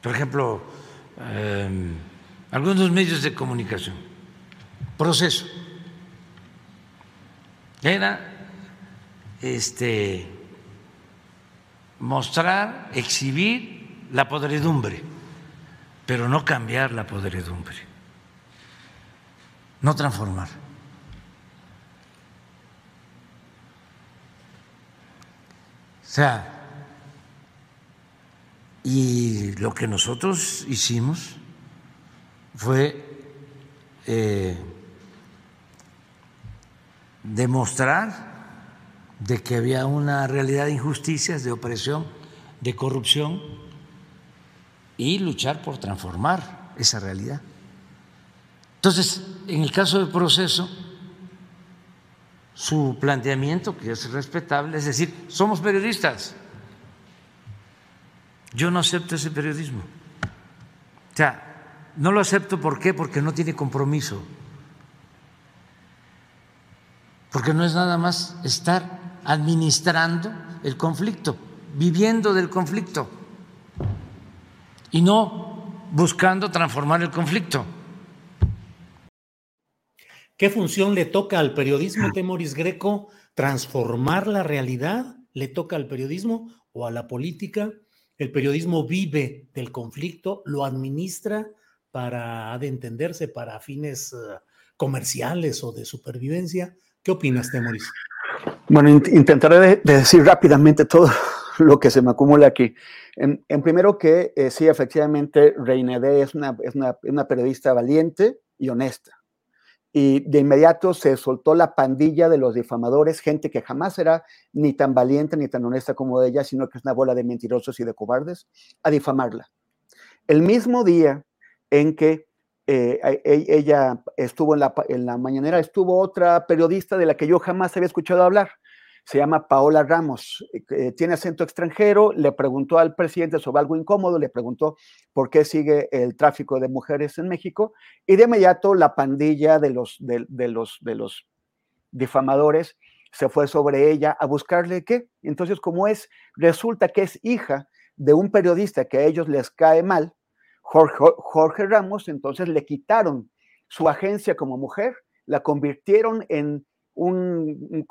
Speaker 2: Por ejemplo, em, algunos medios de comunicación, proceso. Era este, mostrar, exhibir la podredumbre, pero no cambiar la podredumbre, no transformar. O sea, y lo que nosotros hicimos fue eh, demostrar de que había una realidad de injusticias, de opresión, de corrupción, y luchar por transformar esa realidad. Entonces, en el caso del proceso, su planteamiento, que es respetable, es decir, somos periodistas. Yo no acepto ese periodismo. O sea, no lo acepto ¿por qué? Porque no tiene compromiso. Porque no es nada más estar administrando el conflicto, viviendo del conflicto y no buscando transformar el conflicto.
Speaker 1: ¿Qué función le toca al periodismo, Temoris Greco? ¿Transformar la realidad? ¿Le toca al periodismo o a la política? El periodismo vive del conflicto, lo administra para de entenderse para fines eh, comerciales o de supervivencia. ¿Qué opinas, Temoris?
Speaker 10: Bueno, intentaré decir rápidamente todo lo que se me acumula aquí. En, primero que eh, sí, efectivamente, Reinede es una, es una, periodista valiente y honesta. Y de inmediato se soltó la pandilla de los difamadores, gente que jamás será ni tan valiente ni tan honesta como ella, sino que es una bola de mentirosos y de cobardes, a difamarla. El mismo día en que eh, e, ella estuvo en la, en la mañanera, estuvo otra periodista de la que yo jamás había escuchado hablar, se llama Paola Ramos, eh, tiene acento extranjero, le preguntó al presidente sobre algo incómodo, le preguntó por qué sigue el tráfico de mujeres en México y de inmediato la pandilla de los, de, los, de los difamadores se fue sobre ella a buscarle qué. Entonces, como es, resulta que es hija de un periodista que a ellos les cae mal, Jorge, Jorge Ramos, entonces le quitaron su agencia como mujer, la convirtieron en un, un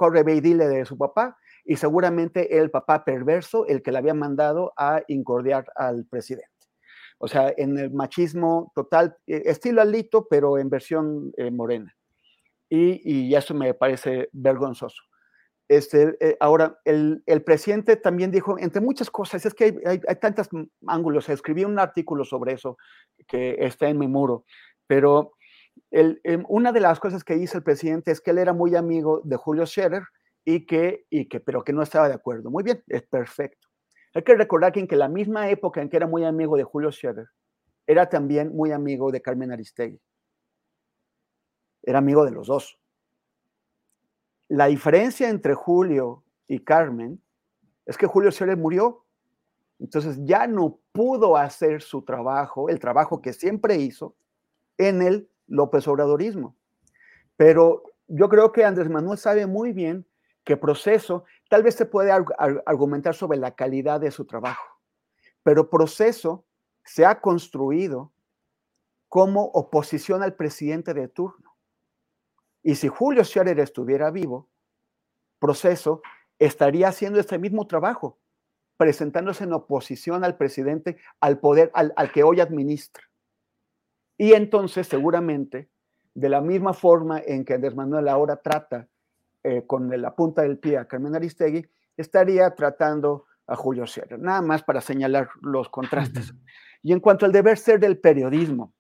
Speaker 10: de su papá y seguramente el papá perverso, el que le había mandado a incordiar al presidente. O sea, en el machismo total, eh, estilo Alito, pero en versión eh, morena. Y, y, eso me parece vergonzoso. Este, eh, ahora, el, el, presidente también dijo, entre muchas cosas, es que hay, hay, hay tantos ángulos, escribí un artículo sobre eso que está en mi muro, pero em, una de las cosas que dice el presidente es que él era muy amigo de Julio Scherer y que, y que, pero que no estaba de acuerdo. Muy bien, es perfecto. Hay que recordar que en la misma época en que era muy amigo de Julio Scherer, era también muy amigo de Carmen Aristegui. Era amigo de los dos. La diferencia entre Julio y Carmen es que Julio Scherer murió. Entonces ya no pudo hacer su trabajo, el trabajo que siempre hizo, en el López Obradorismo. Pero yo creo que Andrés Manuel sabe muy bien que proceso, tal vez se puede argumentar sobre la calidad de su trabajo, pero proceso se ha construido como oposición al presidente de turno. Y si Julio Scherer estuviera vivo, proceso estaría haciendo este mismo trabajo, presentándose en oposición al presidente, al poder, al, que hoy administra. Y entonces, seguramente, de la misma forma en que Andrés Manuel ahora trata eh, con la punta del pie a Carmen Aristegui, estaría tratando a Julio Scherer, nada más para señalar los contrastes. Y en cuanto al deber ser del periodismo,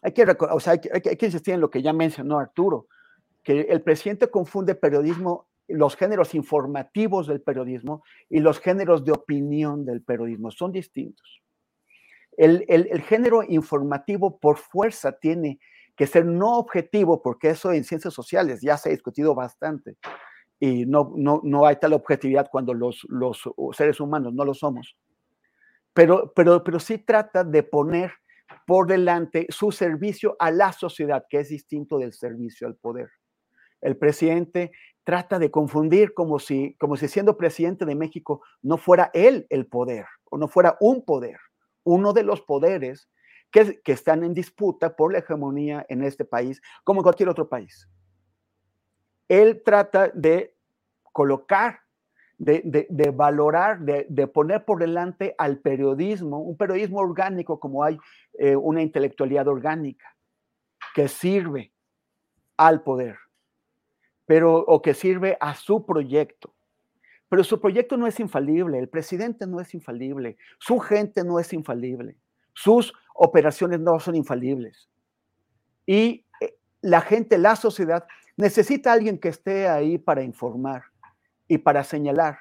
Speaker 10: hay que, o sea, hay que insistir en lo que ya mencionó Arturo que el presidente confunde periodismo, los géneros informativos del periodismo y los géneros de opinión del periodismo. Son distintos. El, género informativo por fuerza tiene que ser no objetivo, porque eso en ciencias sociales ya se ha discutido bastante y no, no, no hay tal objetividad cuando los, los seres humanos no lo somos. Pero, pero, pero sí trata de poner por delante su servicio a la sociedad, que es distinto del servicio al poder el presidente trata de confundir como si, como si siendo presidente de México no fuera él el poder o no fuera un poder, uno de los poderes que, están en disputa por la hegemonía en este país, como en cualquier otro país. Él trata de colocar, de, valorar, de, de, poner por delante al periodismo, un periodismo orgánico como hay eh, una intelectualidad orgánica, que sirve al poder pero o que sirve a su proyecto. Pero su proyecto no es infalible, el presidente no es infalible, su gente no es infalible, sus operaciones no son infalibles. Y eh, la gente, la sociedad, necesita alguien que esté ahí para informar y para señalar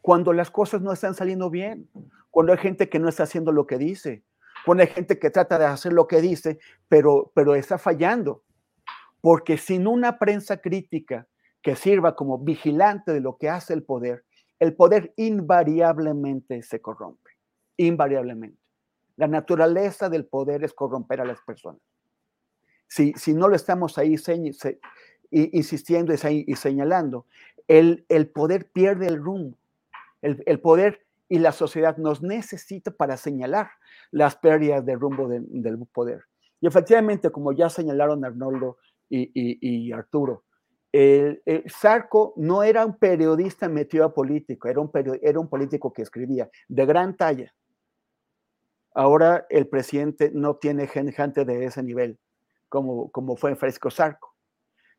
Speaker 10: cuando las cosas no están saliendo bien, cuando hay gente que no está haciendo lo que dice, cuando hay gente que trata de hacer lo que dice, pero, pero está fallando porque sin una prensa crítica que sirva como vigilante de lo que hace el poder, el poder invariablemente se corrompe, invariablemente. La naturaleza del poder es corromper a las personas. Si, si no lo estamos ahí insistiendo y señalando, el, el, poder pierde el rumbo. El, poder y la sociedad nos necesita para señalar las pérdidas de rumbo del poder. Y efectivamente, como ya señalaron Arnoldo y, Arturo. El, Sarco no era un periodista metido a político, era un, era un político que escribía de gran talla. Ahora el presidente no tiene gente de ese nivel, como, como fue en Fresco Sarco.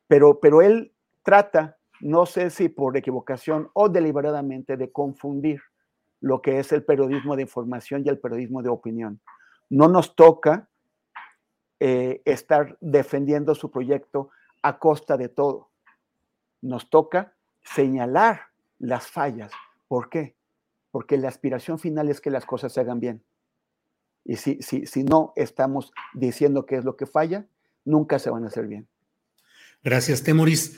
Speaker 10: Pero, pero él trata, no sé si por equivocación o deliberadamente, de confundir lo que es el periodismo de información y el periodismo de opinión. No nos toca eh, estar defendiendo su proyecto a costa de todo. Nos toca señalar las fallas. ¿Por qué? Porque la aspiración final es que las cosas se hagan bien. Y si, si, si no estamos diciendo qué es lo que falla, nunca se van a hacer bien.
Speaker 1: Gracias, Temoris.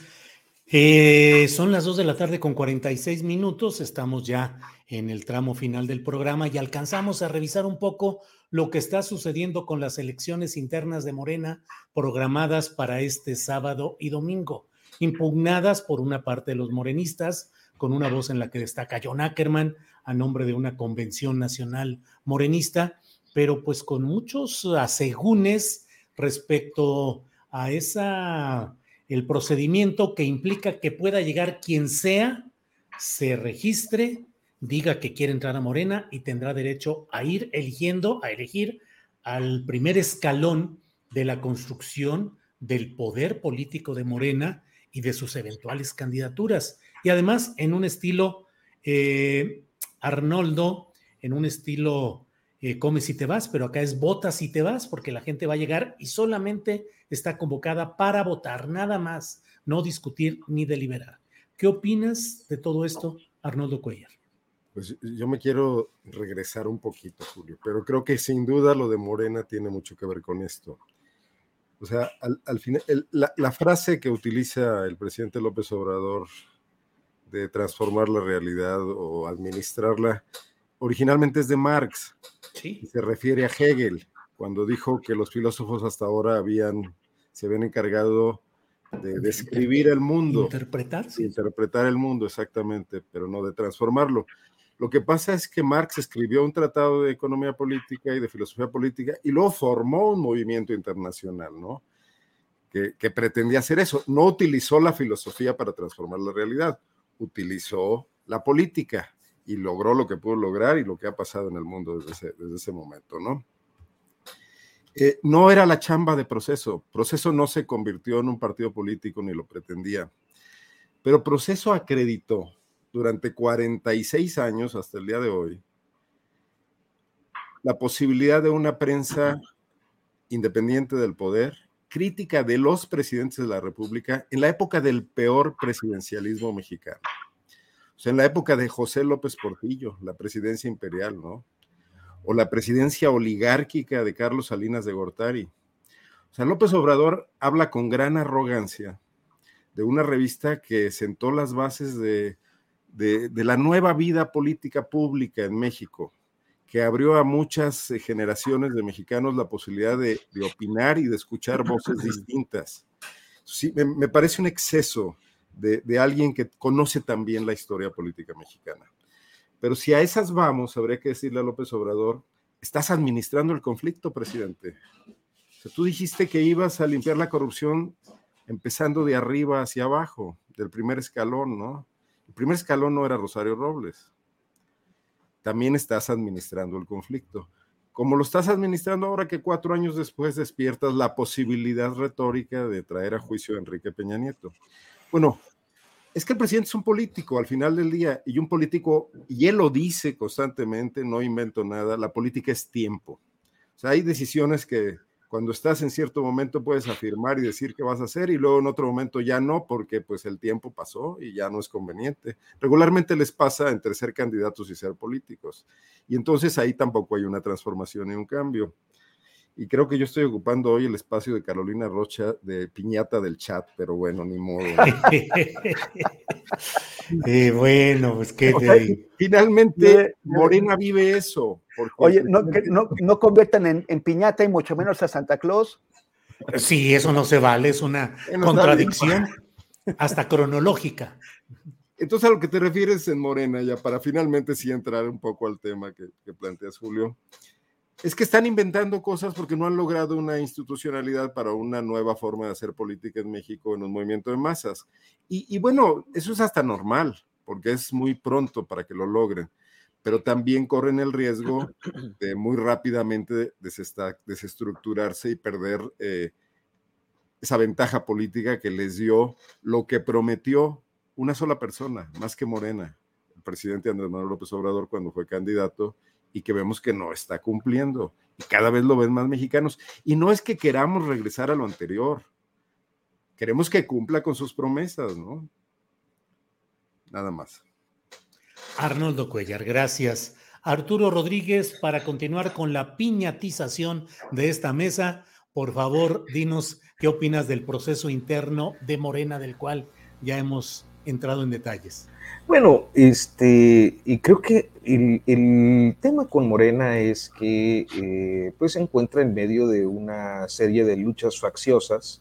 Speaker 1: Eh, son las 2 de la tarde con 46 minutos, estamos ya en el tramo final del programa y alcanzamos a revisar un poco lo que está sucediendo con las elecciones internas de Morena programadas para este sábado y domingo, impugnadas por una parte de los morenistas, con una voz en la que destaca John Ackerman a nombre de una convención nacional morenista, pero pues con muchos asegúnes respecto a esa el procedimiento que implica que pueda llegar quien sea, se registre, diga que quiere entrar a Morena y tendrá derecho a ir eligiendo, a elegir al primer escalón de la construcción del poder político de Morena y de sus eventuales candidaturas. y además en un estilo, eh, Arnoldo, en un estilo eh, come si te vas, pero acá es vota si te vas, porque la gente va a llegar y solamente está convocada para votar, nada más, no discutir ni deliberar. ¿Qué opinas de todo esto, Arnoldo Cuellar?
Speaker 7: Pues yo me quiero regresar un poquito, Julio, pero creo que sin duda lo de Morena tiene mucho que ver con esto. O sea, al, final, la, frase que utiliza el presidente López Obrador de transformar la realidad o administrarla, originalmente es de Marx. Sí. se refiere a Hegel, cuando dijo que los filósofos hasta ahora habían, se habían encargado de describir el mundo.
Speaker 1: Interpretar.
Speaker 7: Interpretar el mundo, exactamente, pero no de transformarlo. Lo que pasa es que Marx escribió un tratado de economía política y de filosofía política y luego formó un movimiento internacional, ¿no? Que, pretendía hacer eso. No utilizó la filosofía para transformar la realidad, utilizó la política y logró lo que pudo lograr y lo que ha pasado en el mundo desde ese, desde ese momento, ¿no? Eh, no era la chamba de proceso. Proceso no se convirtió en un partido político ni lo pretendía. Pero proceso acreditó durante 46 años hasta el día de hoy la posibilidad de una prensa independiente del poder, crítica de los presidentes de la República en la época del peor presidencialismo mexicano. O sea, en la época de José López Portillo, la presidencia imperial, ¿no? O la presidencia oligárquica de Carlos Salinas de Gortari. O sea, López Obrador habla con gran arrogancia de una revista que sentó las bases de de, la nueva vida política pública en México, que abrió a muchas eh, generaciones de mexicanos la posibilidad de, opinar y de escuchar voces distintas. Sí, me, parece un exceso de, de, alguien que conoce también la historia política mexicana. Pero si a esas vamos, habría que decirle a López Obrador, estás administrando el conflicto, presidente. O sea, tú dijiste que ibas a limpiar la corrupción empezando de arriba hacia abajo, del primer escalón, ¿no? El primer escalón no era Rosario Robles. También estás administrando el conflicto. Como lo estás administrando ahora que cuatro años después despiertas la posibilidad retórica de traer a juicio a Enrique Peña Nieto. Bueno, es que el presidente es un político al final del día y un político, y él lo dice constantemente, no invento nada, la política es tiempo. O sea, hay decisiones que cuando estás en cierto momento puedes afirmar y decir qué vas a hacer y luego en otro momento ya no porque pues el tiempo pasó y ya no es conveniente. Regularmente les pasa entre ser candidatos y ser políticos. Y entonces ahí tampoco hay una transformación y un cambio. Y creo que yo estoy ocupando hoy el espacio de Carolina Rocha de piñata del chat, pero bueno, ni modo.
Speaker 1: eh, bueno, pues que
Speaker 7: finalmente Morena vive eso.
Speaker 10: Oye, no, no, no conviertan en, en, piñata y mucho menos a Santa Claus.
Speaker 1: Sí, eso no se vale, es una contradicción hasta cronológica.
Speaker 7: Entonces, a lo que te refieres en Morena, ya para finalmente sí entrar un poco al tema que, que planteas, Julio, es que están inventando cosas porque no han logrado una institucionalidad para una nueva forma de hacer política en México en un movimiento de masas. Y, bueno, eso es hasta normal, porque es muy pronto para que lo logren, pero también corren el riesgo de muy rápidamente desestructurarse y perder eh, esa ventaja política que les dio lo que prometió una sola persona, más que Morena, el presidente Andrés Manuel López Obrador cuando fue candidato y que vemos que no está cumpliendo. Y cada vez lo ven más mexicanos. Y no es que queramos regresar a lo anterior. Queremos que cumpla con sus promesas, ¿no? Nada más.
Speaker 1: Arnoldo Cuellar, gracias. Arturo Rodríguez, para continuar con la piñatización de esta mesa, por favor, dinos qué opinas del proceso interno de Morena, del cual ya hemos entrado en detalles.
Speaker 9: Bueno, este, y creo que el, tema con Morena es que eh, pues se encuentra en medio de una serie de luchas facciosas,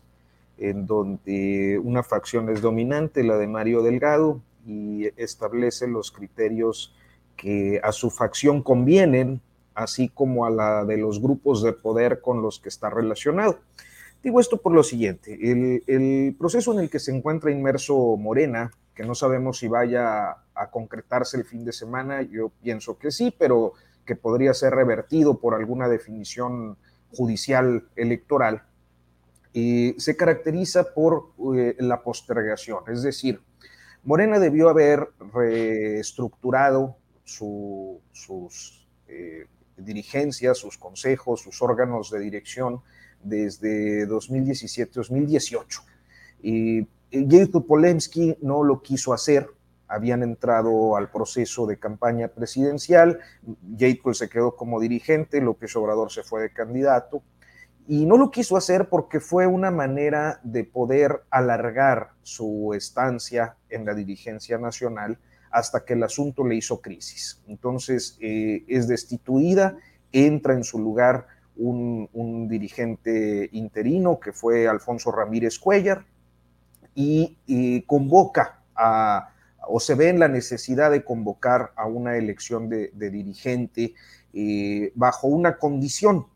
Speaker 9: en donde una facción es dominante, la de Mario Delgado, y establece los criterios que a su facción convienen, así como a la de los grupos de poder con los que está relacionado. Digo esto por lo siguiente, el, proceso en el que se encuentra inmerso Morena, que no sabemos si vaya a concretarse el fin de semana, yo pienso que sí, pero que podría ser revertido por alguna definición judicial electoral, y se caracteriza por eh, la postergación, es decir, Morena debió haber reestructurado sus eh, dirigencias, sus consejos, sus órganos de dirección desde 2017-2018. Y Jacob Polemski no lo quiso hacer, habían entrado al proceso de campaña presidencial, Jacob se quedó como dirigente, López Obrador se fue de candidato, y no lo quiso hacer porque fue una manera de poder alargar su estancia en la dirigencia nacional hasta que el asunto le hizo crisis. Entonces eh, es destituida, entra en su lugar un, dirigente interino que fue Alfonso Ramírez Cuellar y, convoca a, o se ve en la necesidad de convocar a una elección de, dirigente eh, bajo una condición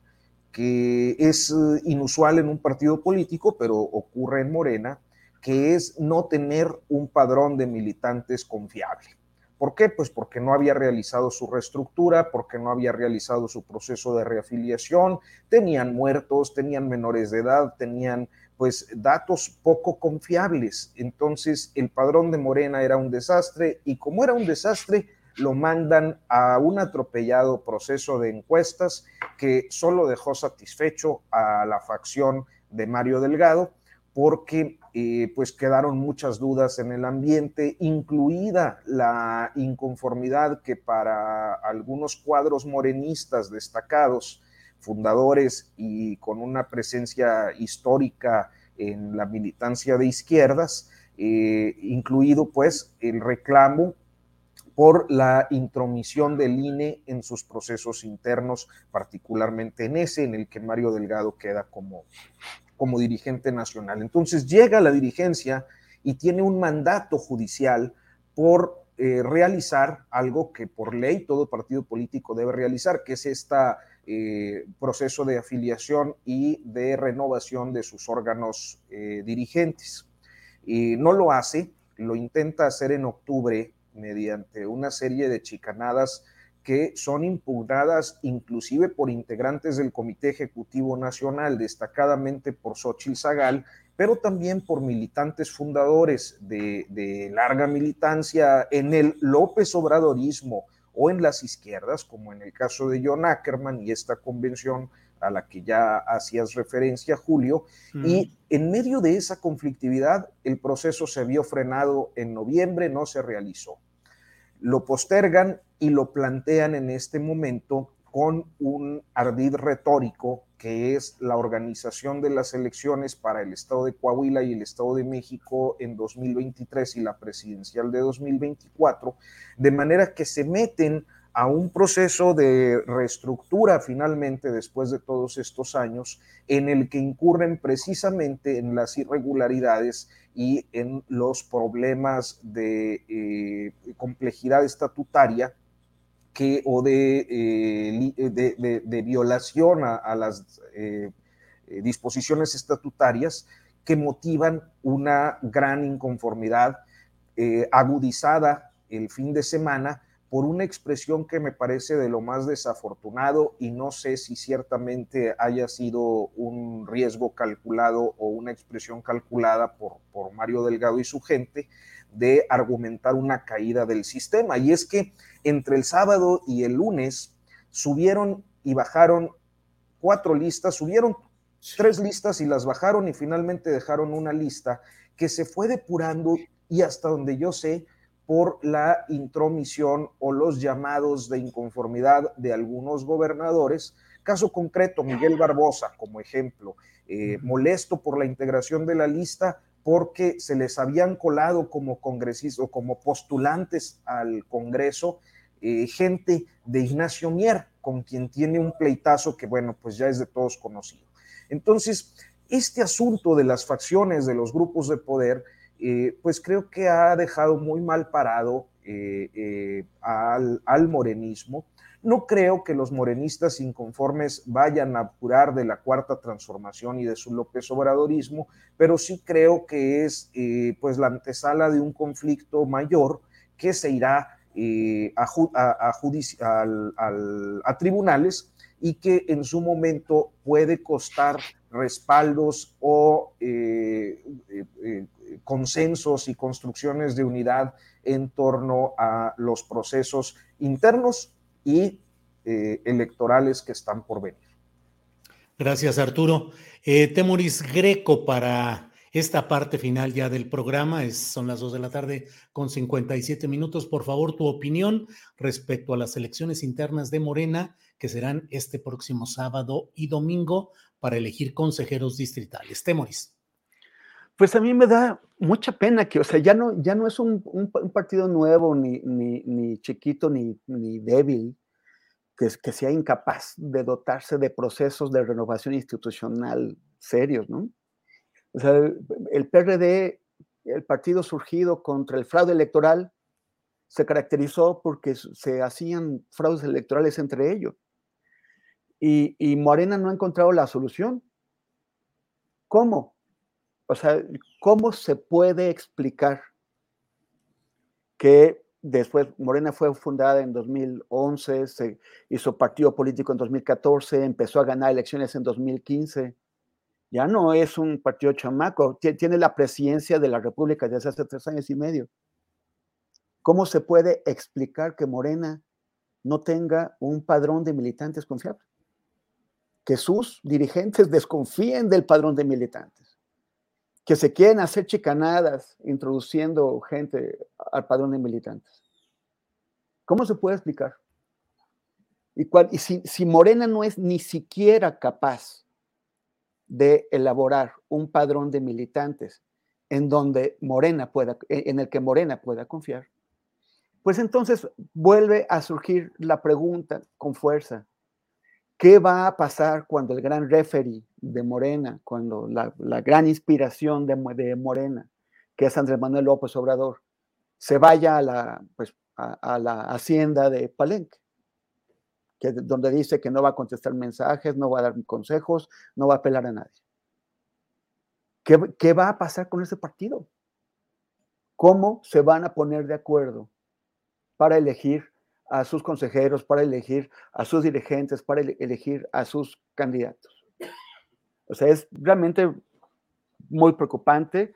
Speaker 9: que es eh, inusual en un partido político, pero ocurre en Morena, que es no tener un padrón de militantes confiable. ¿Por qué? Pues porque no había realizado su reestructura, porque no había realizado su proceso de reafiliación, tenían muertos, tenían menores de edad, tenían pues datos poco confiables. Entonces el padrón de Morena era un desastre y como era un desastre, lo mandan a un atropellado proceso de encuestas que solo dejó satisfecho a la facción de Mario Delgado porque eh, pues quedaron muchas dudas en el ambiente, incluida la inconformidad que para algunos cuadros morenistas destacados, fundadores y con una presencia histórica en la militancia de izquierdas, eh, incluido pues el reclamo por la intromisión del INE en sus procesos internos, particularmente en ese en el que Mario Delgado queda como, como dirigente nacional. Entonces llega la dirigencia y tiene un mandato judicial por eh, realizar algo que por ley todo partido político debe realizar, que es este proceso de afiliación y de renovación de sus órganos eh, dirigentes. Y no lo hace, lo intenta hacer en octubre mediante una serie de chicanadas que son impugnadas inclusive por integrantes del Comité Ejecutivo Nacional, destacadamente por Xochitl Zagal, pero también por militantes fundadores de, larga militancia en el López Obradorismo o en las izquierdas, como en el caso de John Ackerman y esta convención a la que ya hacías referencia, Julio, y en medio de esa conflictividad, el proceso se vio frenado en noviembre, no se realizó. Lo postergan y lo plantean en este momento con un ardid retórico que es la organización de las elecciones para el Estado de Coahuila y el Estado de México en 2023 y la presidencial de 2024, de manera que se meten a un proceso de reestructura finalmente después de todos estos años en el que incurren precisamente en las irregularidades y en los problemas de eh, complejidad estatutaria o de, eh, de, violación a, las eh, disposiciones estatutarias que motivan una gran inconformidad agudizada el fin de semana por una expresión que me parece de lo más desafortunado y no sé si ciertamente haya sido un riesgo calculado o una expresión calculada por, por Mario Delgado y su gente de argumentar una caída del sistema. Y es que entre el sábado y el lunes subieron y bajaron cuatro listas, subieron tres listas y las bajaron y finalmente dejaron una lista que se fue depurando y hasta donde yo sé, por la intromisión o los llamados de inconformidad de algunos gobernadores. Caso concreto, Miguel Barbosa, como ejemplo, eh, molesto por la integración de la lista porque se les habían colado como congresistas o como postulantes al Congreso eh, gente de Ignacio Mier, con quien tiene un pleitazo que, bueno, pues ya es de todos conocido. Entonces, este asunto de las facciones, de los grupos de poder, eh, pues creo que ha dejado muy mal parado eh, al, morenismo. No creo que los morenistas inconformes vayan a apurar de la cuarta transformación y de su López Obradorismo, pero sí creo que es pues la antesala de un conflicto mayor que se irá a, a, tribunales y que en su momento puede costar respaldos o consensos y construcciones de unidad en torno a los procesos internos y eh, electorales que están por venir.
Speaker 1: Gracias, Arturo. Eh, Temoris Greco para esta parte final ya del programa. Es, son las dos de la tarde con 57 minutos. Por favor, tu opinión respecto a las elecciones internas de Morena que serán este próximo sábado y domingo para elegir consejeros distritales. Temoris.
Speaker 10: Pues a mí me da mucha pena que, o sea, ya no, ya no es un, partido nuevo, ni, ni, chiquito, ni, ni débil, que, que sea incapaz de dotarse de procesos de renovación institucional serios, ¿no? O sea, el PRD, el partido surgido contra el fraude electoral, se caracterizó porque se hacían fraudes electorales entre ellos. Y, y Morena no ha encontrado la solución. ¿Cómo? O sea, ¿cómo se puede explicar que después Morena fue fundada en 2011, se hizo partido político en 2014, empezó a ganar elecciones en 2015? Ya no es un partido chamaco, tiene la presidencia de la República desde hace tres años y medio. ¿Cómo se puede explicar que Morena no tenga un padrón de militantes confiable? Que sus dirigentes desconfíen del padrón de militantes que se quieren hacer chicanadas introduciendo gente al padrón de militantes. ¿Cómo se puede explicar? Y, si, si, Morena no es ni siquiera capaz de elaborar un padrón de militantes en donde Morena pueda, en el que Morena pueda confiar, pues entonces vuelve a surgir la pregunta con fuerza. ¿Qué va a pasar cuando el gran referee de Morena, cuando la, gran inspiración de, Morena, que es Andrés Manuel López Obrador, se vaya a la, pues, a, la hacienda de Palenque? Que, donde dice que no va a contestar mensajes, no va a dar consejos, no va a apelar a nadie. ¿Qué, ¿Qué, va a pasar con ese partido? ¿Cómo se van a poner de acuerdo para elegir a sus consejeros, para elegir a sus dirigentes, para elegir a sus candidatos. O sea, es realmente muy preocupante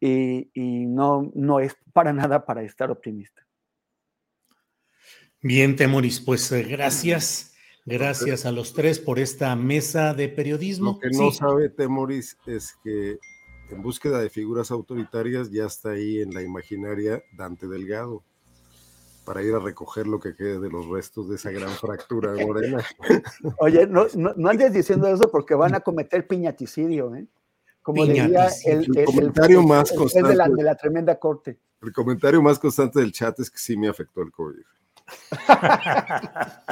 Speaker 10: y, no, no es para nada para estar optimista.
Speaker 1: Bien, Temoris, pues eh, gracias. Gracias a los tres por esta mesa de periodismo.
Speaker 7: Lo que no sabe Temoris es que en búsqueda de figuras autoritarias ya está ahí en la imaginaria Dante Delgado para ir a recoger lo que quede de los restos de esa gran fractura de Morena.
Speaker 10: Oye, no, no, andes diciendo eso porque van a cometer piñaticidio, ¿eh? Como decía el,
Speaker 7: comentario más constante
Speaker 10: de la, de la, tremenda corte.
Speaker 7: El comentario más constante del chat es que sí me afectó el COVID.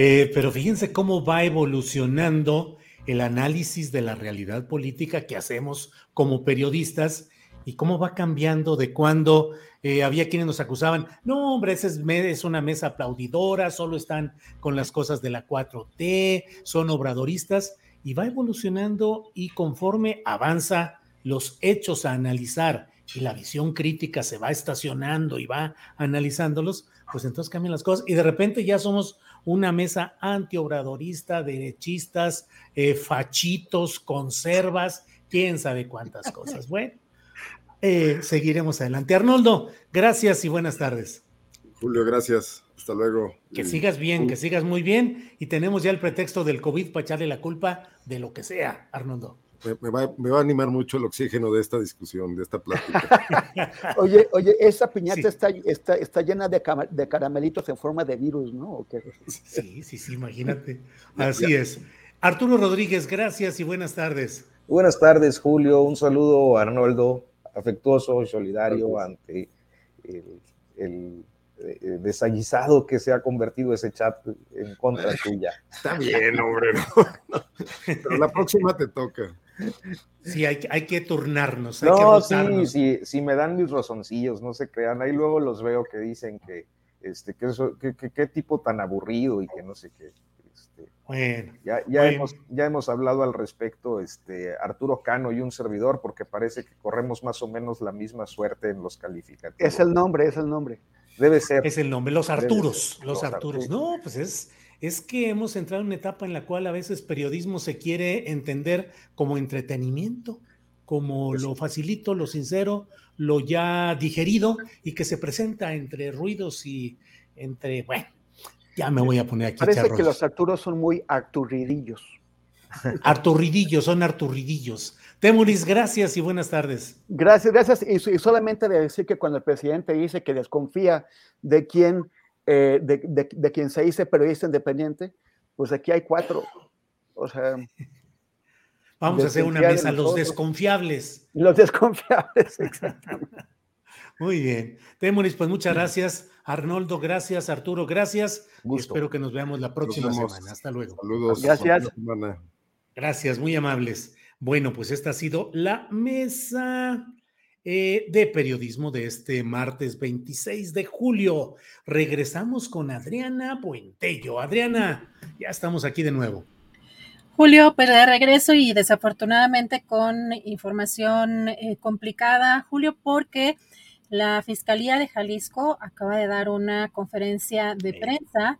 Speaker 1: Eh, pero fíjense cómo va evolucionando el análisis de la realidad política que hacemos como periodistas y cómo va cambiando de cuando eh, había quienes nos acusaban, no, hombre, esa es, una mesa aplaudidora, solo están con las cosas de la 4T, son obradoristas, y va evolucionando y conforme avanza los hechos a analizar y la visión crítica se va estacionando y va analizándolos, pues entonces cambian las cosas y de repente ya somos una mesa antiobradorista, derechistas, eh, fachitos, conservas, quién sabe cuántas cosas. Bueno, eh, seguiremos adelante. Arnoldo, gracias y buenas tardes.
Speaker 7: Julio, gracias. Hasta luego.
Speaker 1: Que sigas bien, que sigas muy bien. Y tenemos ya el pretexto del COVID para echarle la culpa de lo que sea, Arnoldo.
Speaker 7: Me, va, a animar mucho el oxígeno de esta discusión, de esta plática.
Speaker 10: oye, oye, esa piñata está, está, está, llena de, de, caramelitos en forma de virus, ¿no?
Speaker 1: Sí, sí, sí, imagínate. Así es. Arturo Rodríguez, gracias y buenas tardes.
Speaker 9: Buenas tardes, Julio. Un saludo Arnoldo, afectuoso y solidario ante el, eh, desaguisado que se ha convertido ese chat en contra tuya.
Speaker 7: Está bien, hombre. Pero la próxima te toca.
Speaker 1: Sí, hay, hay que turnarnos.
Speaker 9: no, sí, sí, sí, me dan mis rozoncillos, no se crean. Ahí luego los veo que dicen que, este, que, eso, que, tipo tan aburrido y que no sé qué. Este, bueno, ya, ya, Hemos, ya hemos hablado al respecto, este, Arturo Cano y un servidor, porque parece que corremos más o menos la misma suerte en los calificativos.
Speaker 10: Es el nombre, es el nombre.
Speaker 9: Debe ser.
Speaker 1: Es el nombre, los Arturos, los, Arturos. No, pues es, es que hemos entrado en una etapa en la cual a veces periodismo se quiere entender como entretenimiento. como lo facilito, lo sincero, lo ya digerido y que se presenta entre ruidos y entre, bueno, ya me voy a poner aquí.
Speaker 10: Parece que los Arturos son muy arturridillos.
Speaker 1: Arturridillos, son arturridillos. Temuris, gracias y buenas tardes.
Speaker 10: Gracias, gracias. Y, solamente de decir que cuando el presidente dice que desconfía de quién, eh, de, de, quien se dice periodista independiente, pues aquí hay cuatro. O sea.
Speaker 1: Vamos a hacer una mesa, los desconfiables.
Speaker 10: Los desconfiables, exactamente.
Speaker 1: Muy bien. Temuris, pues muchas gracias. Arnoldo, gracias. Arturo, gracias. Espero que nos veamos la próxima semana. Hasta luego.
Speaker 7: Saludos.
Speaker 10: Gracias.
Speaker 1: Gracias, muy amables. Bueno, pues esta ha sido la mesa eh, de periodismo de este martes 26 de julio. Regresamos con Adriana Puentello. Adriana, ya estamos aquí de nuevo.
Speaker 4: Julio, pero de regreso y desafortunadamente con información eh, complicada, Julio, porque la Fiscalía de Jalisco acaba de dar una conferencia de prensa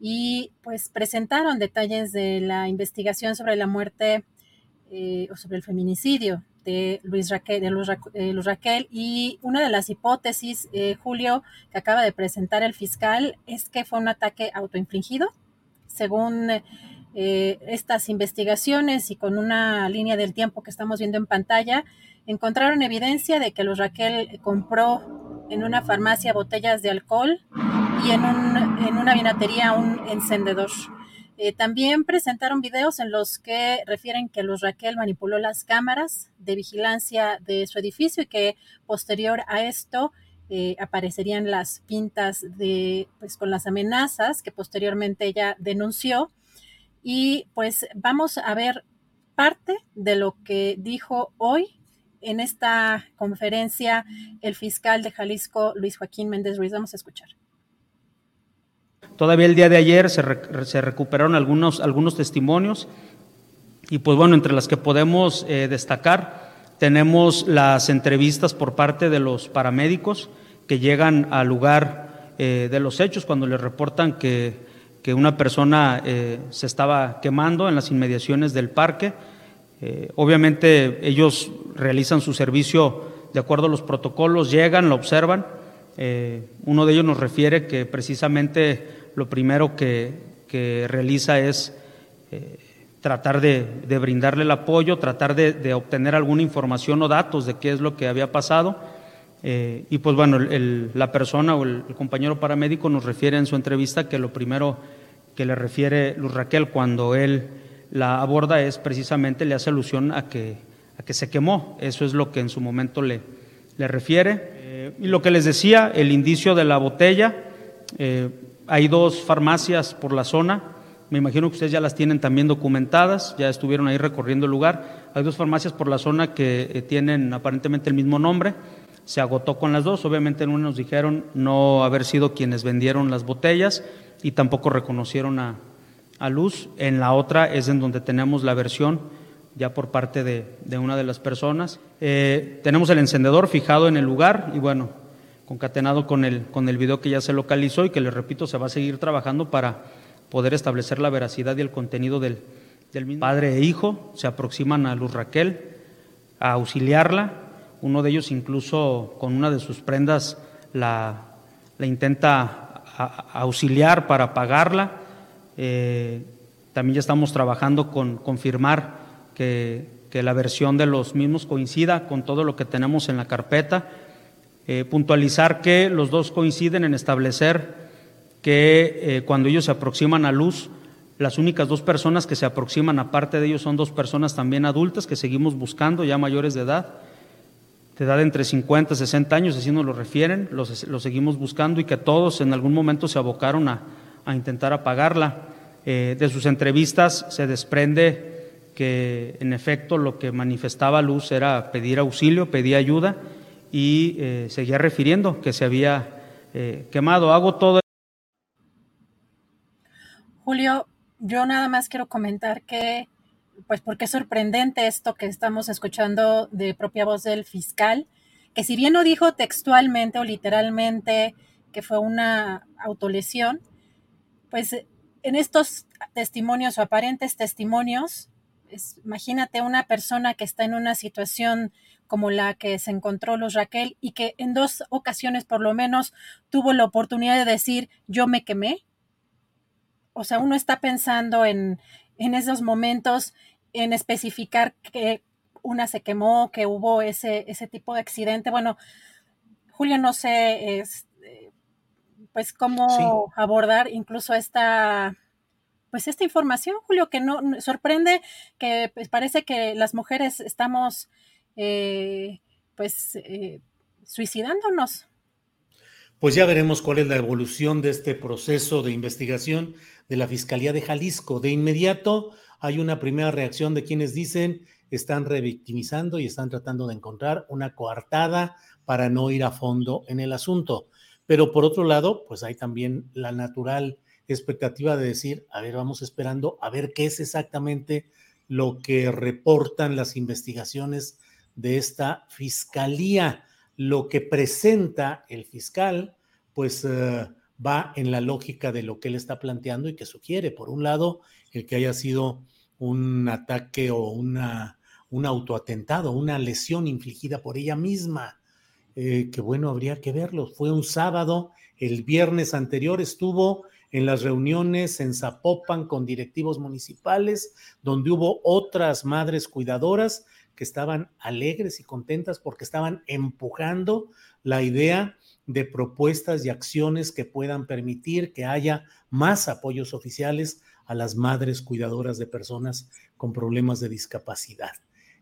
Speaker 4: y pues presentaron detalles de la investigación sobre la muerte eh, o sobre el feminicidio de Luis Raquel, de Luis, Raquel. Y una de las hipótesis, eh, Julio, que acaba de presentar el fiscal es que fue un ataque autoinfligido, según eh, estas investigaciones y con una línea del tiempo que estamos viendo en pantalla, encontraron evidencia de que Luis Raquel compró en una farmacia botellas de alcohol y en, en una vinatería un encendedor. Eh, también presentaron videos en los que refieren que Luz Raquel manipuló las cámaras de vigilancia de su edificio y que posterior a esto eh, aparecerían las pintas de, pues, con las amenazas que posteriormente ella denunció. Y pues vamos a ver parte de lo que dijo hoy en esta conferencia el fiscal de Jalisco, Luis Joaquín Méndez Ruiz. Vamos a escuchar.
Speaker 13: Todavía el día de ayer se, recuperaron algunos, algunos testimonios y pues bueno, entre las que podemos eh, destacar tenemos las entrevistas por parte de los paramédicos que llegan al lugar eh, de los hechos cuando les reportan que, una persona eh, se estaba quemando en las inmediaciones del parque. Obviamente ellos realizan su servicio de acuerdo a los protocolos, llegan, lo observan. uno de ellos nos refiere que precisamente lo primero que, realiza es eh, tratar de, brindarle el apoyo, tratar de, obtener alguna información o datos de qué es lo que había pasado. Eh, y pues bueno, la persona o el, compañero paramédico nos refiere en su entrevista que lo primero que le refiere Luz Raquel cuando él la aborda es precisamente, le hace alusión a que, a que se quemó. Eso es lo que en su momento le, le refiere. Eh, y lo que les decía, el indicio de la botella, hay dos farmacias por la zona, me imagino que ustedes ya las tienen también documentadas, ya estuvieron ahí recorriendo el lugar. Hay dos farmacias por la zona que eh, tienen aparentemente el mismo nombre. Se agotó con las dos. Obviamente en una nos dijeron no haber sido quienes vendieron las botellas y tampoco reconocieron a, Luz. En la otra es en donde tenemos la versión ya por parte de, una de las personas. Eh, tenemos el encendedor fijado en el lugar y bueno, concatenado con el, con el video que ya se localizó y que les repito, se va a seguir trabajando para poder establecer la veracidad y el contenido del, del mismo. Padre e hijo se aproximan a Luz Raquel a auxiliarla. Uno de ellos incluso con una de sus prendas la, la intenta auxiliar para pagarla. Eh, también ya estamos trabajando con confirmar que, que la versión de los mismos coincida con todo lo que tenemos en la carpeta. Eh, puntualizar que los dos coinciden en establecer que eh, cuando ellos se aproximan a luz, las únicas dos personas que se aproximan aparte de ellos son dos personas también adultas que seguimos buscando, ya mayores de edad, de edad entre 50 y 60 años, así nos lo refieren, los, seguimos buscando y que todos en algún momento se abocaron a, intentar apagarla. Eh, de sus entrevistas se desprende que en efecto lo que manifestaba Luz era pedir auxilio, pedir ayuda y eh, seguía refiriendo que se había eh, quemado. Hago todo.
Speaker 4: Julio, yo nada más quiero comentar que, pues porque es sorprendente esto que estamos escuchando de propia voz del fiscal, que si bien no dijo textualmente o literalmente que fue una autolesión, pues en estos testimonios o aparentes testimonios imagínate una persona que está en una situación como la que se encontró Luz Raquel y que en dos ocasiones por lo menos tuvo la oportunidad de decir yo me quemé. O sea, uno está pensando en, en esos momentos, en especificar que una se quemó, que hubo ese, ese tipo de accidente. Bueno, Julia, no sé, es, pues cómo abordar incluso esta pues esta información, Julio, que no sorprende que pues, parece que las mujeres estamos eh, pues eh, suicidándonos.
Speaker 1: Pues ya veremos cuál es la evolución de este proceso de investigación de la Fiscalía de Jalisco. De inmediato hay una primera reacción de quienes dicen están revictimizando y están tratando de encontrar una coartada para no ir a fondo en el asunto. Pero por otro lado, pues hay también la natural expectativa de decir, a ver, vamos esperando a ver qué es exactamente lo que reportan las investigaciones de esta fiscalía. Lo que presenta el fiscal, pues eh, va en la lógica de lo que él está planteando y que sugiere. Por un lado, el que haya sido un ataque o una, un autoatentado, una lesión infligida por ella misma. Eh, que bueno, habría que verlo. Fue un sábado, el viernes anterior estuvo en las reuniones en Zapopan con directivos municipales, donde hubo otras madres cuidadoras que estaban alegres y contentas porque estaban empujando la idea de propuestas y acciones que puedan permitir que haya más apoyos oficiales a las madres cuidadoras de personas con problemas de discapacidad.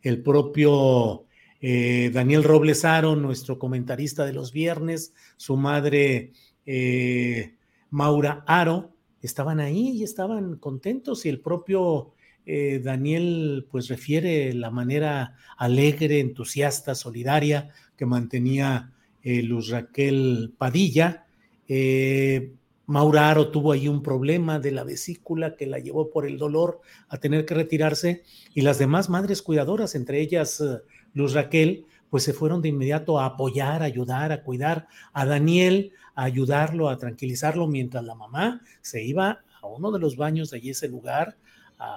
Speaker 1: El propio eh, Daniel Robles Aro, nuestro comentarista de los viernes, su madre eh, Maura Aro, estaban ahí y estaban contentos y el propio eh, Daniel pues refiere la manera alegre, entusiasta, solidaria que mantenía Luz Raquel Padilla. Maura Aro tuvo ahí un problema de la vesícula que la llevó por el dolor a tener que retirarse y las demás madres cuidadoras, entre ellas Luz Raquel, pues se fueron de inmediato a apoyar, a ayudar, a cuidar a Daniel, a ayudarlo, a tranquilizarlo, mientras la mamá se iba a uno de los baños de allí ese lugar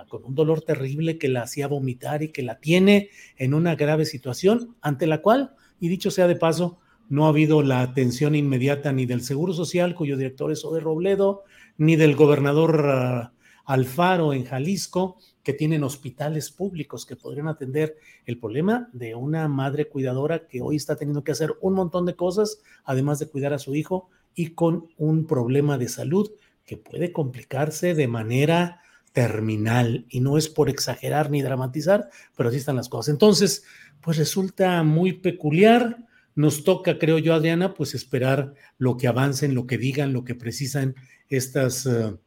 Speaker 1: con un dolor terrible que la hacía vomitar y que la tiene en una grave situación ante la cual, y dicho sea de paso, no ha habido la atención inmediata ni del Seguro Social, cuyo director es Ode Robledo, ni del gobernador ah, Alfaro en Jalisco, que tienen hospitales públicos que podrían atender el problema de una madre cuidadora que hoy está teniendo que hacer un montón de cosas, además de cuidar a su hijo y con un problema de salud que puede complicarse de manera terminal. Y no es por exagerar ni dramatizar, pero así están las cosas. Entonces, pues resulta muy peculiar. Nos toca, creo yo, Adriana, pues esperar lo que avancen, lo que digan, lo que precisan estas eh,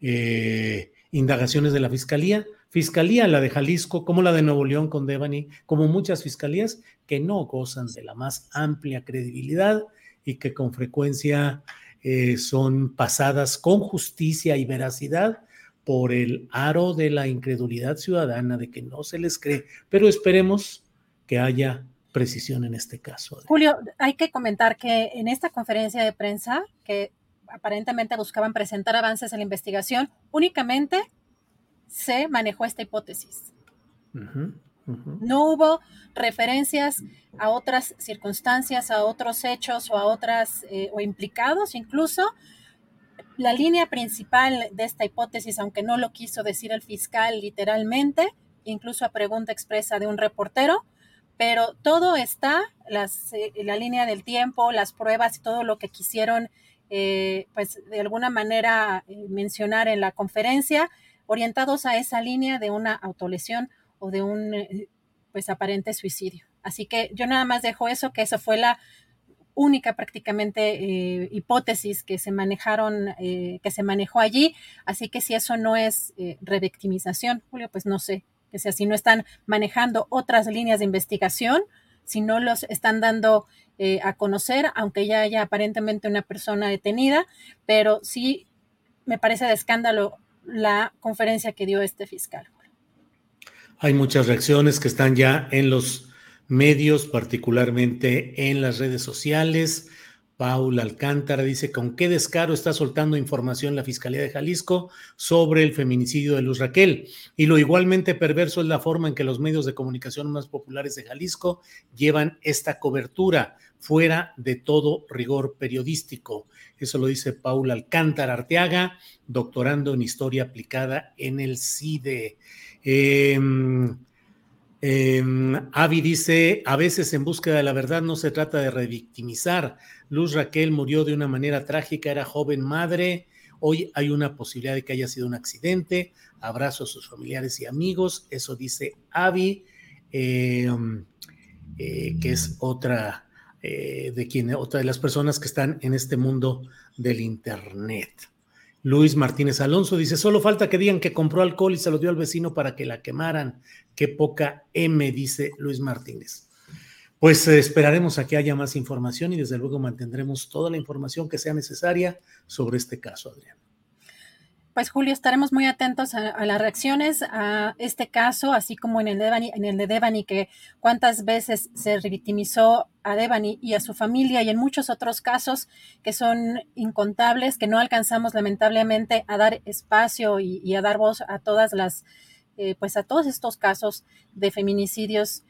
Speaker 1: eh, indagaciones de la Fiscalía fiscalía, la de Jalisco, como la de Nuevo León con Devani, como muchas fiscalías que no gozan de la más amplia credibilidad y que con frecuencia eh, son pasadas con justicia y veracidad por el aro de la incredulidad ciudadana, de que no se les cree, pero esperemos que haya precisión en este caso.
Speaker 4: Julio, hay que comentar que en esta conferencia de prensa, que aparentemente buscaban presentar avances en la investigación, únicamente se manejó esta hipótesis. No hubo referencias a otras circunstancias, a otros hechos o a otras, eh, o implicados incluso. La línea principal de esta hipótesis, aunque no lo quiso decir el fiscal literalmente, incluso a pregunta expresa de un reportero, pero todo está, las, eh, la línea del tiempo, las pruebas y todo lo que quisieron, eh, pues de alguna manera mencionar en la conferencia, orientados a esa línea de una autolesión o de un eh, pues aparente suicidio. Así que yo nada más dejo eso, que esa fue la única prácticamente eh, hipótesis que se manejaron, eh, que se manejó allí. Así que si eso no es revictimización, Julio, pues no sé, que sea si no están manejando otras líneas de investigación, si no los están dando a conocer, aunque ya haya aparentemente una persona detenida, pero sí me parece de escándalo la conferencia que dio este fiscal.
Speaker 1: Hay muchas reacciones que están ya en los medios, particularmente en las redes sociales, Paul Alcántara dice, ¿con qué descaro está soltando información la Fiscalía de Jalisco sobre el feminicidio de Luz Raquel? Y lo igualmente perverso es la forma en que los medios de comunicación más populares de Jalisco llevan esta cobertura fuera de todo rigor periodístico. Eso lo dice Paul Alcántara Arteaga, doctorando en Historia Aplicada en el CIDE. Eh, Avi dice, a veces en búsqueda de la verdad no se trata de revictimizar, Luz Raquel murió de una manera trágica, era joven madre. Hoy hay una posibilidad de que haya sido un accidente. Abrazo a sus familiares y amigos. Eso dice Avi, eh, eh, que es otra eh, de quien, otra de las personas que están en este mundo del Internet. Luis Martínez Alonso dice: Solo falta que digan que compró alcohol y se lo dio al vecino para que la quemaran. Qué poca M, dice Luis Martínez. Pues eh, esperaremos a que haya más información y desde luego mantendremos toda la información que sea necesaria sobre este caso, Adrián.
Speaker 4: Pues Julio, estaremos muy atentos a, las reacciones a este caso, así como en el, Devani, en el de Devani, que cuántas veces se revictimizó a Devani y a su familia y en muchos otros casos que son incontables, que no alcanzamos lamentablemente a dar espacio y, a dar voz a todas las, eh, pues a todos estos casos de feminicidios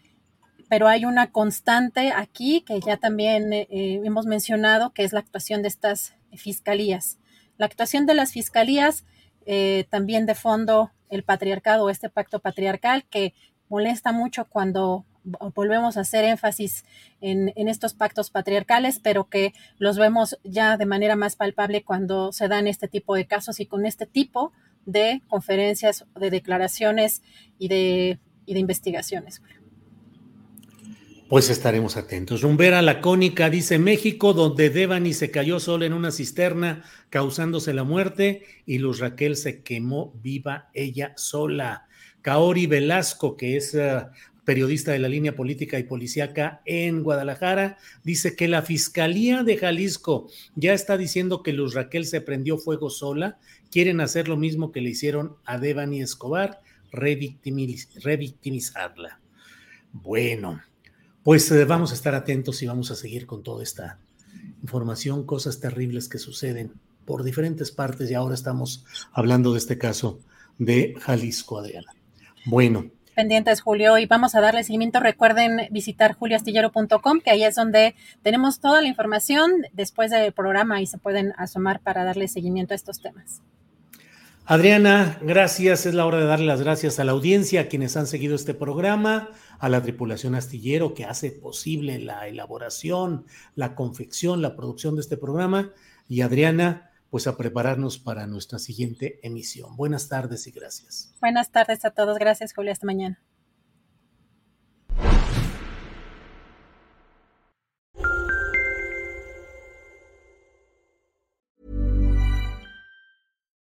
Speaker 4: pero hay una constante aquí que ya también eh, hemos mencionado, que es la actuación de estas fiscalías. La actuación de las fiscalías, eh, también de fondo el patriarcado, este pacto patriarcal, que molesta mucho cuando volvemos a hacer énfasis en, estos pactos patriarcales, pero que los vemos ya de manera más palpable cuando se dan este tipo de casos y con este tipo de conferencias, de declaraciones y de, y de investigaciones.
Speaker 1: Pues estaremos atentos. Rumbera Lacónica dice México, donde Devani se cayó sola en una cisterna, causándose la muerte, y Luz Raquel se quemó viva ella sola. Kaori Velasco, que es eh, periodista de la línea política y policíaca en Guadalajara, dice que la Fiscalía de Jalisco ya está diciendo que Luz Raquel se prendió fuego sola. Quieren hacer lo mismo que le hicieron a Devani Escobar, revictimizarla. Bueno, pues eh, vamos a estar atentos y vamos a seguir con toda esta información, cosas terribles que suceden por diferentes partes y ahora estamos hablando de este caso de Jalisco, Adriana. Bueno.
Speaker 4: Pendientes, Julio, y vamos a darle seguimiento. Recuerden visitar julioastillero.com, que ahí es donde tenemos toda la información después del programa y se pueden asomar para darle seguimiento a estos temas.
Speaker 1: Adriana, gracias. Es la hora de darle las gracias a la audiencia, a quienes han seguido este programa, a la tripulación astillero que hace posible la elaboración, la confección, la producción de este programa. Y Adriana, pues a prepararnos para nuestra siguiente emisión. Buenas tardes y gracias.
Speaker 4: Buenas tardes a todos. Gracias, Julia. Hasta mañana.